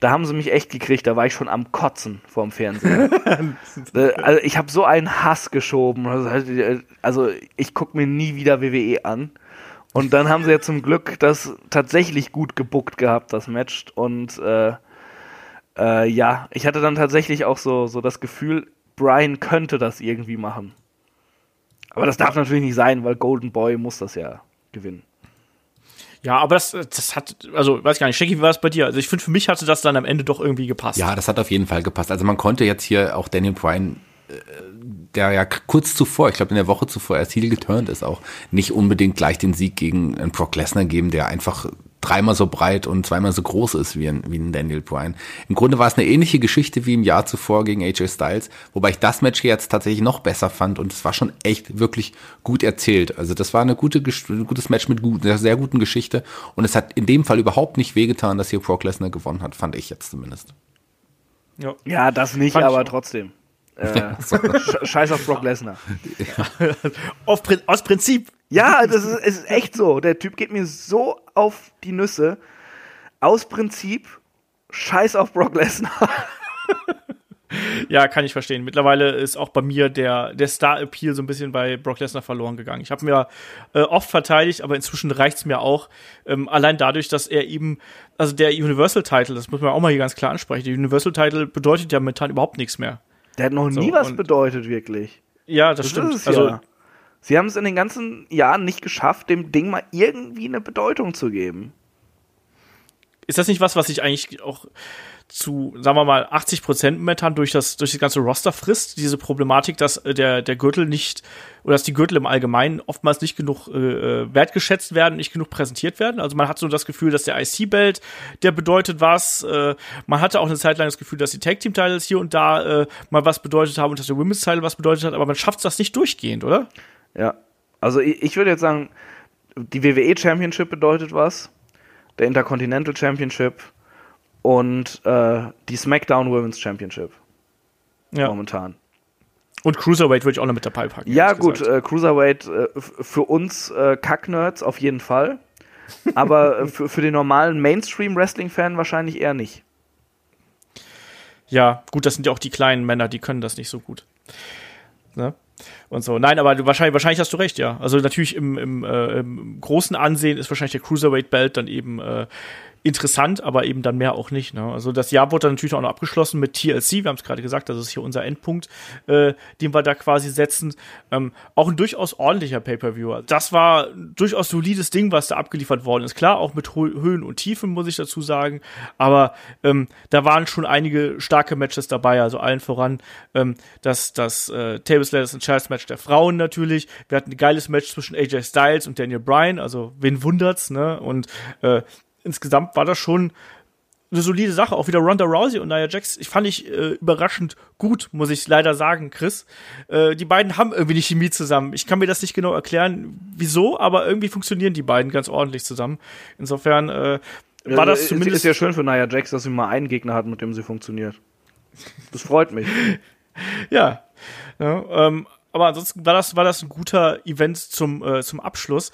da haben sie mich echt gekriegt, da war ich schon am Kotzen vorm Fernseher. Äh, also ich habe so einen Hass geschoben. Also ich gucke mir nie wieder WWE an. Und dann haben sie ja zum Glück das tatsächlich gut gebuckt gehabt, das Match. Und äh, äh, ja, ich hatte dann tatsächlich auch so, so das Gefühl, Brian könnte das irgendwie machen. Aber das darf natürlich nicht sein, weil Golden Boy muss das ja gewinnen. Ja, aber das, das hat, also weiß gar nicht, Shaggy, wie war es bei dir? Also ich finde, für mich hatte das dann am Ende doch irgendwie gepasst. Ja, das hat auf jeden Fall gepasst. Also man konnte jetzt hier auch Daniel Bryan äh, der ja kurz zuvor, ich glaube in der Woche zuvor erst Heel geturnt ist, auch nicht unbedingt gleich den Sieg gegen einen Brock Lesnar geben, der einfach dreimal so breit und zweimal so groß ist wie ein, wie ein Daniel Bryan. Im Grunde war es eine ähnliche Geschichte wie im Jahr zuvor gegen AJ Styles, wobei ich das Match jetzt tatsächlich noch besser fand und es war schon echt wirklich gut erzählt. Also das war eine gute, ein gutes Match mit gut, einer sehr guten Geschichte und es hat in dem Fall überhaupt nicht wehgetan, dass hier Brock Lesnar gewonnen hat, fand ich jetzt zumindest. Ja, ja das nicht, fand aber trotzdem. Äh, Scheiß auf Brock Lesnar. Ja. aus Prinzip. Ja, das ist, ist echt so. Der Typ geht mir so auf die Nüsse. Aus Prinzip, Scheiß auf Brock Lesnar. Ja, kann ich verstehen. Mittlerweile ist auch bei mir der, der Star-Appeal so ein bisschen bei Brock Lesnar verloren gegangen. Ich habe mir äh, oft verteidigt, aber inzwischen reicht's mir auch. Ähm, allein dadurch, dass er eben, also der Universal-Title, das muss man auch mal hier ganz klar ansprechen, der Universal-Title bedeutet ja momentan überhaupt nichts mehr. Der hat noch so, nie was bedeutet, wirklich. Ja, das, das stimmt. Es, also, ja. Sie haben es in den ganzen Jahren nicht geschafft, dem Ding mal irgendwie eine Bedeutung zu geben. Ist das nicht was, was ich eigentlich auch zu, sagen wir mal, 80 Prozent momentan durch das, durch das ganze Roster frisst. Diese Problematik, dass äh, der, der Gürtel nicht, oder dass die Gürtel im Allgemeinen oftmals nicht genug äh, äh wertgeschätzt werden, nicht genug präsentiert werden. Also man hat so das Gefühl, dass der IC-Belt, der bedeutet was. Äh, man hatte auch eine Zeit lang das Gefühl, dass die Tag-Team-Titles hier und da äh, mal was bedeutet haben und dass der Women's-Title was bedeutet hat, aber man schafft das nicht durchgehend, oder? Ja. Also ich, ich würde jetzt sagen, die WWE Championship bedeutet was, der Intercontinental Championship und äh, die SmackDown Women's Championship. Ja. Momentan. Und Cruiserweight würde ich auch noch mit dabei packen. Ja, gut, äh, Cruiserweight äh, für uns äh, Kacknerds auf jeden Fall. Aber äh, für, für den normalen Mainstream-Wrestling-Fan wahrscheinlich eher nicht. Ja, gut, das sind ja auch die kleinen Männer, die können das nicht so gut. Ne? Und so. Nein, aber du, wahrscheinlich, wahrscheinlich hast du recht, ja. Also natürlich im, im, äh, im großen Ansehen ist wahrscheinlich der Cruiserweight Belt dann eben äh, interessant, aber eben dann mehr auch nicht. Ne? Also das Jahr wurde dann natürlich auch noch abgeschlossen mit TLC, wir haben es gerade gesagt, das ist hier unser Endpunkt, äh, den wir da quasi setzen. Ähm, auch ein durchaus ordentlicher Pay-Per-View. Das war ein durchaus solides Ding, was da abgeliefert worden ist. Klar, auch mit Höhen und Tiefen, muss ich dazu sagen, aber ähm, da waren schon einige starke Matches dabei, also allen voran ähm, das, das äh, Tables, Ladders and Chairs Match der Frauen natürlich. Wir hatten ein geiles Match zwischen AJ Styles und Daniel Bryan, also wen wundert's, ne? Und äh, insgesamt war das schon eine solide Sache. Auch wieder Ronda Rousey und Nia Jax. Ich fand ich äh, überraschend gut, muss ich leider sagen, Chris. Äh, die beiden haben irgendwie nicht Chemie zusammen. Ich kann mir das nicht genau erklären, wieso, aber irgendwie funktionieren die beiden ganz ordentlich zusammen. Insofern äh, war das zumindest. Ist ja schön für Nia Jax, dass sie mal einen Gegner hat, mit dem sie funktioniert. Das freut mich. ja. ja ähm, aber ansonsten war das, war das ein guter Event zum, äh, zum Abschluss.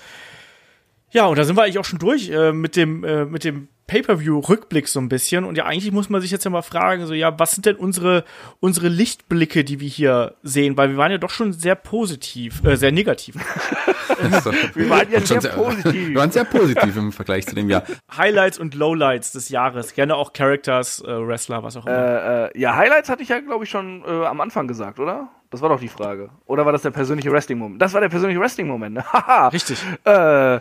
Ja, und da sind wir eigentlich auch schon durch äh, mit dem, äh, mit dem Pay-per-view-Rückblick so ein bisschen. Und ja, eigentlich muss man sich jetzt ja mal fragen, so ja, was sind denn unsere unsere Lichtblicke, die wir hier sehen? Weil wir waren ja doch schon sehr positiv, äh, sehr negativ. wir waren ja sehr, sehr positiv. Wir waren sehr positiv im Vergleich zu dem Jahr. Highlights und Lowlights des Jahres, gerne auch Characters, äh, Wrestler, was auch immer. Äh, äh, ja, Highlights hatte ich ja, glaube ich, schon äh, am Anfang gesagt, oder? Das war doch die Frage. Oder war das der persönliche Wrestling-Moment? Das war der persönliche Wrestling-Moment. Ne? Haha. Richtig. Äh,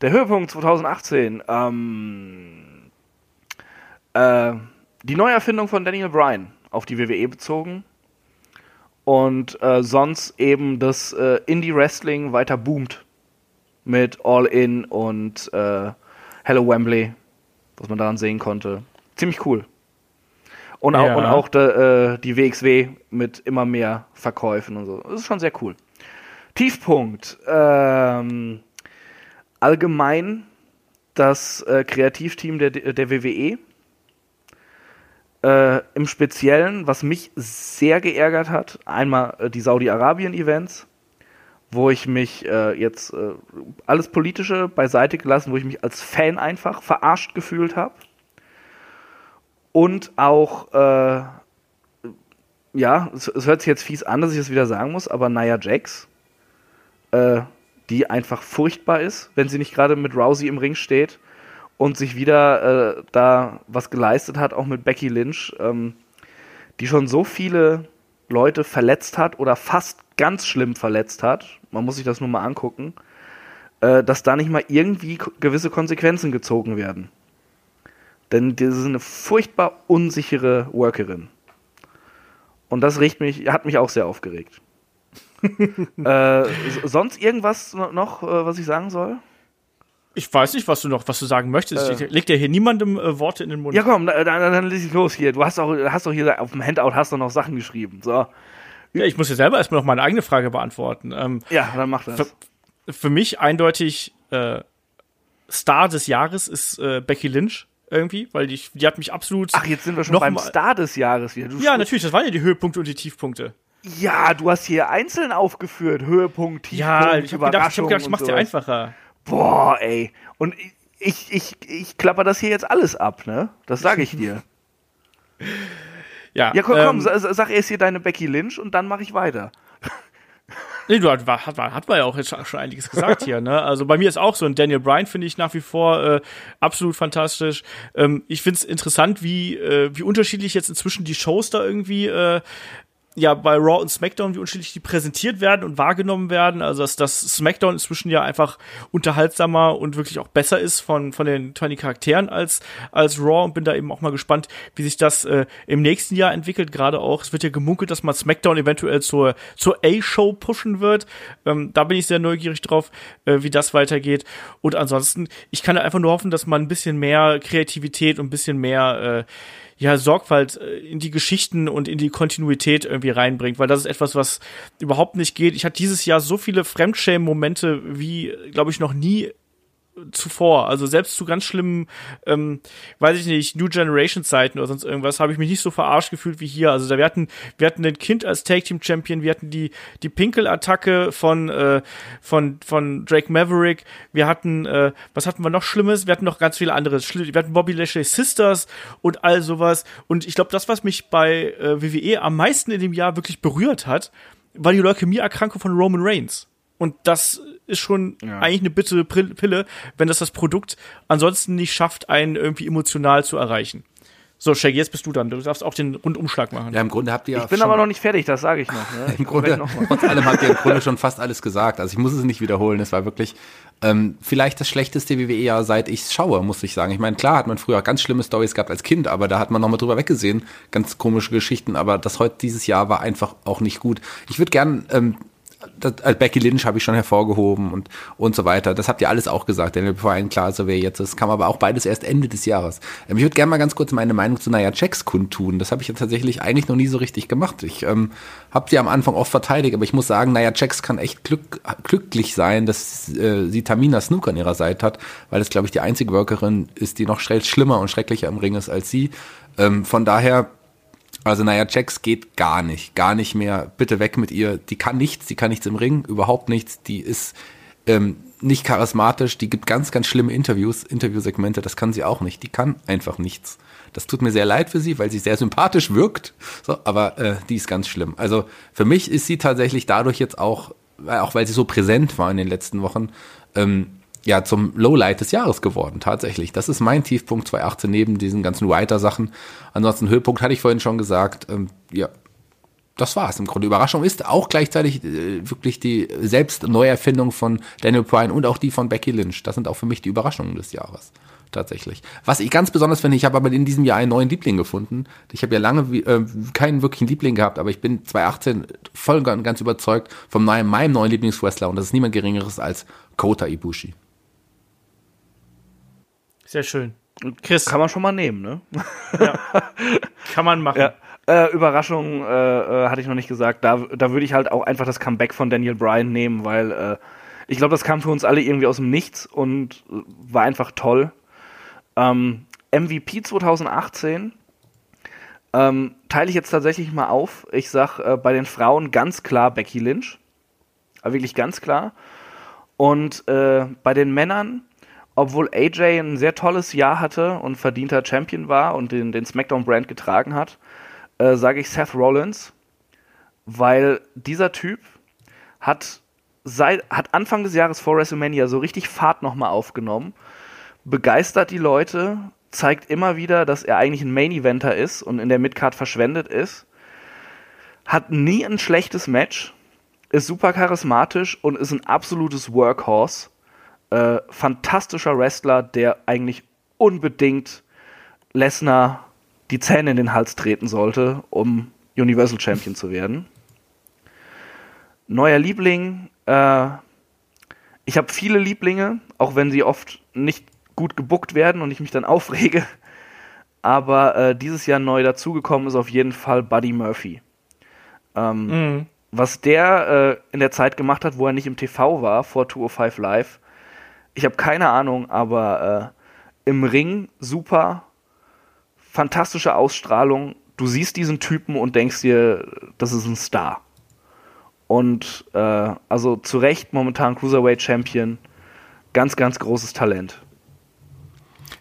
der Höhepunkt 2018. Ähm, äh, die Neuerfindung von Daniel Bryan auf die WWE bezogen. Und äh, sonst eben das äh, Indie-Wrestling weiter boomt. Mit All In und äh, Hello Wembley, was man daran sehen konnte. Ziemlich cool. Und auch, und auch de, äh, die WXW mit immer mehr Verkäufen und so. Das ist schon sehr cool. Tiefpunkt. Ähm, allgemein das äh, Kreativteam der, der WWE. Äh, Im Speziellen, was mich sehr geärgert hat, einmal äh, die Saudi-Arabien-Events, wo ich mich äh, jetzt äh, alles Politische beiseite gelassen, wo ich mich als Fan einfach verarscht gefühlt habe. Und auch, äh, ja, es, es, hört sich jetzt fies an, dass ich das wieder sagen muss, aber Nia Jax, die einfach furchtbar ist, wenn sie nicht gerade mit Rousey im Ring steht und sich wieder äh, da was geleistet hat, auch mit Becky Lynch, ähm, die schon so viele Leute verletzt hat oder fast ganz schlimm verletzt hat. Man muss sich das nur mal angucken. äh, dass da nicht mal irgendwie gewisse Konsequenzen gezogen werden. Denn das ist eine furchtbar unsichere Workerin. Und das riecht mich, hat mich auch sehr aufgeregt. äh, sonst irgendwas noch, äh, was ich sagen soll? Ich weiß nicht, was du noch, was du sagen möchtest. Äh, Legt dir hier niemandem äh, Worte in den Mund. Ja, komm, dann, dann, dann leg ich los hier. Du hast doch, hast doch hier auf dem Handout hast doch noch Sachen geschrieben. So. Ja, ich muss ja selber erstmal noch meine eigene Frage beantworten. Ähm, ja, dann mach das. Für, für mich eindeutig äh, Star des Jahres ist äh, Becky Lynch irgendwie, weil die, die hat mich absolut. Ach, jetzt sind wir schon beim Star des Jahres wieder. Du ja, natürlich, das waren ja die Höhepunkte und die Tiefpunkte. Ja, du hast hier einzeln aufgeführt. Höhepunkt, Tiefpunkt, Ja, ich habe gedacht, ich, hab gedacht, ich mach's dir einfacher. Boah, ey. Und ich, ich, ich klapper das hier jetzt alles ab, ne? Das sage ich dir. ja. Ja, komm, ähm, komm sag erst hier deine Becky Lynch und dann mache ich weiter. Nee, du hat, hat, hat man ja auch jetzt schon einiges gesagt hier, ne? Also bei mir ist auch so ein Daniel Bryan finde ich nach wie vor äh, absolut fantastisch. Ähm, ich finde es interessant, wie äh, wie unterschiedlich jetzt inzwischen die Shows da irgendwie äh, ja bei Raw und SmackDown, wie unterschiedlich die präsentiert werden und wahrgenommen werden. Also dass das SmackDown inzwischen ja einfach unterhaltsamer und wirklich auch besser ist von von den 20 Charakteren als als Raw und bin da eben auch mal gespannt, wie sich das äh, im nächsten Jahr entwickelt. Gerade auch, es wird ja gemunkelt, dass man SmackDown eventuell zur zur A-Show pushen wird. Ähm, da bin ich sehr neugierig drauf, äh, wie das weitergeht. Und ansonsten, ich kann einfach nur hoffen, dass man ein bisschen mehr Kreativität und ein bisschen mehr äh, ja, Sorgfalt äh, in die Geschichten und in die Kontinuität irgendwie reinbringt, weil das ist etwas, was überhaupt nicht geht. Ich hatte dieses Jahr so viele Fremdschämen-Momente wie, glaube ich, noch nie zuvor. Also selbst zu ganz schlimmen, ähm, weiß ich nicht, New Generation Zeiten oder sonst irgendwas, habe ich mich nicht so verarscht gefühlt wie hier. Also da wir hatten, wir hatten den Kind als Tag Team Champion, wir hatten die die Pinkel-Attacke von äh, von von Drake Maverick, wir hatten, äh, was hatten wir noch Schlimmes? Wir hatten noch ganz viele andere. Wir hatten Bobby Lashley Sisters und all sowas. Und ich glaube, das, was mich bei äh, WWE am meisten in dem Jahr wirklich berührt hat, war die Leukämie-Erkrankung von Roman Reigns. Und das ist schon ja. eigentlich eine bittere Pille, wenn das das Produkt ansonsten nicht schafft, einen irgendwie emotional zu erreichen. So, Shaggy, jetzt bist du dann. Du darfst auch den Rundumschlag machen. Ja, im Grunde habt ihr Ich bin aber noch nicht fertig, das sage ich noch. Ne? Im Grunde, trotz allem habt ihr im Grunde schon fast alles gesagt. Also ich muss es nicht wiederholen. Es war wirklich ähm, vielleicht das schlechteste WWE-Jahr, seit ich schaue, muss ich sagen. Ich meine, klar hat man früher ganz schlimme Stories gehabt als Kind, aber da hat man noch mal drüber weggesehen. Ganz komische Geschichten. Aber das heute, dieses Jahr war einfach auch nicht gut. Ich würde gern ähm, das, also Becky Lynch habe ich schon hervorgehoben und, und so weiter. Das habt ihr alles auch gesagt, Daniel Bryan, klar, so wer jetzt ist. Kam aber auch beides erst Ende des Jahres. Ähm, ich würde gerne mal ganz kurz meine Meinung zu Naya Checks kundtun. Das habe ich ja tatsächlich eigentlich noch nie so richtig gemacht. Ich ähm, habe sie am Anfang oft verteidigt, aber ich muss sagen, Naya Checks kann echt glück, glücklich sein, dass äh, sie Tamina Snook an ihrer Seite hat, weil das, glaube ich, die einzige Workerin ist, die noch schlimmer und schrecklicher im Ring ist als sie. Ähm, von daher also naja, Jax geht gar nicht, gar nicht mehr. Bitte weg mit ihr. Die kann nichts, die kann nichts im Ring, überhaupt nichts. Die ist ähm, nicht charismatisch, die gibt ganz, ganz schlimme Interviews, Interviewsegmente, das kann sie auch nicht. Die kann einfach nichts. Das tut mir sehr leid für sie, weil sie sehr sympathisch wirkt, so, aber äh, die ist ganz schlimm. Also für mich ist sie tatsächlich dadurch jetzt auch, auch weil sie so präsent war in den letzten Wochen, ähm, ja zum Lowlight des Jahres geworden, tatsächlich. Das ist mein Tiefpunkt 2018 neben diesen ganzen Writer-Sachen. Ansonsten Höhepunkt hatte ich vorhin schon gesagt. Ähm, ja, das war's im Grunde. Überraschung ist auch gleichzeitig äh, wirklich die Selbstneuerfindung von Daniel Bryan und auch die von Becky Lynch. Das sind auch für mich die Überraschungen des Jahres. Tatsächlich. Was ich ganz besonders finde, ich habe aber in diesem Jahr einen neuen Liebling gefunden. Ich habe ja lange äh, keinen wirklichen Liebling gehabt, aber ich bin 2018 voll und ganz überzeugt vom neuen, meinem neuen Lieblingswrestler und das ist niemand Geringeres als Kota Ibushi. Sehr schön. Chris. Kann man schon mal nehmen, ne? Ja. Kann man machen. Ja. Äh, Überraschung äh, äh, hatte ich noch nicht gesagt. Da, da würde ich halt auch einfach das Comeback von Daniel Bryan nehmen, weil äh, ich glaube, das kam für uns alle irgendwie aus dem Nichts und äh, war einfach toll. Ähm, MVP 2018 ähm, teile ich jetzt tatsächlich mal auf. Ich sag äh, bei den Frauen ganz klar Becky Lynch. Aber wirklich ganz klar. Und bei den Männern obwohl AJ ein sehr tolles Jahr hatte und verdienter Champion war und den, den SmackDown-Brand getragen hat, äh, sage ich Seth Rollins, weil dieser Typ hat, seit, hat Anfang des Jahres vor WrestleMania so richtig Fahrt nochmal aufgenommen, begeistert die Leute, zeigt immer wieder, dass er eigentlich ein Main-Eventer ist und in der Midcard verschwendet ist, hat nie ein schlechtes Match, ist super charismatisch und ist ein absolutes Workhorse Äh, fantastischer Wrestler, der eigentlich unbedingt Lesnar die Zähne in den Hals treten sollte, um Universal Champion zu werden. Neuer Liebling. Äh, ich habe viele Lieblinge, auch wenn sie oft nicht gut gebuckt werden und ich mich dann aufrege. Aber äh, dieses Jahr neu dazugekommen ist auf jeden Fall Buddy Murphy. Ähm, mhm. Was der äh, in der Zeit gemacht hat, wo er nicht im TV war, vor 205 Live, ich habe keine Ahnung, aber äh, im Ring super, fantastische Ausstrahlung. Du siehst diesen Typen und denkst dir, das ist ein Star. Und äh, also zu Recht momentan Cruiserweight Champion, ganz, ganz großes Talent.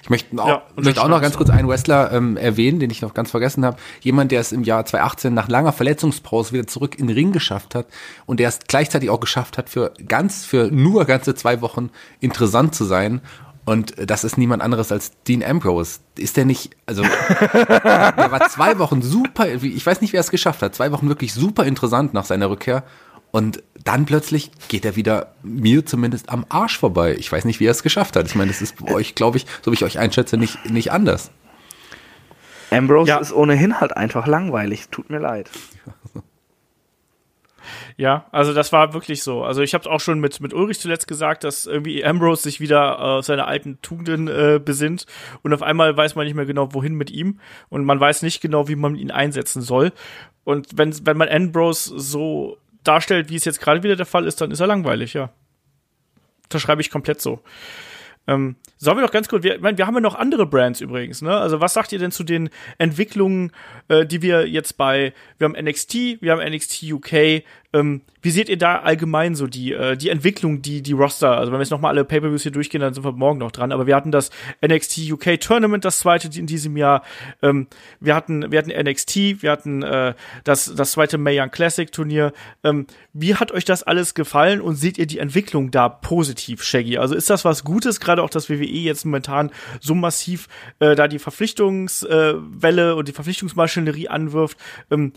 Ich möchte auch, ja, möchte auch noch ganz kurz einen Wrestler ähm, erwähnen, den ich noch ganz vergessen habe. Jemand, der es im Jahr 2018 nach langer Verletzungspause wieder zurück in den Ring geschafft hat und der es gleichzeitig auch geschafft hat, für ganz, für nur ganze zwei Wochen interessant zu sein. Und das ist niemand anderes als Dean Ambrose. Ist der nicht, also, der war zwei Wochen super, ich weiß nicht, wer es geschafft hat, zwei Wochen wirklich super interessant nach seiner Rückkehr. Und dann plötzlich geht er wieder mir zumindest am Arsch vorbei. Ich weiß nicht, wie er es geschafft hat. Ich meine, das ist bei euch, glaube ich, so wie ich euch einschätze, nicht, nicht anders. Ambrose ja. ist ohnehin halt einfach langweilig. Tut mir leid. Ja, also das war wirklich so. Also ich habe es auch schon mit mit Ulrich zuletzt gesagt, dass irgendwie Ambrose sich wieder auf seine alten Tugenden äh, besinnt und auf einmal weiß man nicht mehr genau wohin mit ihm und man weiß nicht genau, wie man ihn einsetzen soll. Und wenn wenn man Ambrose so darstellt, wie es jetzt gerade wieder der Fall ist, dann ist er langweilig, ja. Das schreibe ich komplett so. Ähm, Sollen wir noch ganz kurz, wir, wir haben ja noch andere Brands übrigens, ne? Also was sagt ihr denn zu den Entwicklungen, äh, die wir jetzt bei, wir haben NXT, wir haben NXT UK, ähm, wie seht ihr da allgemein so die, äh, die Entwicklung, die, die Roster, also wenn wir jetzt nochmal alle Pay-Per-Views hier durchgehen, dann sind wir morgen noch dran, aber wir hatten das NXT UK Tournament, das zweite in diesem Jahr, ähm, wir hatten, wir hatten NXT, wir hatten äh, das, das zweite Mae Young Classic Turnier, ähm, wie hat euch das alles gefallen und seht ihr die Entwicklung da positiv, Shaggy? Also ist das was Gutes, gerade auch das WWE jetzt momentan so massiv äh, da die Verpflichtungswelle äh, und die Verpflichtungsmaschinerie anwirft, ähm,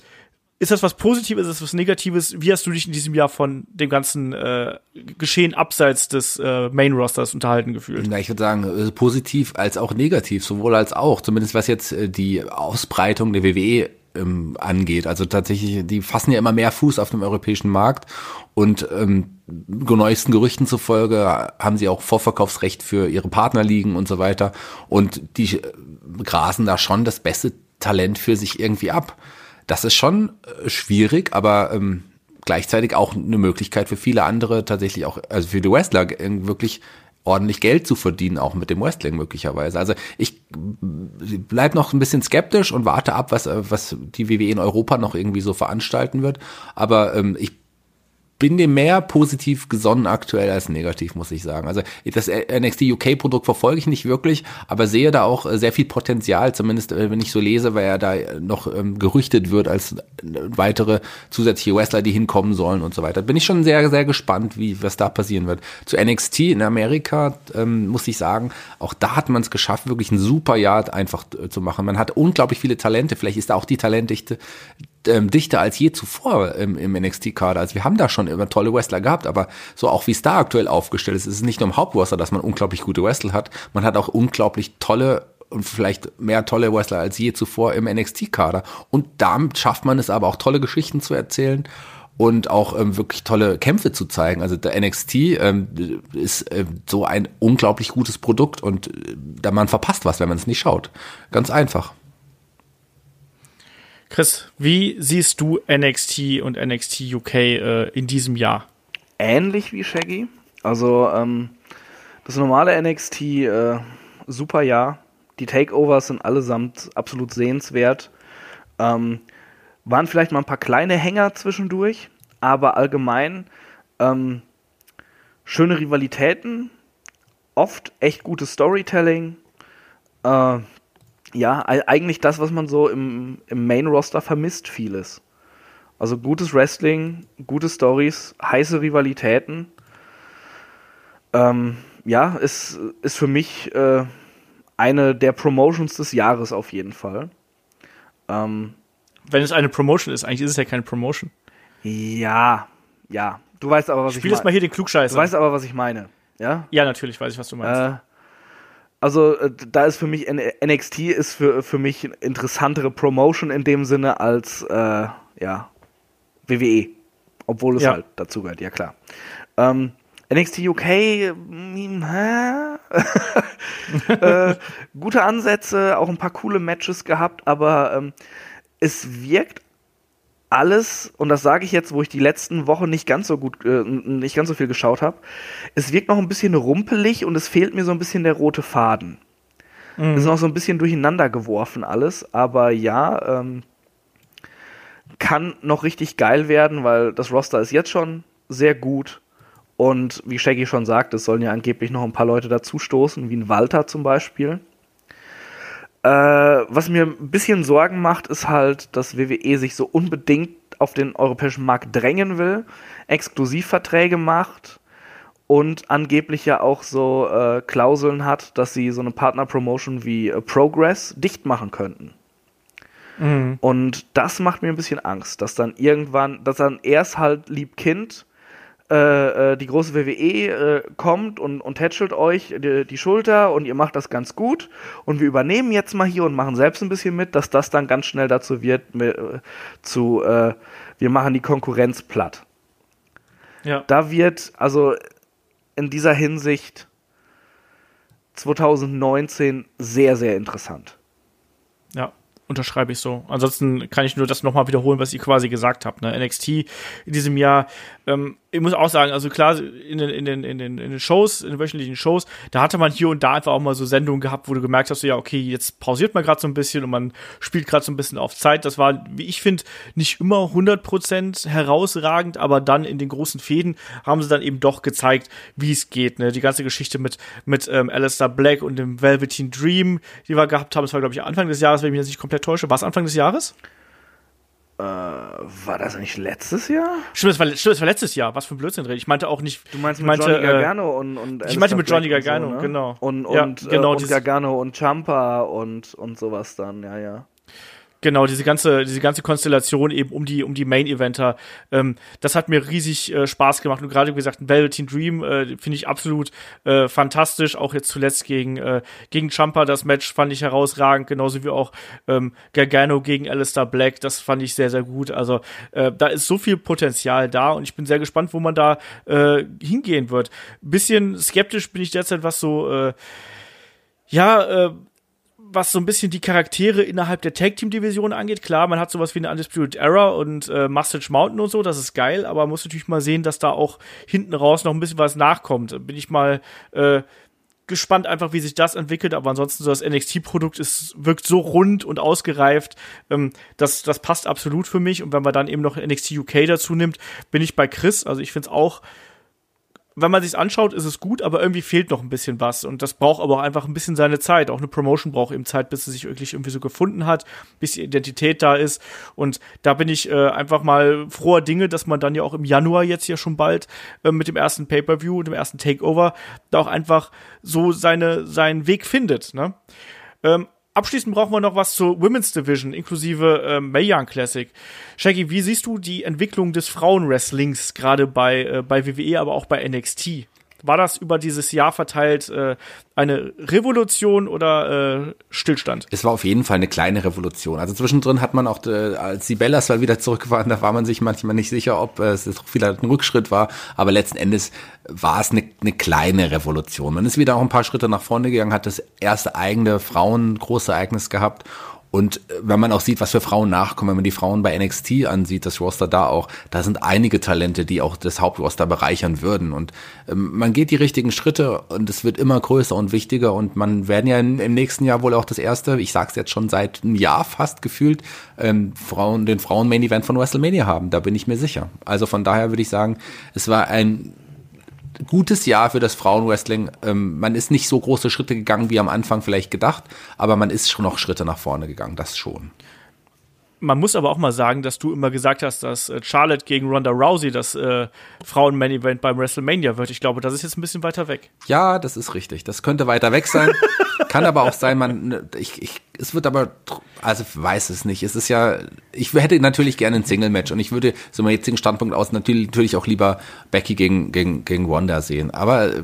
ist das was Positives, ist das was Negatives? Wie hast du dich in diesem Jahr von dem ganzen äh, Geschehen abseits des äh, Main Rosters unterhalten gefühlt? Na, ich würde sagen, äh, positiv als auch negativ, sowohl als auch. Zumindest was jetzt äh, die Ausbreitung der WWE ähm, angeht. Also tatsächlich, die fassen ja immer mehr Fuß auf dem europäischen Markt und ähm, neuesten Gerüchten zufolge haben sie auch Vorverkaufsrecht für ihre Partnerligen und so weiter und die äh, grasen da schon das beste Talent für sich irgendwie ab. Das ist schon äh, schwierig, aber ähm, gleichzeitig auch eine Möglichkeit für viele andere tatsächlich auch, also für die Wrestler wirklich ordentlich Geld zu verdienen, auch mit dem Wrestling möglicherweise. Also ich bleib noch ein bisschen skeptisch und warte ab, was, was die WWE in Europa noch irgendwie so veranstalten wird. Aber ähm, ich bin dem mehr positiv gesonnen aktuell als negativ, muss ich sagen. Also das NXT UK Produkt verfolge ich nicht wirklich, aber sehe da auch äh, sehr viel Potenzial, zumindest äh, wenn ich so lese, weil er da noch ähm, gerüchtet wird als äh, weitere zusätzliche Wrestler, die hinkommen sollen und so weiter. Bin ich schon sehr, sehr gespannt, wie was da passieren wird. Zu NXT in Amerika ähm, muss ich sagen, auch da hat man es geschafft, wirklich ein super Jahr einfach zu machen. Man hat unglaublich viele Talente. Vielleicht ist da auch die Talentdichte ähm, dichter als je zuvor im, im NXT-Kader. Also wir haben da schon immer tolle Wrestler gehabt, aber so auch wie es da aktuell aufgestellt ist, ist es nicht nur im Hauptroster, dass man unglaublich gute Wrestler hat, man hat auch unglaublich tolle und vielleicht mehr tolle Wrestler als je zuvor im NXT-Kader. Und damit schafft man es aber auch tolle Geschichten zu erzählen und auch ähm, wirklich tolle Kämpfe zu zeigen. Also der NXT ähm, ist äh, so ein unglaublich gutes Produkt und äh, man verpasst was, wenn man es nicht schaut. Ganz einfach. Chris, wie siehst du NXT und NXT UK äh, in diesem Jahr? Ähnlich wie Shaggy. Also ähm, das normale NXT äh, super Jahr. Die Takeovers sind allesamt absolut sehenswert. Ähm, waren vielleicht mal ein paar kleine Hänger zwischendurch, aber allgemein ähm, schöne Rivalitäten, oft echt gutes Storytelling, äh, ja, eigentlich das, was man so im, im Main-Roster vermisst, vieles. Also gutes Wrestling, gute Stories, heiße Rivalitäten. Ähm, ja, ist, ist für mich äh, eine der Promotions des Jahres auf jeden Fall. Ähm, Wenn es eine Promotion ist, eigentlich ist es ja keine Promotion. Ja, ja. Du weißt aber, was Spiel ich meine. Spiel jetzt mal hier den Klugscheißer. Du weißt aber, was ich meine. Ja? Ja, natürlich weiß ich, was du meinst. Äh, also äh, da ist für mich NXT ist für, für mich interessantere Promotion in dem Sinne als äh, ja WWE, obwohl es Ja. halt dazu gehört, ja klar. Ähm, NXT UK, hm, äh, gute Ansätze, auch ein paar coole Matches gehabt, aber ähm, es wirkt alles, und das sage ich jetzt, wo ich die letzten Wochen nicht ganz so gut, äh, nicht ganz so viel geschaut habe, es wirkt noch ein bisschen rumpelig und es fehlt mir so ein bisschen der rote Faden. Mhm. Es ist noch so ein bisschen durcheinander geworfen alles, aber ja, ähm, kann noch richtig geil werden, weil das Roster ist jetzt schon sehr gut. Und wie Shaggy schon sagt, es sollen ja angeblich noch ein paar Leute dazustoßen, wie ein Walter zum Beispiel. Äh, was mir ein bisschen Sorgen macht, ist halt, dass WWE sich so unbedingt auf den europäischen Markt drängen will, Exklusivverträge macht und angeblich ja auch so äh, Klauseln hat, dass sie so eine Partnerpromotion wie äh, Progress dicht machen könnten. Mhm. Und das macht mir ein bisschen Angst, dass dann irgendwann, dass dann erst halt lieb Kind äh, äh, die große WWE äh, kommt und, und tätschelt euch die, die Schulter und ihr macht das ganz gut und wir übernehmen jetzt mal hier und machen selbst ein bisschen mit, dass das dann ganz schnell dazu wird, mit, äh, zu, äh, wir machen die Konkurrenz platt. Ja. Da wird, also in dieser Hinsicht 2019 sehr, sehr interessant. Ja, unterschreibe ich so. Ansonsten kann ich nur das nochmal wiederholen, was ihr quasi gesagt habt. Ne? NXT in diesem Jahr, ähm, ich muss auch sagen, also klar, in den, in den, in den, in den Shows, in den wöchentlichen Shows, da hatte man hier und da einfach auch mal so Sendungen gehabt, wo du gemerkt hast, so, ja, okay, jetzt pausiert man gerade so ein bisschen und man spielt gerade so ein bisschen auf Zeit. Das war, wie ich finde, nicht immer 100% herausragend, aber dann in den großen Fäden haben sie dann eben doch gezeigt, wie es geht. Ne? Die ganze Geschichte mit, mit ähm, Alistair Black und dem Velveteen Dream, die wir gehabt haben, das war, glaube ich, Anfang des Jahres, wenn ich mich jetzt nicht komplett täusche. War es Anfang des Jahres? Äh, war das nicht letztes Jahr? Stimmt, das war, stimmt, das war letztes Jahr. Was für ein Blödsinn rede ich. Meinte auch nicht. Du meinst ich mit meinte, Johnny äh, Gargano und, und ich meinte mit Johnny und Gargano, ne? genau. Und, Ja, und, genau, äh, und dieses- Gargano und Champa und, und sowas dann, ja, ja. Genau, diese ganze, diese ganze Konstellation eben um die, um die Main-Eventer, ähm, das hat mir riesig äh, Spaß gemacht. Und gerade wie gesagt, Velveteen Dream äh, finde ich absolut äh, fantastisch. Auch jetzt zuletzt gegen, äh, gegen Champa, das Match fand ich herausragend, genauso wie auch ähm, Gargano gegen Alistair Black, das fand ich sehr, sehr gut. Also äh, da ist so viel Potenzial da und ich bin sehr gespannt, wo man da äh, hingehen wird. Bisschen skeptisch bin ich derzeit, was so, äh, ja, äh, was so ein bisschen die Charaktere innerhalb der Tag Team Division angeht. Klar, man hat sowas wie eine Undisputed Era und äh, Mustache Mountain und so, das ist geil, aber man muss natürlich mal sehen, dass da auch hinten raus noch ein bisschen was nachkommt. Bin ich mal äh, gespannt einfach, wie sich das entwickelt, aber ansonsten so das NXT-Produkt ist, wirkt so rund und ausgereift, ähm, das, das passt absolut für mich und wenn man dann eben noch NXT UK dazu nimmt, bin ich bei Chris, also ich finde es auch wenn man sich anschaut, ist es gut, aber irgendwie fehlt noch ein bisschen was. Und das braucht aber auch einfach ein bisschen seine Zeit. Auch eine Promotion braucht eben Zeit, bis sie sich wirklich irgendwie so gefunden hat, bis die Identität da ist. Und da bin ich äh, einfach mal froher Dinge, dass man dann ja auch im Januar jetzt ja schon bald äh, mit dem ersten Pay-Per-View und dem ersten Takeover da auch einfach so seine, seinen Weg findet. Ne? Ähm, Abschließend brauchen wir noch was zur Women's Division, inklusive ähm, Mae Young Classic. Shaggy, wie siehst du die Entwicklung des Frauenwrestlings gerade bei, äh, bei WWE, aber auch bei NXT? War das über dieses Jahr verteilt äh, eine Revolution oder äh, Stillstand? Es war auf jeden Fall eine kleine Revolution. Also zwischendrin hat man auch, äh, als die Bellas mal wieder zurück waren, da war man sich manchmal nicht sicher, ob äh, es wieder ein Rückschritt war. Aber letzten Endes war es eine, eine kleine Revolution. Man ist wieder auch ein paar Schritte nach vorne gegangen, hat das erste eigene Frauen-Großereignis gehabt. Und äh, wenn man auch sieht, was für Frauen nachkommen, wenn man die Frauen bei NXT ansieht, das Roster da auch, da sind einige Talente, die auch das Hauptroster bereichern würden. Und ähm, man geht die richtigen Schritte und es wird immer größer und wichtiger. Und man werden ja in, im nächsten Jahr wohl auch das erste, ich sag's jetzt schon seit einem Jahr fast gefühlt, ähm, Frauen, den Frauen-Main-Event von WrestleMania haben. Da bin ich mir sicher. Also von daher würde ich sagen, es war ein gutes Jahr für das Frauenwrestling. Ähm, man ist nicht so große Schritte gegangen wie am Anfang vielleicht gedacht, aber man ist schon noch Schritte nach vorne gegangen, das schon. Man muss aber auch mal sagen, dass du immer gesagt hast, dass äh, Charlotte gegen Ronda Rousey das äh, Frauen-Main-Event beim WrestleMania wird. Ich glaube, das ist jetzt ein bisschen weiter weg. Ja, das ist richtig. Das könnte weiter weg sein. Kann aber auch sein, man, ich, ich, es wird aber, also ich weiß es nicht. Es ist ja, ich hätte natürlich gerne ein Single-Match und ich würde so meinem jetzigen Standpunkt aus natürlich, natürlich auch lieber Becky gegen, gegen, gegen Wanda sehen. Aber äh,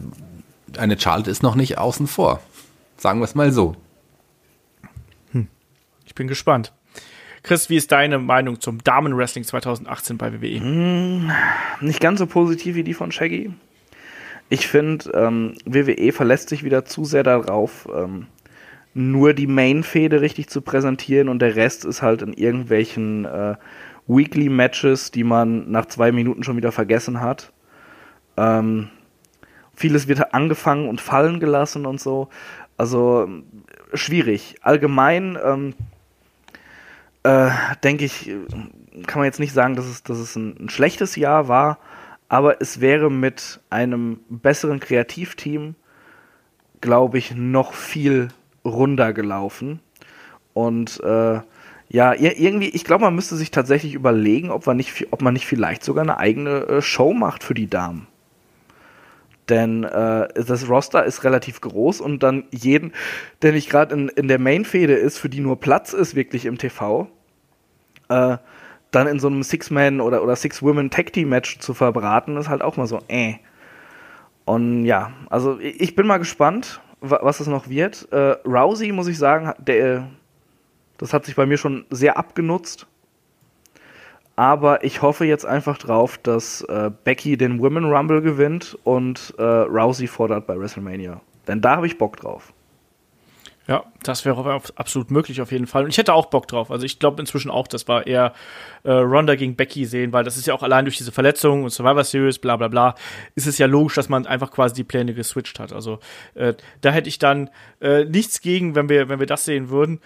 eine Charlotte ist noch nicht außen vor. Sagen wir es mal so. Ich bin gespannt. Chris, wie ist deine Meinung zum Damenwrestling 2018 bei WWE? Nicht ganz so positiv wie die von Shaggy. Ich finde, ähm, WWE verlässt sich wieder zu sehr darauf, ähm, nur die Main-Fehde richtig zu präsentieren und der Rest ist halt in irgendwelchen äh, Weekly-Matches, die man nach zwei Minuten schon wieder vergessen hat. Ähm, vieles wird angefangen und fallen gelassen und so. Also schwierig. Allgemein ähm, äh, denke ich, kann man jetzt nicht sagen, dass es, dass es ein, ein schlechtes Jahr war, aber es wäre mit einem besseren Kreativteam, glaube ich, noch viel runder gelaufen. Und äh, ja, irgendwie, ich glaube, man müsste sich tatsächlich überlegen, ob man nicht, ob man nicht vielleicht sogar eine eigene äh, Show macht für die Damen. Denn äh, das Roster ist relativ groß und dann jeden, der nicht gerade in, in der Main-Fehde ist, für die nur Platz ist, wirklich im TV, äh, dann in so einem Six-Man- oder, oder Six-Women-Tag-Team-Match zu verbraten, ist halt auch mal so, äh. Und ja, also ich bin mal gespannt, was es noch wird. Äh, Rousey, muss ich sagen, der, das hat sich bei mir schon sehr abgenutzt. Aber ich hoffe jetzt einfach drauf, dass äh, Becky den Women Rumble gewinnt und äh, Rousey fordert bei WrestleMania. Denn da habe ich Bock drauf. Ja, das wäre absolut möglich auf jeden Fall. Und ich hätte auch Bock drauf. Also ich glaube inzwischen auch, dass wir eher äh, Ronda gegen Becky sehen, weil das ist ja auch allein durch diese Verletzung und Survivor Series, bla bla bla, ist es ja logisch, dass man einfach quasi die Pläne geswitcht hat. Also äh, da hätte ich dann äh, nichts gegen, wenn wir, wenn wir das sehen würden.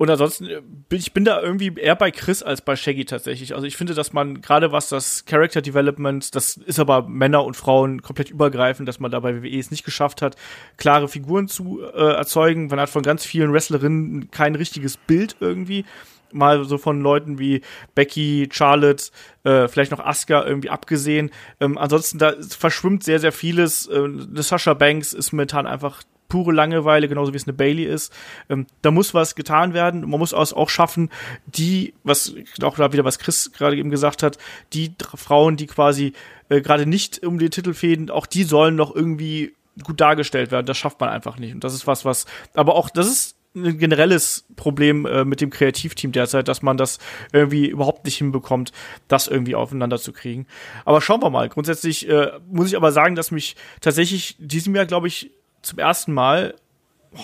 Und ansonsten äh, bin ich bin da irgendwie eher bei Chris als bei Shaggy tatsächlich. Also ich finde, dass man gerade was das Character Development, das ist aber Männer und Frauen komplett übergreifend, dass man da bei WWE es nicht geschafft hat, klare Figuren zu äh, erzeugen. Man hat von ganz vielen Wrestlerinnen kein richtiges Bild irgendwie mal so von Leuten wie Becky, Charlotte, äh, vielleicht noch Asuka irgendwie abgesehen. Ähm, ansonsten da verschwimmt sehr, sehr vieles. Äh, Sasha Banks ist momentan einfach pure Langeweile, genauso wie es eine Bailey ist. Ähm, da muss was getan werden. Man muss auch schaffen, die, was auch da wieder, was Chris gerade eben gesagt hat, die Frauen, die quasi äh, gerade nicht um den Titel fäden, auch die sollen noch irgendwie gut dargestellt werden. Das schafft man einfach nicht. Und das ist was, was, aber auch, das ist ein generelles Problem äh, mit dem Kreativteam derzeit, dass man das irgendwie überhaupt nicht hinbekommt, das irgendwie aufeinander zu kriegen. Aber schauen wir mal. Grundsätzlich äh, muss ich aber sagen, dass mich tatsächlich diesem Jahr, glaube ich, zum ersten Mal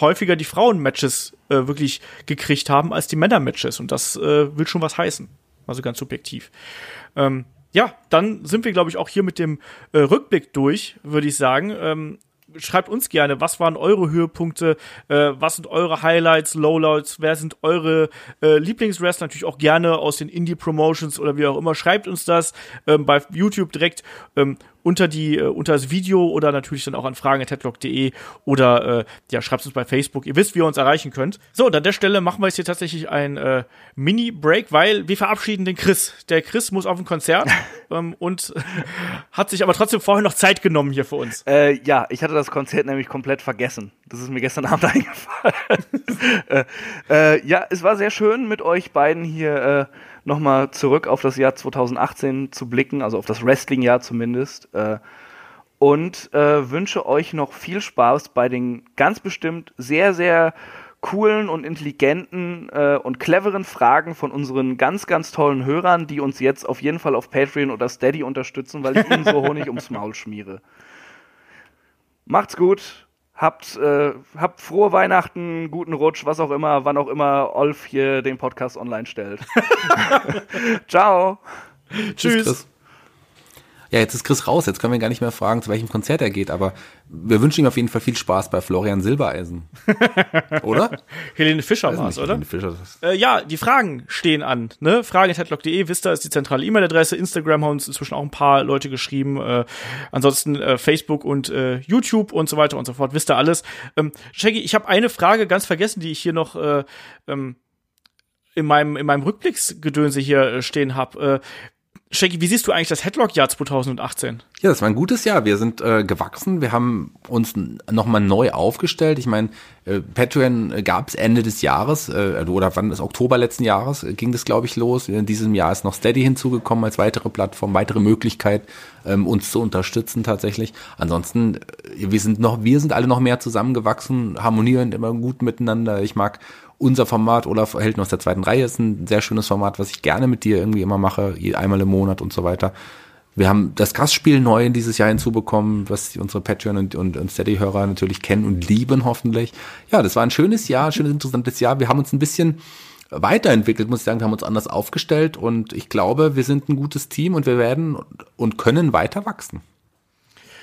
häufiger die Frauen-Matches äh, wirklich gekriegt haben als die Männer-Matches. Und das äh, will schon was heißen. Also ganz subjektiv. Ähm, ja, dann sind wir, glaube ich, auch hier mit dem äh, Rückblick durch, würde ich sagen. Ähm, schreibt uns gerne, was waren eure Höhepunkte, äh, was sind eure Highlights, Lowlights, wer sind eure äh, Lieblingswrestler, natürlich auch gerne aus den Indie-Promotions oder wie auch immer. Schreibt uns das ähm, bei YouTube direkt ähm, unter die äh, unter das Video oder natürlich dann auch an fragen@headlock.de oder äh, ja schreibt uns bei Facebook. Ihr wisst, wie ihr uns erreichen könnt. So, und an der Stelle machen wir jetzt hier tatsächlich ein äh, Mini Break, weil wir verabschieden den Chris. Der Chris muss auf ein Konzert ähm, und hat sich aber trotzdem vorher noch Zeit genommen hier für uns. Äh, ja, ich hatte das Konzert nämlich komplett vergessen. Das ist mir gestern Abend eingefallen. äh, äh, ja, es war sehr schön mit euch beiden hier äh, nochmal zurück auf das Jahr 2018 zu blicken, also auf das Wrestling-Jahr zumindest. Äh, und äh, wünsche euch noch viel Spaß bei den ganz bestimmt sehr, sehr coolen und intelligenten äh, und cleveren Fragen von unseren ganz, ganz tollen Hörern, die uns jetzt auf jeden Fall auf Patreon oder Steady unterstützen, weil ich ihnen so Honig ums Maul schmiere. Macht's gut Habt, äh, habt frohe Weihnachten, guten Rutsch, was auch immer, wann auch immer Olf hier den Podcast online stellt. Ciao. Tschüss. Tschüss ja, jetzt ist Chris raus, jetzt können wir gar nicht mehr fragen, zu welchem Konzert er geht, aber wir wünschen ihm auf jeden Fall viel Spaß bei Florian Silbereisen. oder? Helene Fischer war es, oder? Helene Fischer. Äh, ja, die Fragen stehen an. Ne? Fragen.headlock.de, Vista ist die zentrale E-Mail-Adresse, Instagram haben uns inzwischen auch ein paar Leute geschrieben, äh, ansonsten äh, Facebook und äh, YouTube und so weiter und so fort, wisst ihr alles. Ähm, Shaggy, ich habe eine Frage ganz vergessen, die ich hier noch äh, ähm, in meinem, in meinem Rückblicksgedönse hier äh, stehen habe. Äh, Shaggy, wie siehst du eigentlich das Headlock-Jahr 2018? Ja, das war ein gutes Jahr. Wir sind äh, gewachsen. Wir haben uns nochmal neu aufgestellt. Ich meine, äh, Patreon gab es Ende des Jahres äh, oder wann ist Oktober letzten Jahres äh, ging das, glaube ich, los. In diesem Jahr ist noch Steady hinzugekommen als weitere Plattform, weitere Möglichkeit, ähm, uns zu unterstützen tatsächlich. Ansonsten, äh, wir sind noch, wir sind alle noch mehr zusammengewachsen, harmonieren immer gut miteinander. Ich mag unser Format, Olaf Helden aus der zweiten Reihe, ist ein sehr schönes Format, was ich gerne mit dir irgendwie immer mache, einmal im Monat und so weiter. Wir haben das Gastspiel neu in dieses Jahr hinzubekommen, was unsere Patreon und, und, und Steady-Hörer natürlich kennen und lieben, hoffentlich. Ja, das war ein schönes Jahr, ein schönes, interessantes Jahr. Wir haben uns ein bisschen weiterentwickelt, muss ich sagen. Wir haben uns anders aufgestellt und ich glaube, wir sind ein gutes Team und wir werden und können weiter wachsen.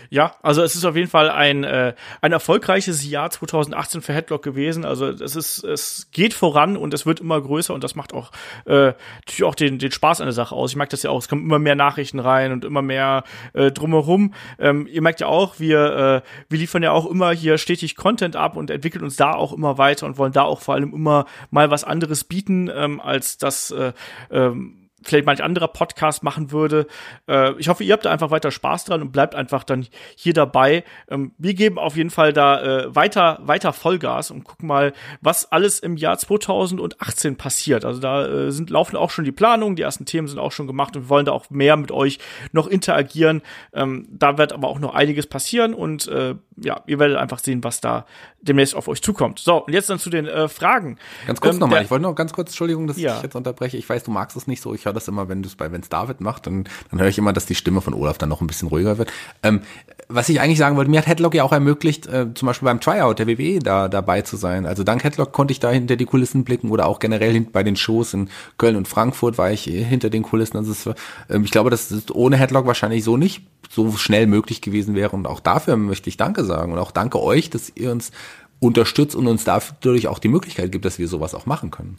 Ja, also es ist auf jeden Fall ein, äh, ein erfolgreiches Jahr 2018 für Headlock gewesen. Also es ist, es geht voran und es wird immer größer und das macht auch äh, natürlich auch den, den Spaß an der Sache aus. Ich merke das ja auch, es kommen immer mehr Nachrichten rein und immer mehr äh, drumherum. Ähm, ihr merkt ja auch, wir, äh, wir liefern ja auch immer hier stetig Content ab und entwickeln uns da auch immer weiter und wollen da auch vor allem immer mal was anderes bieten, ähm, als das äh, ähm, vielleicht manch anderer Podcast machen würde. Äh, ich hoffe, ihr habt da einfach weiter Spaß dran und bleibt einfach dann hier dabei. Ähm, wir geben auf jeden Fall da äh, weiter, weiter Vollgas und gucken mal, was alles im Jahr 2018 passiert. Also da äh, sind, laufen auch schon die Planungen, die ersten Themen sind auch schon gemacht und wir wollen da auch mehr mit euch noch interagieren. Ähm, da wird aber auch noch einiges passieren und äh, ja, ihr werdet einfach sehen, was da demnächst auf euch zukommt. So, und jetzt dann zu den äh, Fragen. Ganz kurz ähm, nochmal, ich wollte noch ganz kurz, Entschuldigung, dass ja. ich jetzt unterbreche. Ich weiß, du magst es nicht so. Ich höre das immer, wenn du es bei Wenns David macht, dann, dann höre ich immer, dass die Stimme von Olaf dann noch ein bisschen ruhiger wird. Ähm, was ich eigentlich sagen wollte, mir hat Headlock ja auch ermöglicht, äh, zum Beispiel beim Tryout der WWE da dabei zu sein. Also dank Headlock konnte ich da hinter die Kulissen blicken oder auch generell bei den Shows in Köln und Frankfurt war ich äh, hinter den Kulissen. Also es, ähm, ich glaube, das ist ohne Headlock wahrscheinlich so nicht so schnell möglich gewesen wäre. Und auch dafür möchte ich Danke sagen und auch danke euch, dass ihr uns unterstützt und uns dadurch auch die Möglichkeit gibt, dass wir sowas auch machen können.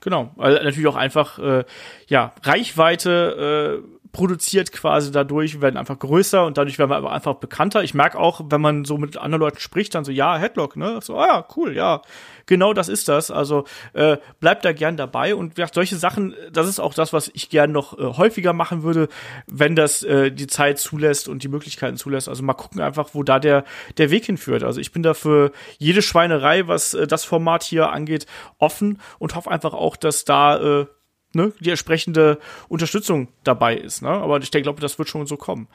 Genau, also natürlich auch einfach äh, ja Reichweite äh, produziert quasi dadurch, wir werden einfach größer und dadurch werden wir einfach bekannter. Ich merke auch, wenn man so mit anderen Leuten spricht, dann so, ja, Headlock, ne? So, ah ja, cool, ja. Genau das ist das. Also äh, bleibt da gern dabei und ja, solche Sachen, das ist auch das, was ich gern noch äh, häufiger machen würde, wenn das äh, die Zeit zulässt und die Möglichkeiten zulässt. Also mal gucken einfach, wo da der, der Weg hinführt. Also ich bin da für jede Schweinerei, was äh, das Format hier angeht, offen und hoffe einfach auch, dass da äh, ne, die entsprechende Unterstützung dabei ist. Ne? Aber ich denke, glaube, das wird schon so kommen.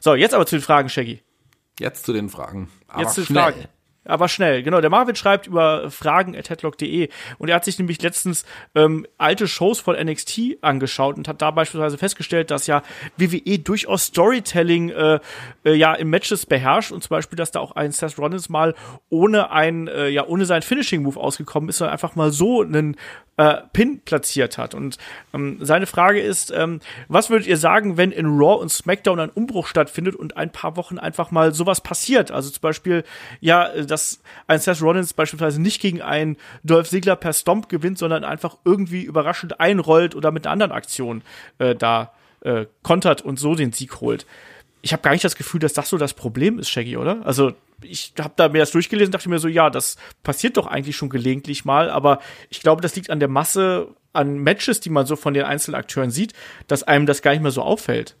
So, jetzt aber zu den Fragen, Shaggy. Jetzt zu den Fragen. Aber jetzt zu den schnell. Fragen aber schnell. Genau, der Marvin schreibt über fragen.headlock.de und er hat sich nämlich letztens ähm, alte Shows von NXT angeschaut und hat da beispielsweise festgestellt, dass ja WWE durchaus Storytelling äh, äh, ja im Matches beherrscht und zum Beispiel, dass da auch ein Seth Rollins mal ohne ein, äh, ja, ohne seinen Finishing Move ausgekommen ist, sondern einfach mal so einen äh, Pin platziert hat. Und ähm, seine Frage ist, ähm, was würdet ihr sagen, wenn in Raw und SmackDown ein Umbruch stattfindet und ein paar Wochen einfach mal sowas passiert? Also zum Beispiel, ja, dass ein Seth Rollins beispielsweise nicht gegen einen Dolph Ziggler per Stomp gewinnt, sondern einfach irgendwie überraschend einrollt oder mit einer anderen Aktion äh, da äh, kontert und so den Sieg holt. Ich habe gar nicht das Gefühl, dass das so das Problem ist, Shaggy, oder? Also ich habe da mir das durchgelesen, dachte mir so, ja, das passiert doch eigentlich schon gelegentlich mal, aber ich glaube, das liegt an der Masse an Matches, die man so von den einzelnen Akteuren sieht, dass einem das gar nicht mehr so auffällt.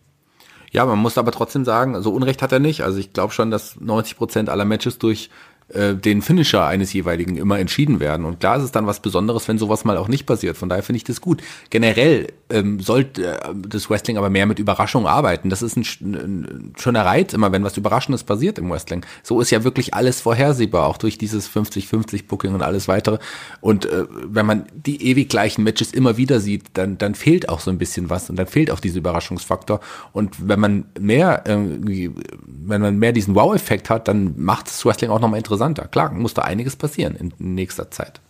Ja, man muss aber trotzdem sagen, so Unrecht hat er nicht. Also ich glaube schon, dass 90 Prozent aller Matches durch äh, den Finisher eines jeweiligen immer entschieden werden. Und klar ist es dann was Besonderes, wenn sowas mal auch nicht passiert. Von daher finde ich das gut. Generell ähm, sollte äh, das Wrestling aber mehr mit Überraschung arbeiten. Das ist ein, ein schöner Reiz immer, wenn was Überraschendes passiert im Wrestling. So ist ja wirklich alles vorhersehbar, auch durch dieses 50-50 Booking und alles weitere. Und äh, wenn man die ewig gleichen Matches immer wieder sieht, dann, dann fehlt auch so ein bisschen was und dann fehlt auch dieser Überraschungsfaktor. Und wenn man mehr, irgendwie, wenn man mehr diesen Wow-Effekt hat, dann macht das Wrestling auch nochmal interessant interessanter. Klar, muss da einiges passieren in nächster Zeit.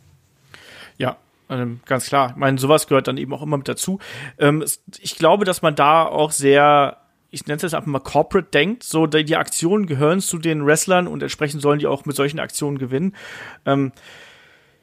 Ja, ähm, ganz klar. Ich meine, sowas gehört dann eben auch immer mit dazu. Ähm, ich glaube, dass man da auch sehr ich nenne es jetzt einfach mal corporate denkt, so die, die, Aktionen gehören zu den Wrestlern und entsprechend sollen die auch mit solchen Aktionen gewinnen. Ähm,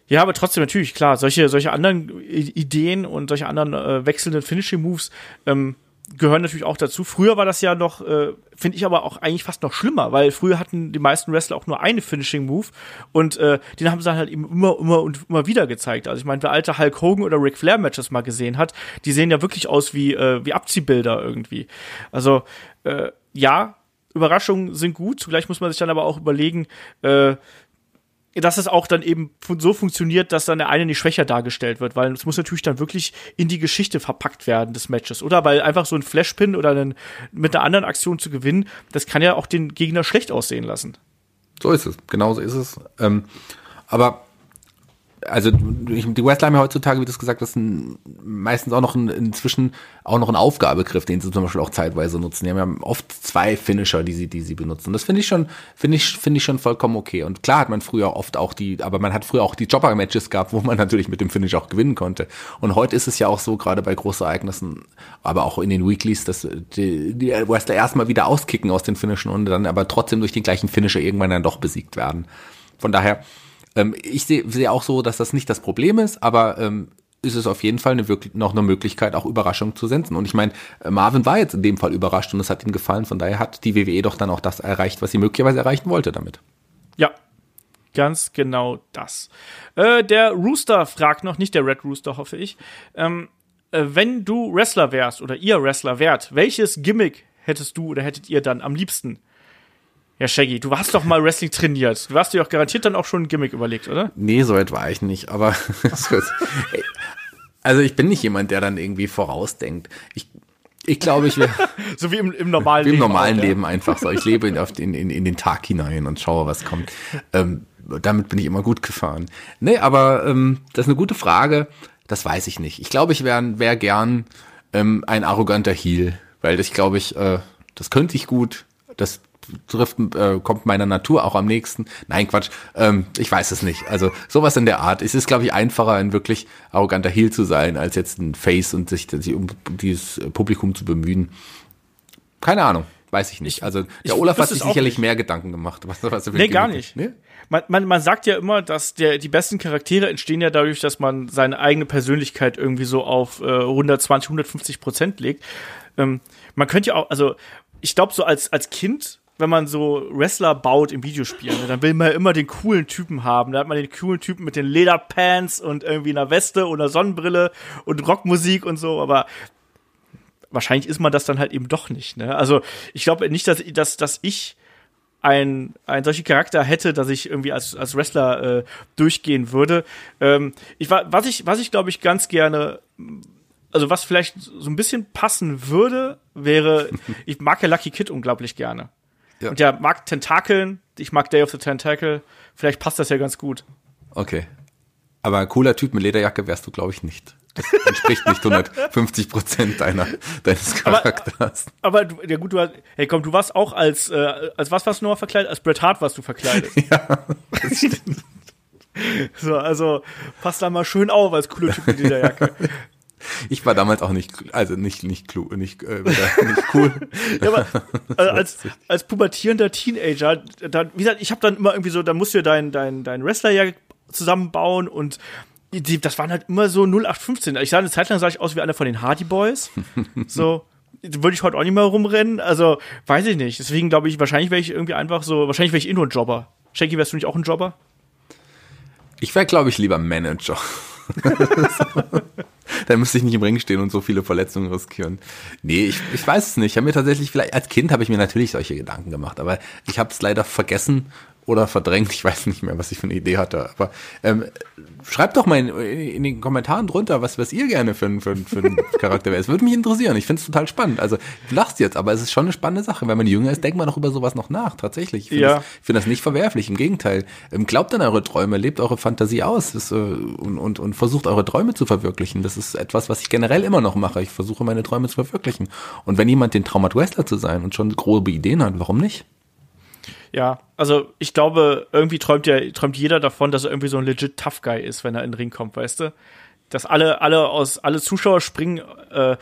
ja, aber trotzdem natürlich, klar, solche, solche anderen Ideen und solche anderen äh, wechselnden Finishing Moves ähm, gehören natürlich auch dazu. Früher war das ja noch, äh, finde ich aber auch eigentlich fast noch schlimmer, weil früher hatten die meisten Wrestler auch nur eine Finishing Move und äh, den haben sie dann halt eben immer, immer und immer wieder gezeigt. Also ich meine, wer alte Hulk Hogan oder Ric Flair Matches mal gesehen hat, die sehen ja wirklich aus wie äh, wie Abziehbilder irgendwie. Also äh, ja, Überraschungen sind gut. Zugleich muss man sich dann aber auch überlegen, äh, dass es auch dann eben so funktioniert, dass dann der eine nicht schwächer dargestellt wird, weil es muss natürlich dann wirklich in die Geschichte verpackt werden des Matches, oder? Weil einfach so ein Flashpin oder einen, mit einer anderen Aktion zu gewinnen, das kann ja auch den Gegner schlecht aussehen lassen. So ist es, genauso ist es. Ähm, aber also die Wrestler haben ja heutzutage, wie du es gesagt hast, meistens auch noch ein, inzwischen auch noch einen Aufgabegriff, den sie zum Beispiel auch zeitweise nutzen. Die haben ja oft zwei Finisher, die sie, die sie benutzen. Das finde ich schon, finde ich, finde ich schon vollkommen okay. Und klar hat man früher oft auch die, aber man hat früher auch die Jobber-Matches gehabt, wo man natürlich mit dem Finish auch gewinnen konnte. Und heute ist es ja auch so, gerade bei großen Ereignissen, aber auch in den Weeklies, dass die, die Wrestler erstmal wieder auskicken aus den Finishen und dann aber trotzdem durch den gleichen Finisher irgendwann dann doch besiegt werden. Von daher, ähm, ich sehe seh auch so, dass das nicht das Problem ist, aber ähm, ist es auf jeden Fall eine wirklich noch eine Möglichkeit, auch Überraschungen zu senden. Und ich meine, äh, Marvin war jetzt in dem Fall überrascht und es hat ihm gefallen. Von daher hat die WWE doch dann auch das erreicht, was sie möglicherweise erreichen wollte damit. Ja, ganz genau das. Äh, der Rooster fragt noch, nicht der Red Rooster, hoffe ich. Ähm, äh, wenn du Wrestler wärst oder ihr Wrestler wärt, welches Gimmick hättest du oder hättet ihr dann am liebsten? Ja, Shaggy, du hast doch mal Wrestling trainiert. Du hast dir doch garantiert dann auch schon ein Gimmick überlegt, oder? Nee, so weit war ich nicht, aber also ich bin nicht jemand, der dann irgendwie vorausdenkt. Ich, ich glaube, ich wäre. so wie im, im normalen wie im Leben. Im normalen auch, Leben ja. einfach so. Ich lebe in, in, in, in den Tag hinein und schaue, was kommt. Ähm, damit bin ich immer gut gefahren. Nee, aber ähm, das ist eine gute Frage. Das weiß ich nicht. Ich glaube, ich wäre wär gern ähm, ein arroganter Heel, weil das glaube ich, äh, das könnte ich gut. Das trifft, äh, kommt meiner Natur auch am nächsten. Nein, Quatsch. Ähm, ich weiß es nicht. Also sowas in der Art. Es ist, glaube ich, einfacher, ein wirklich arroganter Heel zu sein, als jetzt ein Face und sich, sich um dieses Publikum zu bemühen. Keine Ahnung. Weiß ich nicht. Also der ich Olaf hat sich sicherlich nicht. mehr Gedanken gemacht. Was, was nee, gar nicht. Nee? Man, man, man sagt ja immer, dass der, die besten Charaktere entstehen ja dadurch, dass man seine eigene Persönlichkeit irgendwie so auf äh, 120, 150 Prozent legt. Ähm, man könnte ja auch, also ich glaube, so als, als Kind wenn man so Wrestler baut im Videospiel, ne, dann will man ja immer den coolen Typen haben. Da hat man den coolen Typen mit den Lederpants und irgendwie einer Weste oder Sonnenbrille und Rockmusik und so, aber wahrscheinlich ist man das dann halt eben doch nicht. Ne? Also ich glaube nicht, dass, dass, dass ich ein, ein solchen Charakter hätte, dass ich irgendwie als, als Wrestler äh, durchgehen würde. Ähm, ich was ich, was ich glaube ich ganz gerne, also was vielleicht so ein bisschen passen würde, wäre, ich mag ja Lucky Kid unglaublich gerne. Ja. Und der mag Tentakeln. Ich mag Day of the Tentacle. Vielleicht passt das ja ganz gut. Okay. Aber ein cooler Typ mit Lederjacke wärst du, glaube ich, nicht. Das entspricht nicht 150 Prozent deiner, deines Charakters. Aber, aber du, ja gut, du hast, hey komm, du warst auch als, äh, als was warst du nochmal verkleidet? Als Bret Hart warst du verkleidet. ja, das stimmt. so, also, passt da mal schön auf als cooler Typ mit Lederjacke. Ich war damals auch nicht, also nicht, nicht, klug, nicht, äh, nicht cool. ja, aber also als, als pubertierender Teenager, dann, wie gesagt, ich habe dann immer irgendwie so, da musst du dein, dein, dein Wrestler ja zusammenbauen und die, das waren halt immer so 0815. Ich sah eine Zeit lang sah ich aus wie einer von den Hardy Boys. So würde ich heute auch nicht mehr rumrennen. Also, weiß ich nicht. Deswegen glaube ich, wahrscheinlich wäre ich irgendwie einfach so, wahrscheinlich wäre ich eh nur ein Jobber. Shanky, wärst du nicht auch ein Jobber? Ich wäre, glaube ich, lieber Manager. Dann müsste ich nicht im Ring stehen und so viele Verletzungen riskieren. Nee, ich, ich weiß es nicht. Ich habe mir tatsächlich vielleicht, als Kind habe ich mir natürlich solche Gedanken gemacht, aber ich habe es leider vergessen oder verdrängt. Ich weiß nicht mehr, was ich für eine Idee hatte. Aber ähm, schreibt doch mal in, in, den Kommentaren drunter, was, was ihr gerne für, für, für einen Charakter wäre. Es würde mich interessieren. Ich finde es total spannend. Also du lachst jetzt, aber es ist schon eine spannende Sache. Wenn man jünger ist, denkt man doch über sowas noch nach. Tatsächlich. Ich finde ja. das, find das nicht verwerflich. Im Gegenteil. Ähm, glaubt an eure Träume, lebt eure Fantasie aus das, äh, und, und, und versucht eure Träume zu verwirklichen. Das ist etwas, was ich generell immer noch mache. Ich versuche meine Träume zu verwirklichen. Und wenn jemand den Traum hat, Wrestler zu sein und schon grobe Ideen hat, warum nicht? Ja, also ich glaube, irgendwie träumt ja träumt jeder davon, dass er irgendwie so ein legit Tough Guy ist, wenn er in den Ring kommt, weißt du? Dass alle alle aus alle Zuschauer springen äh,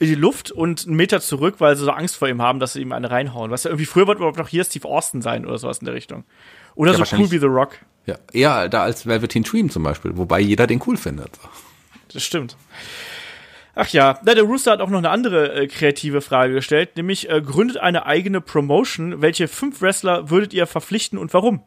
in die Luft und einen Meter zurück, weil sie so Angst vor ihm haben, dass sie ihm eine reinhauen. Weißt du, irgendwie früher wird überhaupt noch hier Steve Austin sein oder sowas in der Richtung. Oder ja, so cool wie The Rock. Ja, eher da als Velveteen Dream zum Beispiel, wobei jeder den cool findet. Das stimmt. Ach ja, na, der Rooster hat auch noch eine andere äh, kreative Frage gestellt, nämlich äh, gründet eine eigene Promotion. Welche fünf Wrestler würdet ihr verpflichten und warum?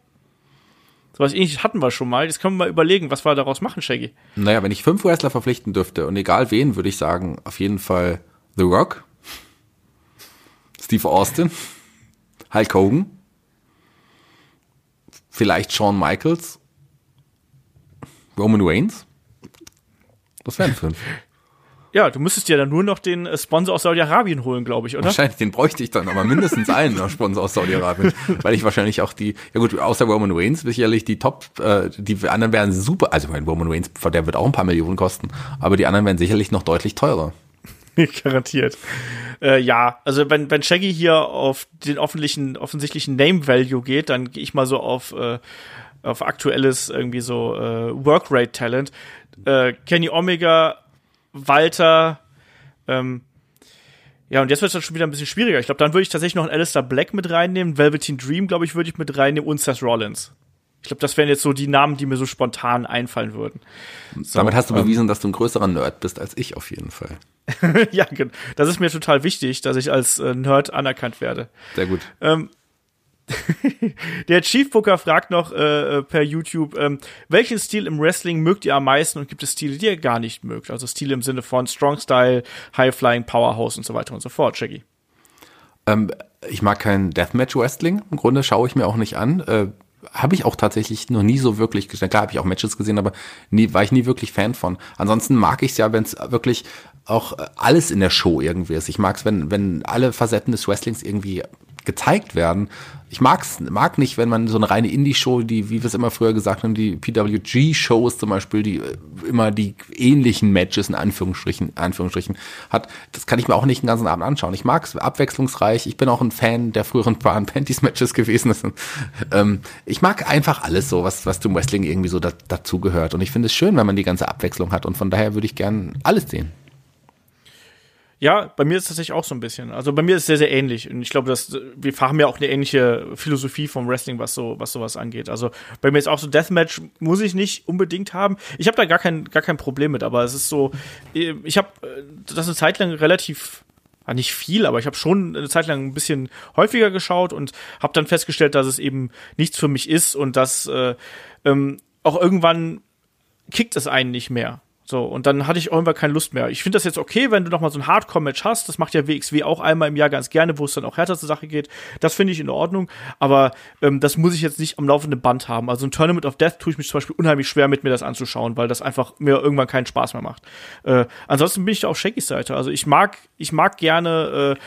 So was ähnliches hatten wir schon mal. Jetzt können wir mal überlegen, was wir daraus machen, Shaggy. Naja, wenn ich fünf Wrestler verpflichten dürfte und egal wen, würde ich sagen, auf jeden Fall The Rock, Steve Austin, Hulk Hogan, vielleicht Shawn Michaels, Roman Reigns. Das wären fünf. Ja, du müsstest dir dann nur noch den äh, Sponsor aus Saudi-Arabien holen, glaube ich, oder? Wahrscheinlich, den bräuchte ich dann, aber mindestens einen noch Sponsor aus Saudi-Arabien, weil ich wahrscheinlich auch die, ja gut, außer Roman Reigns sicherlich die Top, äh, die anderen wären super, also mein Roman Reigns, der wird auch ein paar Millionen kosten, aber die anderen wären sicherlich noch deutlich teurer. Garantiert. Äh, ja, also wenn, wenn Shaggy hier auf den offensichtlichen, offensichtlichen Name Value geht, dann gehe ich mal so auf, äh, auf aktuelles irgendwie so äh, Workrate Talent. Äh, Kenny Omega, Walter, ähm, ja, und jetzt wird es dann schon wieder ein bisschen schwieriger. Ich glaube, dann würde ich tatsächlich noch einen Alistair Black mit reinnehmen. Velveteen Dream, glaube ich, würde ich mit reinnehmen und Seth Rollins. Ich glaube, das wären jetzt so die Namen, die mir so spontan einfallen würden. So, Damit hast du ähm, bewiesen, dass du ein größerer Nerd bist als ich auf jeden Fall. ja, das ist mir total wichtig, dass ich als äh, Nerd anerkannt werde. Sehr gut. Ähm, der Chief Booker fragt noch äh, äh, per YouTube, ähm, welchen Stil im Wrestling mögt ihr am meisten und gibt es Stile, die ihr gar nicht mögt? Also Stile im Sinne von Strong Style, High Flying, Powerhouse und so weiter und so fort, Shaggy. Ähm, ich mag kein Deathmatch Wrestling. Im Grunde schaue ich mir auch nicht an. Äh, habe ich auch tatsächlich noch nie so wirklich gesehen. Klar habe ich auch Matches gesehen, aber nie, war ich nie wirklich Fan von. Ansonsten mag ich es ja, wenn es wirklich auch äh, alles in der Show irgendwie ist. Ich mag es, wenn, wenn alle Facetten des Wrestlings irgendwie gezeigt werden. Ich mag's, mag nicht, wenn man so eine reine Indie-Show, die, wie wir es immer früher gesagt haben, die PWG-Shows zum Beispiel, die äh, immer die ähnlichen Matches in Anführungsstrichen, Anführungsstrichen hat. Das kann ich mir auch nicht den ganzen Abend anschauen. Ich mag's abwechslungsreich. Ich bin auch ein Fan der früheren Bra Panties Matches gewesen. ähm, ich mag einfach alles so, was, was zum Wrestling irgendwie so da, dazugehört. Und ich finde es schön, wenn man die ganze Abwechslung hat. Und von daher würde ich gern alles sehen. Ja, bei mir ist es tatsächlich auch so ein bisschen. Also bei mir ist es sehr, sehr ähnlich. Und ich glaube, dass wir haben ja auch eine ähnliche Philosophie vom Wrestling, was so, was sowas angeht. Also bei mir ist auch so Deathmatch muss ich nicht unbedingt haben. Ich habe da gar kein, gar kein Problem mit, aber es ist so, ich habe das eine Zeit lang relativ nicht viel, aber ich habe schon eine Zeit lang ein bisschen häufiger geschaut und habe dann festgestellt, dass es eben nichts für mich ist und dass äh, ähm, auch irgendwann kickt es einen nicht mehr. So, und dann hatte ich irgendwann keine Lust mehr. Ich finde das jetzt okay, wenn du noch mal so ein Hardcore-Match hast. Das macht ja WXW auch einmal im Jahr ganz gerne, wo es dann auch härter zur Sache geht. Das finde ich in Ordnung. Aber ähm, das muss ich jetzt nicht am laufenden Band haben. Also ein Tournament of Death tue ich mich zum Beispiel unheimlich schwer mit mir das anzuschauen, weil das einfach mir irgendwann keinen Spaß mehr macht. Äh, ansonsten bin ich da auf Shakys Seite. Also ich mag, ich mag gerne äh,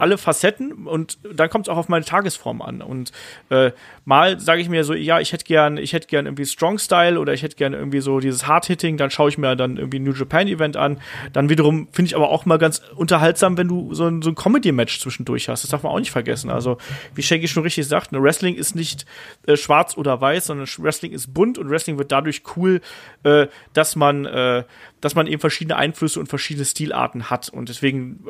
alle Facetten und dann kommt es auch auf meine Tagesform an. Und äh, mal sage ich mir so, ja, ich hätte gern, ich hätte gern irgendwie Strong Style oder ich hätte gern irgendwie so dieses Hard Hitting, dann schaue ich mir dann irgendwie New Japan Event an. Dann wiederum finde ich aber auch mal ganz unterhaltsam, wenn du so ein, so ein Comedy-Match zwischendurch hast. Das darf man auch nicht vergessen. Also, wie Shaggy schon richtig sagt, ne, Wrestling ist nicht äh, schwarz oder weiß, sondern Wrestling ist bunt und Wrestling wird dadurch cool, äh, dass man, äh, dass man eben verschiedene Einflüsse und verschiedene Stilarten hat. Und deswegen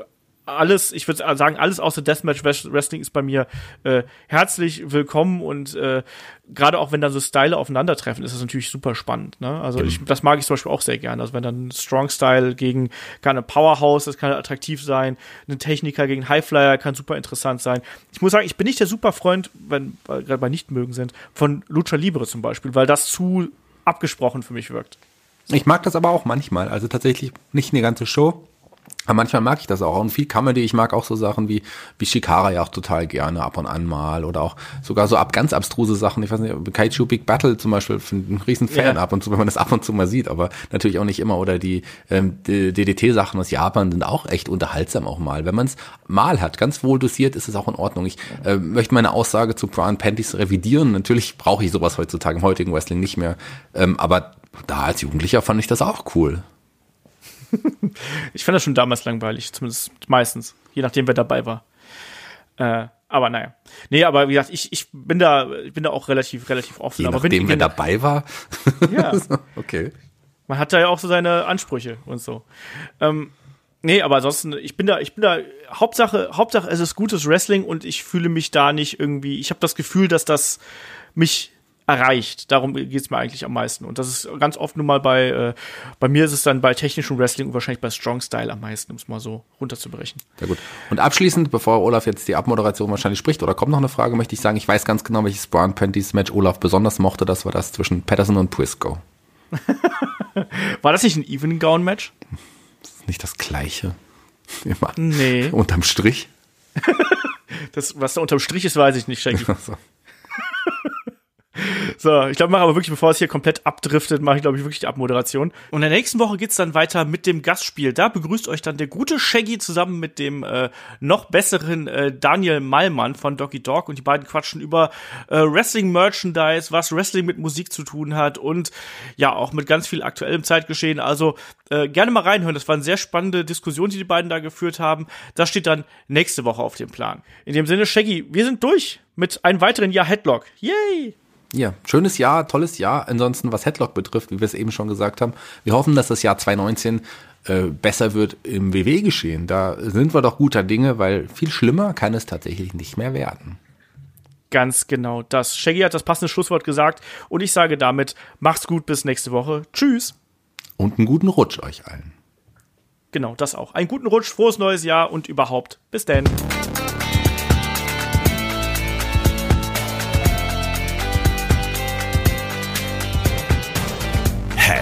alles, ich würde sagen, alles außer Deathmatch Wrestling ist bei mir äh, herzlich willkommen und äh, gerade auch wenn dann so Style aufeinandertreffen, ist das natürlich super spannend. Ne? Also ich, das mag ich zum Beispiel auch sehr gerne. Also wenn dann Strong Style gegen keine Powerhouse, das kann attraktiv sein, ein Techniker gegen Highflyer kann super interessant sein. Ich muss sagen, ich bin nicht der super Freund, wenn gerade bei Nichtmögen sind, von Lucha Libre zum Beispiel, weil das zu abgesprochen für mich wirkt. Ich mag das aber auch manchmal. Also tatsächlich nicht eine ganze Show, aber manchmal mag ich das auch. Und viel Comedy, ich mag auch so Sachen wie, wie Shikara ja auch total gerne ab und an mal. Oder auch sogar so ab ganz abstruse Sachen. Ich weiß nicht, Kaiju Big Battle zum Beispiel, ein riesen Fan ja. ab und zu, wenn man das ab und zu mal sieht, aber natürlich auch nicht immer. Oder die, ähm, DDT-Sachen aus Japan sind auch echt unterhaltsam auch mal. Wenn man es mal hat, ganz wohl dosiert, ist es auch in Ordnung. Ich äh, möchte meine Aussage zu Brian Panties revidieren. Natürlich brauche ich sowas heutzutage im heutigen Wrestling nicht mehr. Ähm, aber da als Jugendlicher fand ich das auch cool. ich fand das schon damals langweilig, zumindest meistens, je nachdem, wer dabei war. Äh, aber naja. Nee, aber wie gesagt, ich, ich bin da, ich bin da auch relativ, relativ offen. Je aber nachdem, wer dabei war? Ja. okay. Man hat da ja auch so seine Ansprüche und so. Ähm, nee, aber ansonsten, ich bin da, ich bin da, Hauptsache, Hauptsache es ist gutes Wrestling und ich fühle mich da nicht irgendwie, ich habe das Gefühl, dass das mich erreicht. Darum geht's mir eigentlich am meisten. Und das ist ganz oft nun mal bei, äh, bei mir ist es dann bei technischem Wrestling und wahrscheinlich bei Strong Style am meisten, um es mal so runterzubrechen. Sehr gut. Und abschließend, bevor Olaf jetzt die Abmoderation wahrscheinlich spricht, oder kommt noch eine Frage, möchte ich sagen, ich weiß ganz genau, welches Brown Panties Match Olaf besonders mochte. Das war das zwischen Patterson und Briscoe. war das nicht ein Even Gown Match? Das ist nicht das gleiche. Immer. Nee. Unterm Strich. das, was da unterm Strich ist, weiß ich nicht, Shaggy. So. Ich glaube, mache aber wirklich, bevor es hier komplett abdriftet, mache ich, glaube ich, wirklich die Abmoderation. Und in der nächsten Woche geht's dann weiter mit dem Gastspiel. Da begrüßt euch dann der gute Shaggy zusammen mit dem äh, noch besseren äh, Daniel Malmann von Doggy Dog und die beiden quatschen über äh, Wrestling-Merchandise, was Wrestling mit Musik zu tun hat und ja, auch mit ganz viel aktuellem Zeitgeschehen. Also äh, gerne mal reinhören. Das war eine sehr spannende Diskussion, die die beiden da geführt haben. Das steht dann nächste Woche auf dem Plan. In dem Sinne, Shaggy, wir sind durch mit einem weiteren Jahr Headlock. Yay! Ja, schönes Jahr, tolles Jahr. Ansonsten, was Headlock betrifft, wie wir es eben schon gesagt haben, wir hoffen, dass das Jahr 2019 äh, besser wird im WW-Geschehen. Da sind wir doch guter Dinge, weil viel schlimmer kann es tatsächlich nicht mehr werden. Ganz genau das. Shaggy hat das passende Schlusswort gesagt und ich sage damit, macht's gut, bis nächste Woche. Tschüss. Und einen guten Rutsch euch allen. Genau, das auch. Einen guten Rutsch, frohes neues Jahr und überhaupt. Bis denn.